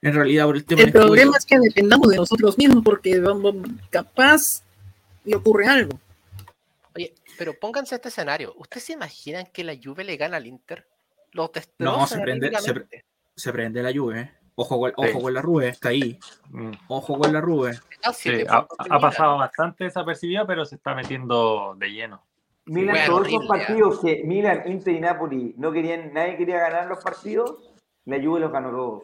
En realidad, por el tema El problema es que dependamos de nosotros mismos porque capaz y ocurre algo. Oye, pero pónganse este escenario. ¿Ustedes se imaginan que la Juve le gana al Inter? Los no, se prende, se, prende la Juve. ¿eh? Ojo, con, ojo con la Rube, está ahí. Mm. Ojo con la Rube. ha, ha, pasado bastante desapercibida, pero se está metiendo de lleno. Milan, todos esos partidos que Milan, Inter y Napoli no querían, nadie quería ganar los partidos, la Juve los ganó todos.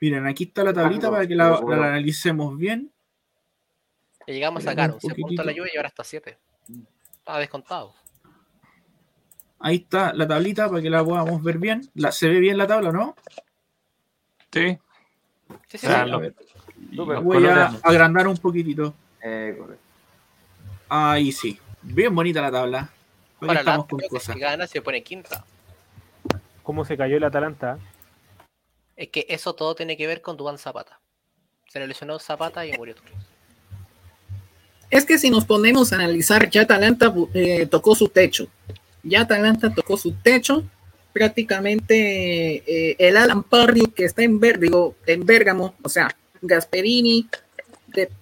Miren, aquí está la tablita para que la, analicemos bien. llegamos a sacar 11 puntos a la Juve y ahora está 7. Está descontado. Ahí está la tablita para que la podamos ver bien. La, ¿Se ve bien la tabla, no? Sí. Sí, sí, Voy a agrandar un poquitito. Eh, Ahí sí. Bien bonita la tabla. Para estamos con cosas. Si gana se pone quinta. ¿Cómo se cayó el Atalanta? Es que eso todo tiene que ver con Dubán Zapata. Se le lesionó Zapata y murió Es que si nos ponemos a analizar, ya Atalanta eh, tocó su techo. Ya Atalanta tocó su techo. Prácticamente eh, el Alan Parrio que está en, Vértigo, en Bérgamo, o sea, Gasperini,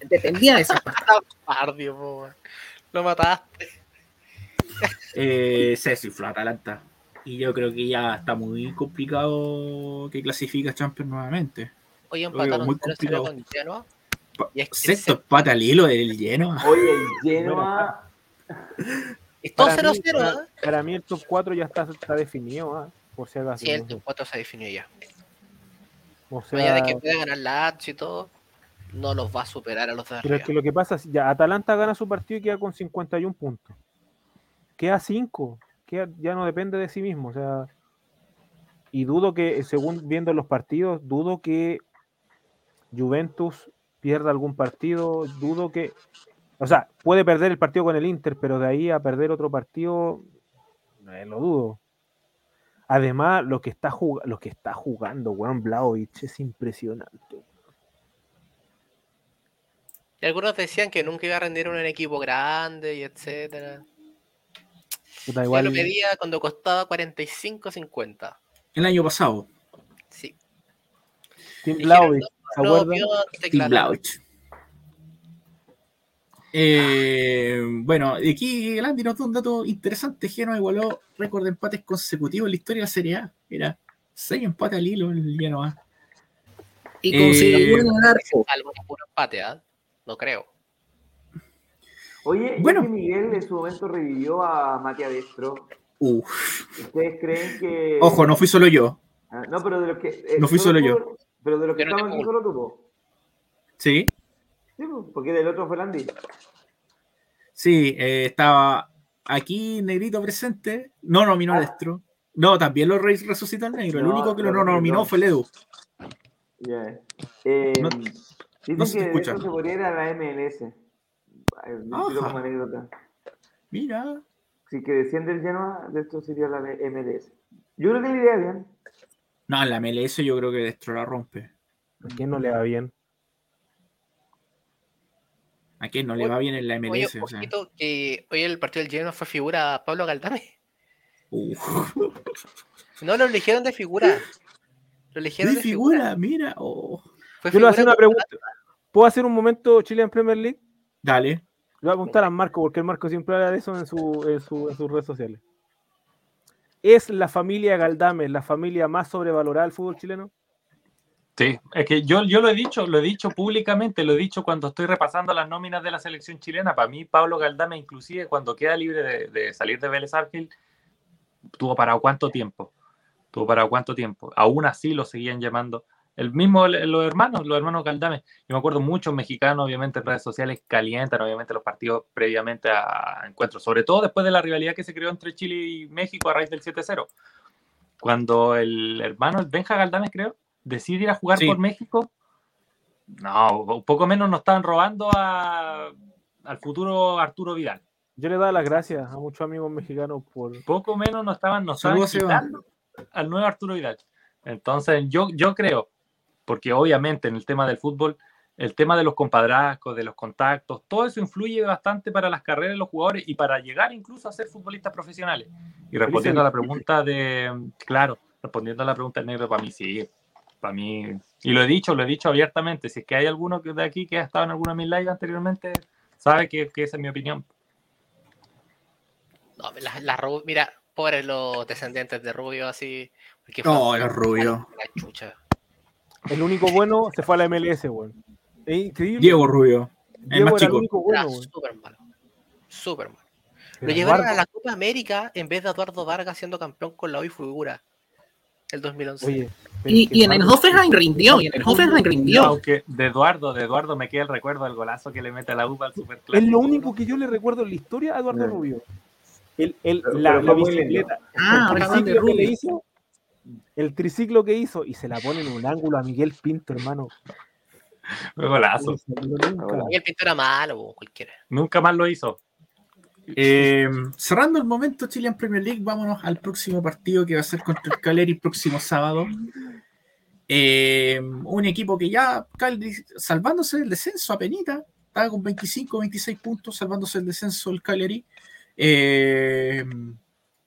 dependía de Zapata. [LAUGHS] Pardio, lo mataste. Eh, se desinfló Atalanta. Y yo creo que ya está muy complicado que clasifique a Champions nuevamente. Oye, empataron muy complicado. con Genoa. Y es Sexto empate al hilo del Genoa. Oye, el [LAUGHS] Genoa. [LAUGHS] Todo 0-0, ¿eh? Para mí el top 4 ya está, está definido, ¿eh? por si acaso. Sí, el top 4 se definió ya. O sea, de que pueda ganar Lazio y todo, no los va a superar a los de Pero es que lo que pasa es ya Atalanta gana su partido y queda con 51 puntos. Queda 5, ya no depende de sí mismo, o sea, y dudo que según viendo los partidos, dudo que Juventus pierda algún partido, dudo que o sea, puede perder el partido con el Inter, pero de ahí a perder otro partido eh, lo dudo. Además, lo que está, lo que está jugando Juan Blaovic es impresionante. Y algunos decían que nunca iba a rendir en un equipo grande y etcétera. igual... Yo lo medía cuando costaba 45.50. El año pasado. Sí. Tim Blaovic, Tim Blaovic. Eh, bueno, aquí Andy nos da un dato interesante. Genoa igualó récord de empates consecutivos en la historia de la Serie A. Era 6 empates al hilo en el Genoa. Y consiguió un arco. Algo puro empate, ¿ah? No creo. Oye, bueno. Miguel en su momento revivió a Matías Destro. ¿Ustedes creen que. Ojo, no fui solo yo. Ah, no, pero de los que. Eh, no fui solo yo. Pero de los que estaban aquí solo tuvo. Sí. Sí, porque del otro fue Landy. Sí, eh, estaba aquí Negrito presente. No nominó a. Destro. No, también lo resucitó el negro. el único que lo no nominó fue el Edu. Yeah. Eh, Dicen no se que escucha. se podría ir a la MLS. Como anécdota. Mira. Si que desciende el Genoa, de esto sería la MLS. Yo creo que le iría bien. No, en la MLS yo creo que Destro la rompe. ¿A quién no le va bien? ¿A quién no le va bien en la MLS? Oye, o sea. que hoy el partido del Genoa fue figura Pablo Galdame. [LAUGHS] No lo eligieron de figura. Lo eligieron de, figura, mira. Oh. Yo le voy a hacer una pregunta. ¿Puedo hacer un momento Chile en Premier League? Dale. Le voy a preguntar a Marco, porque el Marco siempre habla de eso en, su, sus redes sociales. ¿Es la familia Galdame la familia más sobrevalorada del fútbol chileno? Sí, es que yo, yo lo he dicho, lo he dicho públicamente, lo he dicho cuando estoy repasando las nóminas de la selección chilena. Para mí, Pablo Galdame, inclusive cuando queda libre de, de salir de Vélez Arfield, tuvo para cuánto tiempo. Tuvo para cuánto tiempo. Aún así lo seguían llamando El mismo, los hermanos, los hermanos Galdames. Yo me acuerdo muchos mexicanos, obviamente, en redes sociales calientan, obviamente, los partidos previamente a encuentros, sobre todo después de la rivalidad que se creó entre Chile y México a raíz del 7-0. Cuando el hermano, el Benja Galdames, creo, decide ir a jugar por México, no, un poco menos nos estaban robando a, al futuro Arturo Vidal. Yo le doy las gracias a muchos amigos mexicanos por. Poco menos nos estaban, nos estaban al nuevo Arturo Vidal. Entonces, yo, yo creo porque obviamente en el tema del fútbol, el tema de los compadrazgos, de los contactos, todo eso influye bastante para las carreras de los jugadores y para llegar incluso a ser futbolistas profesionales. Y respondiendo a la pregunta de, claro, respondiendo a la pregunta del negro, para mí sí, para mí, y lo he dicho, lo he dicho abiertamente, si es que hay alguno de aquí que ha estado en alguna de mis lives anteriormente, sabe que, esa es mi opinión. No, la, mira, pobres los descendientes de Rubio, así. No, era Rubio. La chucha. El único bueno se fue a la MLS, weón. increíble. Diego Rubio. Diego era el único bueno, Súper malo. Súper malo. Lo llevaron a la Copa América en vez de Eduardo Vargas siendo campeón con la hoy figura el 2011. y, en el Hoffenheim rindió, y en el Hoffenheim rindió. Aunque de Eduardo, de Eduardo me queda el recuerdo del golazo que le mete a la UPA al Superclásico. Es lo único que yo le recuerdo en la historia a Eduardo Rubio. El, el, la, la bicicleta. Ah, el de Rubio. le hizo el triciclo que hizo y se la pone en un ángulo a Miguel Pinto, hermano. golazo. Miguel Pinto era malo, cualquiera. Nunca más lo hizo. Eh, cerrando el momento Chilean Premier League, vámonos al próximo partido que va a ser contra el Caleri el próximo sábado. Eh, un equipo que ya salvándose del descenso a penita, estaba con 25, 26 puntos, salvándose del descenso el Caleri. Eh,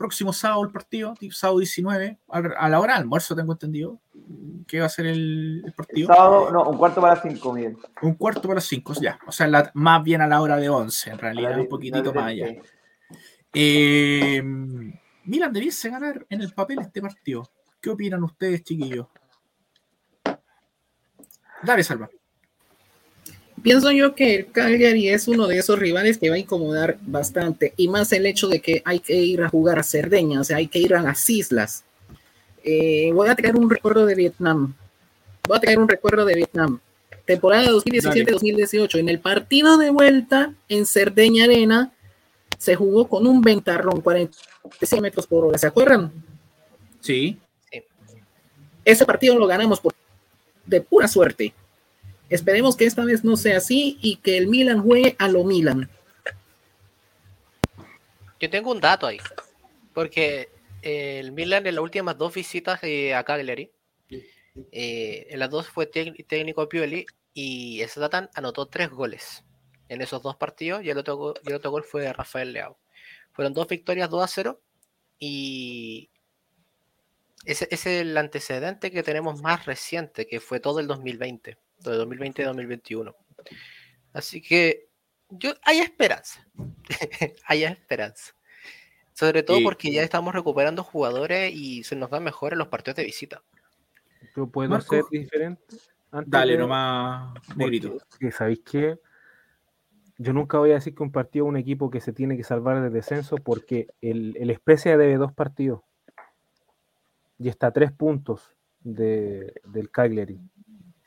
próximo sábado el partido, sábado 19, a la hora del almuerzo, tengo entendido, que va a ser el, partido. sábado, no, un cuarto para las 5, Miguel. Un cuarto para las 5, ya. O sea, más bien a la hora de 11, en realidad, un poquitito más allá. Eh, Milan debiese ganar en el papel este partido. ¿Qué opinan ustedes, chiquillos? Dale, Salva. Pienso yo que el Cagliari es uno de esos rivales que va a incomodar bastante, y más el hecho de que hay que ir a jugar a Cerdeña, o sea, hay que ir a las islas. Eh, voy a traer un recuerdo de Vietnam. Voy a traer un recuerdo de Vietnam. Temporada 2017-2018. En el partido de vuelta en Cerdeña Arena se jugó con un ventarrón, 46 metros por hora. ¿Se acuerdan? Sí. Ese partido lo ganamos por, de pura suerte. Esperemos que esta vez no sea así y que el Milan juegue a lo Milan. Yo tengo un dato ahí, porque eh, el Milan en las últimas dos visitas eh, a Cagliari, eh, en las dos fue técnico Pioli y Zlatan anotó tres goles en esos dos partidos y el otro, el otro gol fue de Rafael Leao. Fueron dos victorias 2 a 0 y ese, es el antecedente que tenemos más reciente, que fue todo el 2020 de 2020 2021. Así que yo hay esperanza. [LAUGHS] hay esperanza. Sobre todo porque ya estamos recuperando jugadores y se nos da mejor en los partidos de visita. Yo puedo ser diferente. Dale, nomás, negrito. ¿Sabéis qué? Yo nunca voy a decir que un partido es un equipo que se tiene que salvar del descenso porque el, el Especia debe dos partidos y está a tres puntos de, del Cagliari.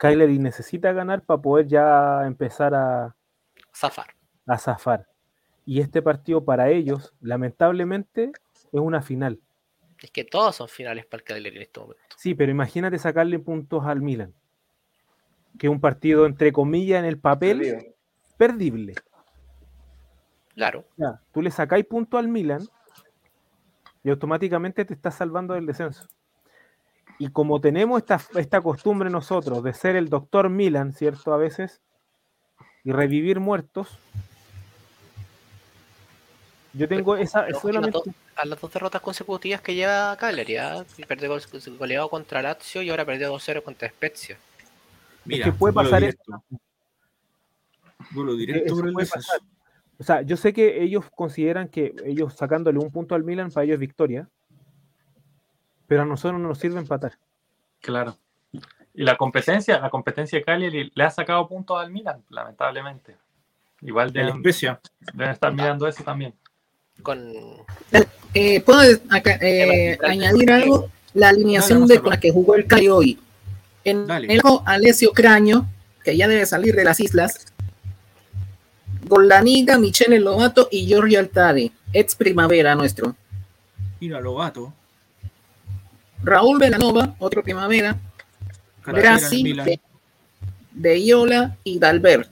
Cagliari necesita ganar para poder ya empezar a zafar. A zafar. Y este partido para ellos, lamentablemente, es una final. Es que todos son finales para el Cagliari en este momento. Sí, pero imagínate sacarle puntos al Milan. Que es un partido, entre comillas, en el papel, perdible. Claro. tú le sacáis puntos al Milan y automáticamente te estás salvando del descenso. Y como tenemos esta, esta costumbre nosotros de ser el doctor Milan, ¿cierto? A veces, y revivir muertos, yo tengo esa. Solamente... A las dos derrotas consecutivas que lleva Cagliari, ¿ah? perdió goleado contra Lazio y ahora perdió 2-0 contra Spezia. Mira, es que puede pasar esto. directo O sea, yo sé que ellos consideran que ellos sacándole un punto al Milan para ellos es victoria, pero a nosotros no nos sirve empatar. Claro. Y la competencia, la competencia de Cali le ha sacado puntos al Milan, lamentablemente. Igual de Especia. Deben estar mirando eso también. Con... Eh, ¿Puedo eh, añadir algo? La alineación de con la que jugó el Cali hoy. En el Alessio Craño, que ya debe salir de las islas. Goldaniga, Michele Lobato y Giorgio Altari, ex primavera nuestro. Mira, Lobato. Raúl Velanova, otro primavera. Grassi, de, de Iola y Dalbert.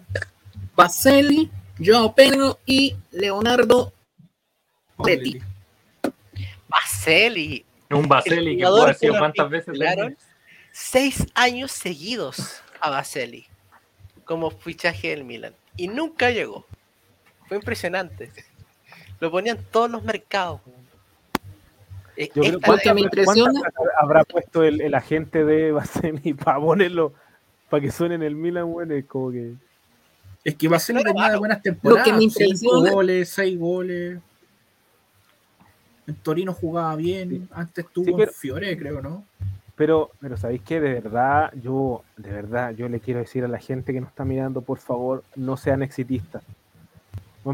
Baselli, Joao Pedro y Leonardo Betty. Baselli. Un Baselli que puede sido cuántas veces. Seis años seguidos a Baselli como fichaje del Milan y nunca llegó. Fue impresionante. Lo ponían todos los mercados. Yo creo que me impresiona. Habrá puesto el, agente de Baselli [LAUGHS] para ponerlo, para que suene en el Milan, bueno, es como que. Es que Baselli tenía buenas temporadas. Lo que me impresiona. goles, seis goles. En Torino jugaba bien. Antes tuvo sí, Fiore, creo, ¿no? Pero, pero sabéis que de verdad, yo, de verdad, yo le quiero decir a la gente que nos está mirando, por favor, no sean exitistas.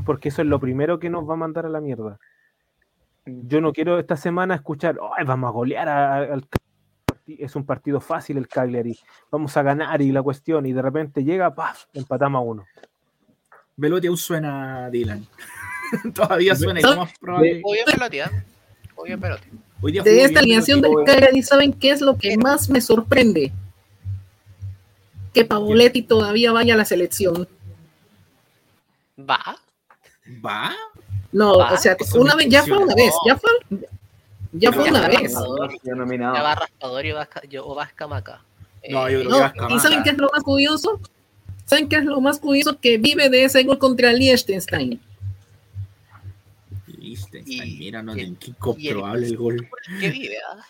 porque eso es lo primero que nos va a mandar a la mierda. Yo no quiero esta semana escuchar, vamos a golear al es un partido fácil el Cagliari, vamos a ganar y la cuestión, y de repente llega, ¡paf! empatamos a uno. Velotti aún suena Dylan. [LAUGHS] Todavía suena, más probable. Obvio Velotti, ¿eh? Obvio Velotti de esta alineación del Cagliari, ¿saben qué es lo que más me sorprende? Que Pavoletti todavía vaya a la selección. ¿Va? ¿Va? No, o sea, una vez, ya fue una vez, ya fue, ya fue una vez. Ya va Raspador o va Escamaca. No, yo creo que ¿Y saben qué es lo más curioso? ¿Saben qué es lo más curioso? Que vive de ese gol contra Liechtenstein. Y, mira, no, qué incomprobable el, gol. ¿Qué vive? Ah?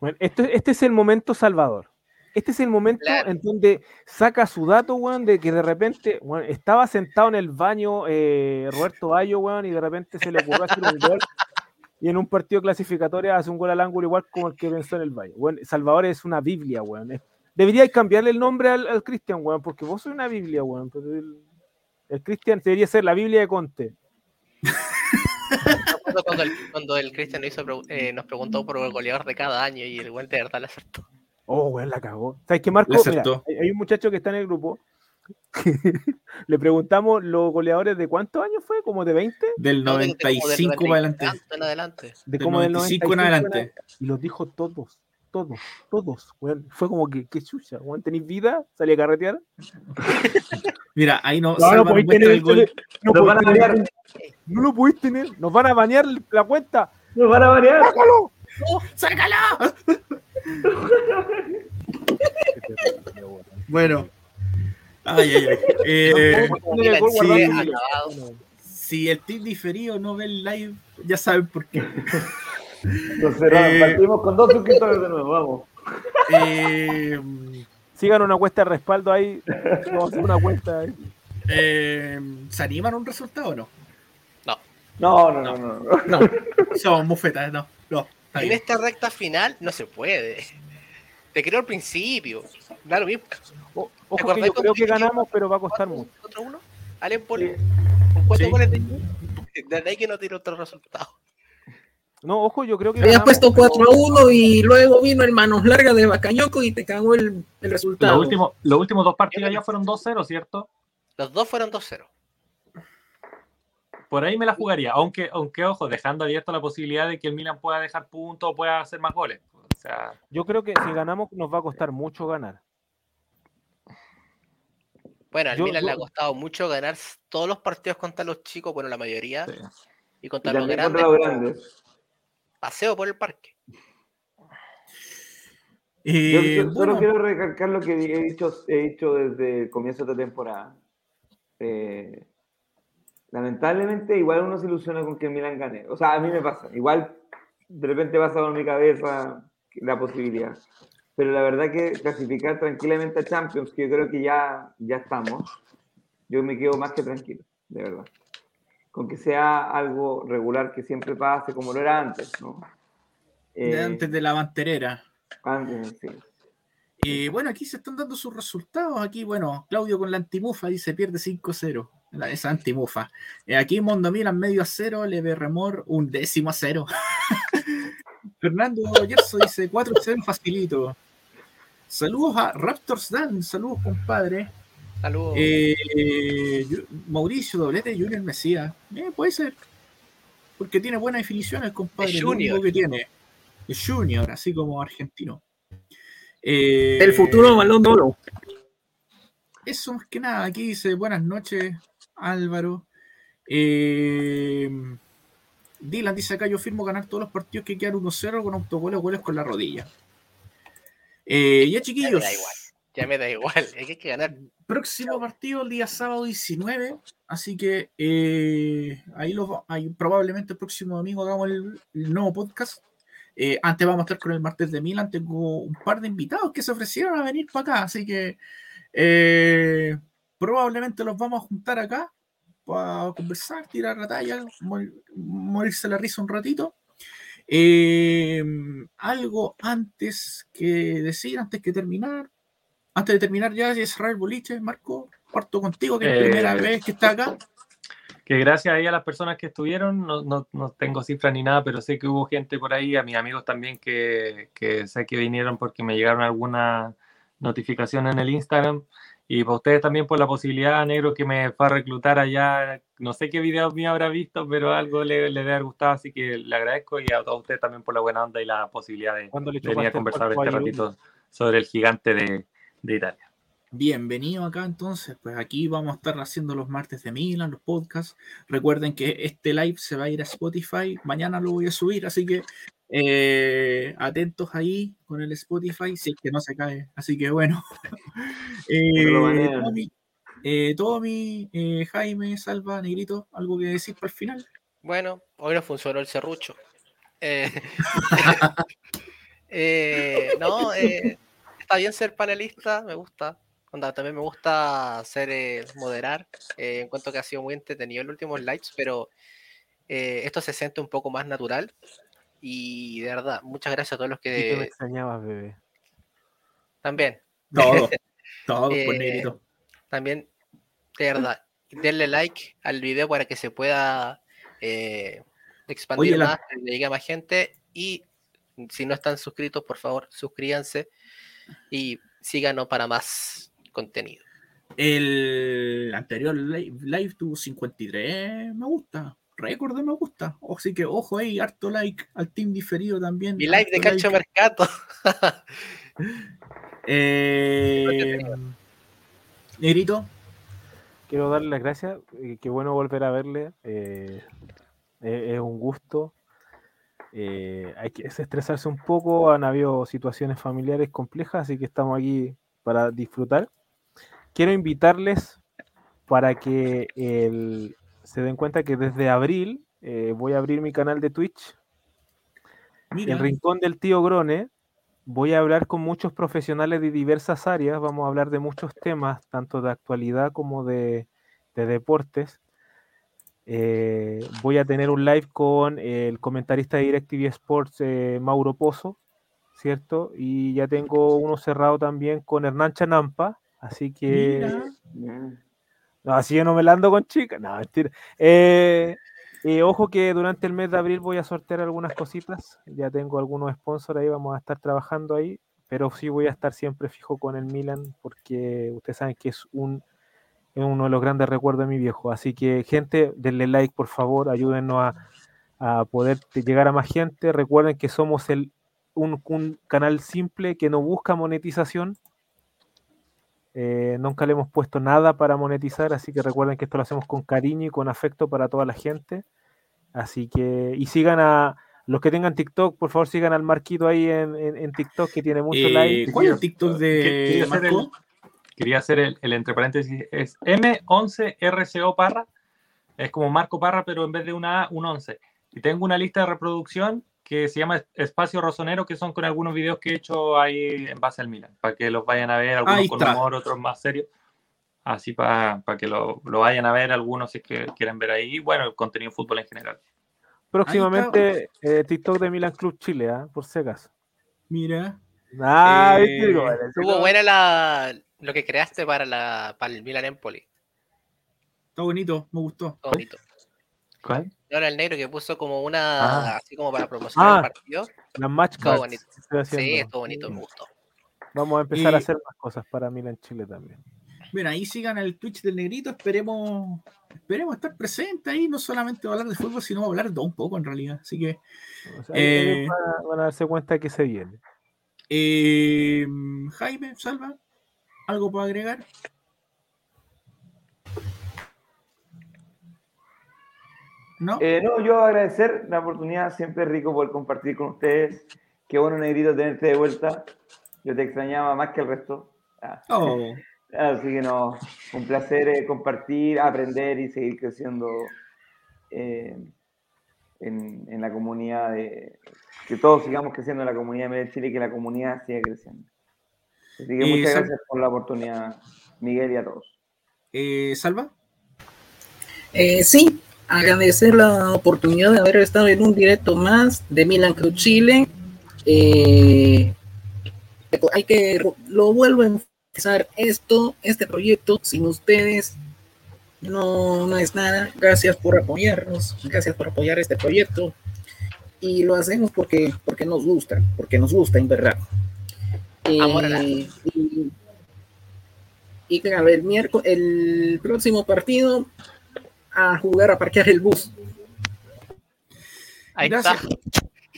Bueno, este, este es el momento salvador. Este es el momento en donde saca su dato, weón, de que de repente, estaba sentado en el baño eh, Roberto Bayo, weón, y de repente se le ocurrió hacer un gol. [LAUGHS] Y en un partido clasificatorio hace un gol al ángulo igual como el que pensó en el baño. Bueno, Salvador es una Biblia, weón. Debería cambiarle el nombre al, Cristian, weón, porque vos sos una Biblia, weón. El, el Cristian debería ser la Biblia de Conte cuando el, cuando el Cristian eh, nos preguntó por el goleador de cada año y el buen de verdad le acertó. Oh, weón, la cagó. ¿Sabes qué, Marco? hay, un muchacho que está en el grupo. [LAUGHS] le preguntamos los goleadores de cuántos años fue, como de 20? Del 95 para adelante. En adelante. De como del 95 en adelante. Y los dijo todos, todos, todos. Fue como que, qué chucha, ¿tenéis vida? ¿Salí a carretear? [LAUGHS] Mira, ahí no, no, no el gol. No, no lo pudiste tener. Nos van a banear la cuenta. Nos van a banear. ¡Sácalo! ¡Sácalo! bueno. Ay, ay, ay. [LAUGHS] Eh, si, el team diferido no ve el live, ya saben por qué. Entonces, eh, partimos con dos suscriptores de nuevo, vamos. Eh, Sigan una cuesta de respaldo ahí. Vamos a hacer una cuesta ahí. Eh, ¿Se animan un resultado o no? No, no, no, no. no. No. no en esta recta final no se puede. Te creo al principio. Da lo mismo. ojo que yo creo que ganamos, pero va a costar mucho. ¿Otro uno? Allen Poli. Con cuatro goles de Desde [LAUGHS] ahí que no tiene otro resultado. No, ojo, yo creo que. Habías puesto 4 a 1 y luego vino el manos largas de Bacañoco y te cagó el, el resultado. Los últimos, los últimos dos partidos ya fueron 2-0, ¿cierto? Los dos fueron 2-0 por ahí me la jugaría, aunque, aunque ojo, dejando abierta la posibilidad de que el Milan pueda dejar puntos o pueda hacer más goles. O sea, yo creo que si ganamos nos va a costar mucho ganar. Bueno, al Milan le ha costado mucho ganar todos los partidos contra los chicos, bueno, la mayoría. Y contra los, grandes, Paseo por el parque. yo, solo quiero recalcar lo que he dicho, he dicho desde el comienzo de temporada. Eh, lamentablemente igual uno se ilusiona con que el Milan gane. O sea, a mí me pasa. Igual de repente pasa por mi cabeza la posibilidad. Pero la verdad que clasificar tranquilamente a Champions, que yo creo que ya, ya estamos, yo me quedo más que tranquilo, de verdad. Con que sea algo regular que siempre pase como lo era antes, ¿no? de eh, antes de la banterera. Antes, sí. Y bueno, aquí se están dando sus resultados. Aquí, bueno, Claudio con la antimufa dice pierde 5-0 la, esa antimufa. Eh, aquí Mondomilan medio a cero, Leve Remor un décimo a cero. [LAUGHS] Fernando Yerso dice 4-0 facilito. Saludos a Raptors Dan, saludos compadre. Saludos. Eh, Mauricio Doblete Junior Mesías. Eh, puede ser. Porque tiene buena definición el compadre. Es junior. que tiene. Es junior, así como argentino. Eh, El futuro balón de oro. Eso más que nada. Aquí dice buenas noches, Álvaro. Eh, Dylan dice acá: Yo firmo ganar todos los partidos que quedan 1-0 con autogoles o goles con la rodilla. Eh, ya, Ya chiquillos. me da igual. Ya me da igual. [LAUGHS] Hay que ganar. Próximo partido el día sábado 19. Así que eh, ahí, lo, ahí probablemente el próximo domingo hagamos el, el nuevo podcast. Eh, antes vamos a estar con el martes de Milan. Tengo un par de invitados que se ofrecieron a venir para acá. Así que probablemente los vamos a juntar acá para conversar, tirar la talla, mor- morirse la risa un ratito. Eh, algo antes que decir, antes que terminar. Antes de terminar ya y cerrar el boliche, Marco, parto contigo, que es la Eh, primera vez que está acá. Que gracias ahí a las personas que estuvieron, no, no, no tengo cifras ni nada, pero sé que hubo gente por ahí, a mis amigos también que, que sé que vinieron porque me llegaron alguna notificación en el Instagram. Y para ustedes también por la posibilidad, negro, que me fue a reclutar allá. No sé qué videos mío habrá visto, pero algo le, le debe haber gustado, así que le agradezco y a todos ustedes también por la buena onda y la posibilidad de, de venir a conversar este ratito sobre el gigante de, de Italia. Bienvenido acá entonces, pues aquí vamos a estar haciendo los martes de Milan, los podcasts. Recuerden que este live se va a ir a Spotify, mañana lo voy a subir, así que eh, atentos ahí con el Spotify, si es que no se cae. Así que bueno. [LAUGHS] [LAUGHS] Eh. Tommy, eh, Tommy, eh, Jaime, Salva, Negrito, ¿algo que decir para el final? Bueno, hoy no funcionó el serrucho. Eh, [LAUGHS] eh, no, eh, está bien ser panelista, me gusta. Onda, también me gusta ser eh, moderar. Eh, encuentro que ha sido muy entretenido el último lives, pero eh, esto se siente un poco más natural. Y de verdad, muchas gracias a todos los Y que me que extrañabas, bebé. también, Todo, [LAUGHS] todo, Eh, pues, Negrito. también, de verdad, denle like al video para que se pueda eh, expandir Oye, la- más, que le llegue a más gente. Y si no están suscritos, por favor, suscríbanse y síganos para más contenido. El anterior live, live tuvo 53 me gusta, récord de me gusta. Así que ojo ahí, harto like al team diferido también. Mi live de like. Mercato. [LAUGHS] Eh, Negrito, Quiero darle las gracias. eh, qué bueno volver a verle. eh, eh, es un gusto. eh, hay que desestresarse un poco. Han habido situaciones familiares complejas, así que estamos aquí para disfrutar. Quiero invitarles para que el- se den cuenta que desde abril eh, voy a abrir mi canal de Twitch, mira, El Rincón del Tío Grone. Voy a hablar con muchos profesionales de diversas áreas. Vamos a hablar de muchos temas, tanto de actualidad como de, de deportes. Eh, voy a tener un live con el comentarista de DirecTV Sports, eh, Mauro Pozo, ¿cierto? Y ya tengo uno cerrado también con Hernán Chanampa. Así que. mira. No, así yo no me la ando con chicas. No, mentira. Eh, eh, ojo que durante el mes de abril voy a sortear algunas cositas. Ya tengo algunos sponsors ahí, vamos a estar trabajando ahí. Pero sí voy a estar siempre fijo con el Milan porque ustedes saben que es un es uno de los grandes recuerdos de mi viejo. Así que, gente, denle like, por favor, ayúdennos a, a poder llegar a más gente. Recuerden que somos el, un, un canal simple que no busca monetización. Eh, nunca le hemos puesto nada para monetizar, así que recuerden que esto lo hacemos con cariño y con afecto para toda la gente. Así que, y sigan a los que tengan TikTok, por favor sigan al Marquito ahí en, en- en TikTok que tiene mucho Eh, like. ¿Cuál es el TikTok Quería de hacer Marco? el- Quería hacer el, el entre paréntesis, es M11RCO Parra, es como Marco Parra, pero en vez de una A, un 11. Y tengo una lista de reproducción que se llama Espacio Rosonero, que son con algunos videos que he hecho ahí en base al Milan, para que los vayan a ver, algunos con está. humor, otros más serios. Así para que lo, lo vayan a ver, algunos si es que quieren ver ahí. Y bueno, el contenido de fútbol en general. Próximamente eh, TikTok de Milan Club Chile, ¿ah? por si acaso. Mira. Ah, Eh, viste, Estuvo buena la, lo que creaste para, la, para el Milan Empoli. Está bonito, me gustó. Todo bonito. ¿Cuál? Ahora el negro que puso como una, Ah. así como para promocionar Ah. el partido. las match cards bonito. Sí, estuvo bonito, me gustó. Vamos a empezar a hacer más cosas para Milan Chile también. Bueno, ahí sigan el Twitch del Negrito, esperemos, esperemos estar presentes ahí, no solamente hablar de fútbol, sino hablar de un poco en realidad. Así que eh, van, a, darse cuenta que se viene. Eh, Jaime, Salva, ¿algo para agregar? ¿No? Eh, no, yo agradecer la oportunidad, siempre es rico poder compartir con ustedes. Qué bueno, Negrito, tenerte de vuelta. Yo te extrañaba más que el resto. Ah. Oh. [LAUGHS] Así que no, un placer eh, compartir, aprender y seguir creciendo eh, en, la comunidad de que todos sigamos creciendo en la comunidad de Chile y que la comunidad siga creciendo. Así que muchas gracias por la oportunidad, Miguel y a todos. Eh, ¿Salva? sí, agradecer la oportunidad de haber estado en un directo más de Milan Cruz Chile. hay que, lo vuelvo a esto, este proyecto, sin ustedes no, no es nada. Gracias por apoyarnos, gracias por apoyar este proyecto. Y lo hacemos porque, porque nos gusta, porque nos gusta, en verdad. Eh, y, y claro, el miércoles, el próximo partido, a jugar a parquear el bus. Ahí Gracias.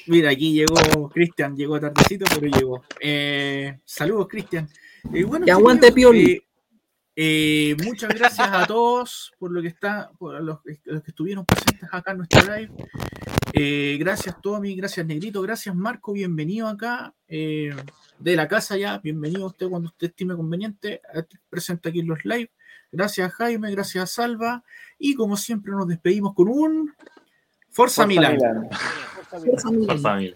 Mira, aquí llegó Cristian, llegó tardecito, pero llegó. Eh, saludos, Cristian. Eh, que aguante Pioli. Eh, eh, muchas gracias a todos por lo que está, por los, que estuvieron presentes acá en nuestra live. gracias Tommy, gracias Negrito, gracias Marco, bienvenido acá de la casa ya, bienvenido a usted cuando usted estime conveniente, presente aquí en los live. Gracias Jaime, gracias Salva. Y como siempre nos despedimos con un Forza, Forza Milan. Forza Milan.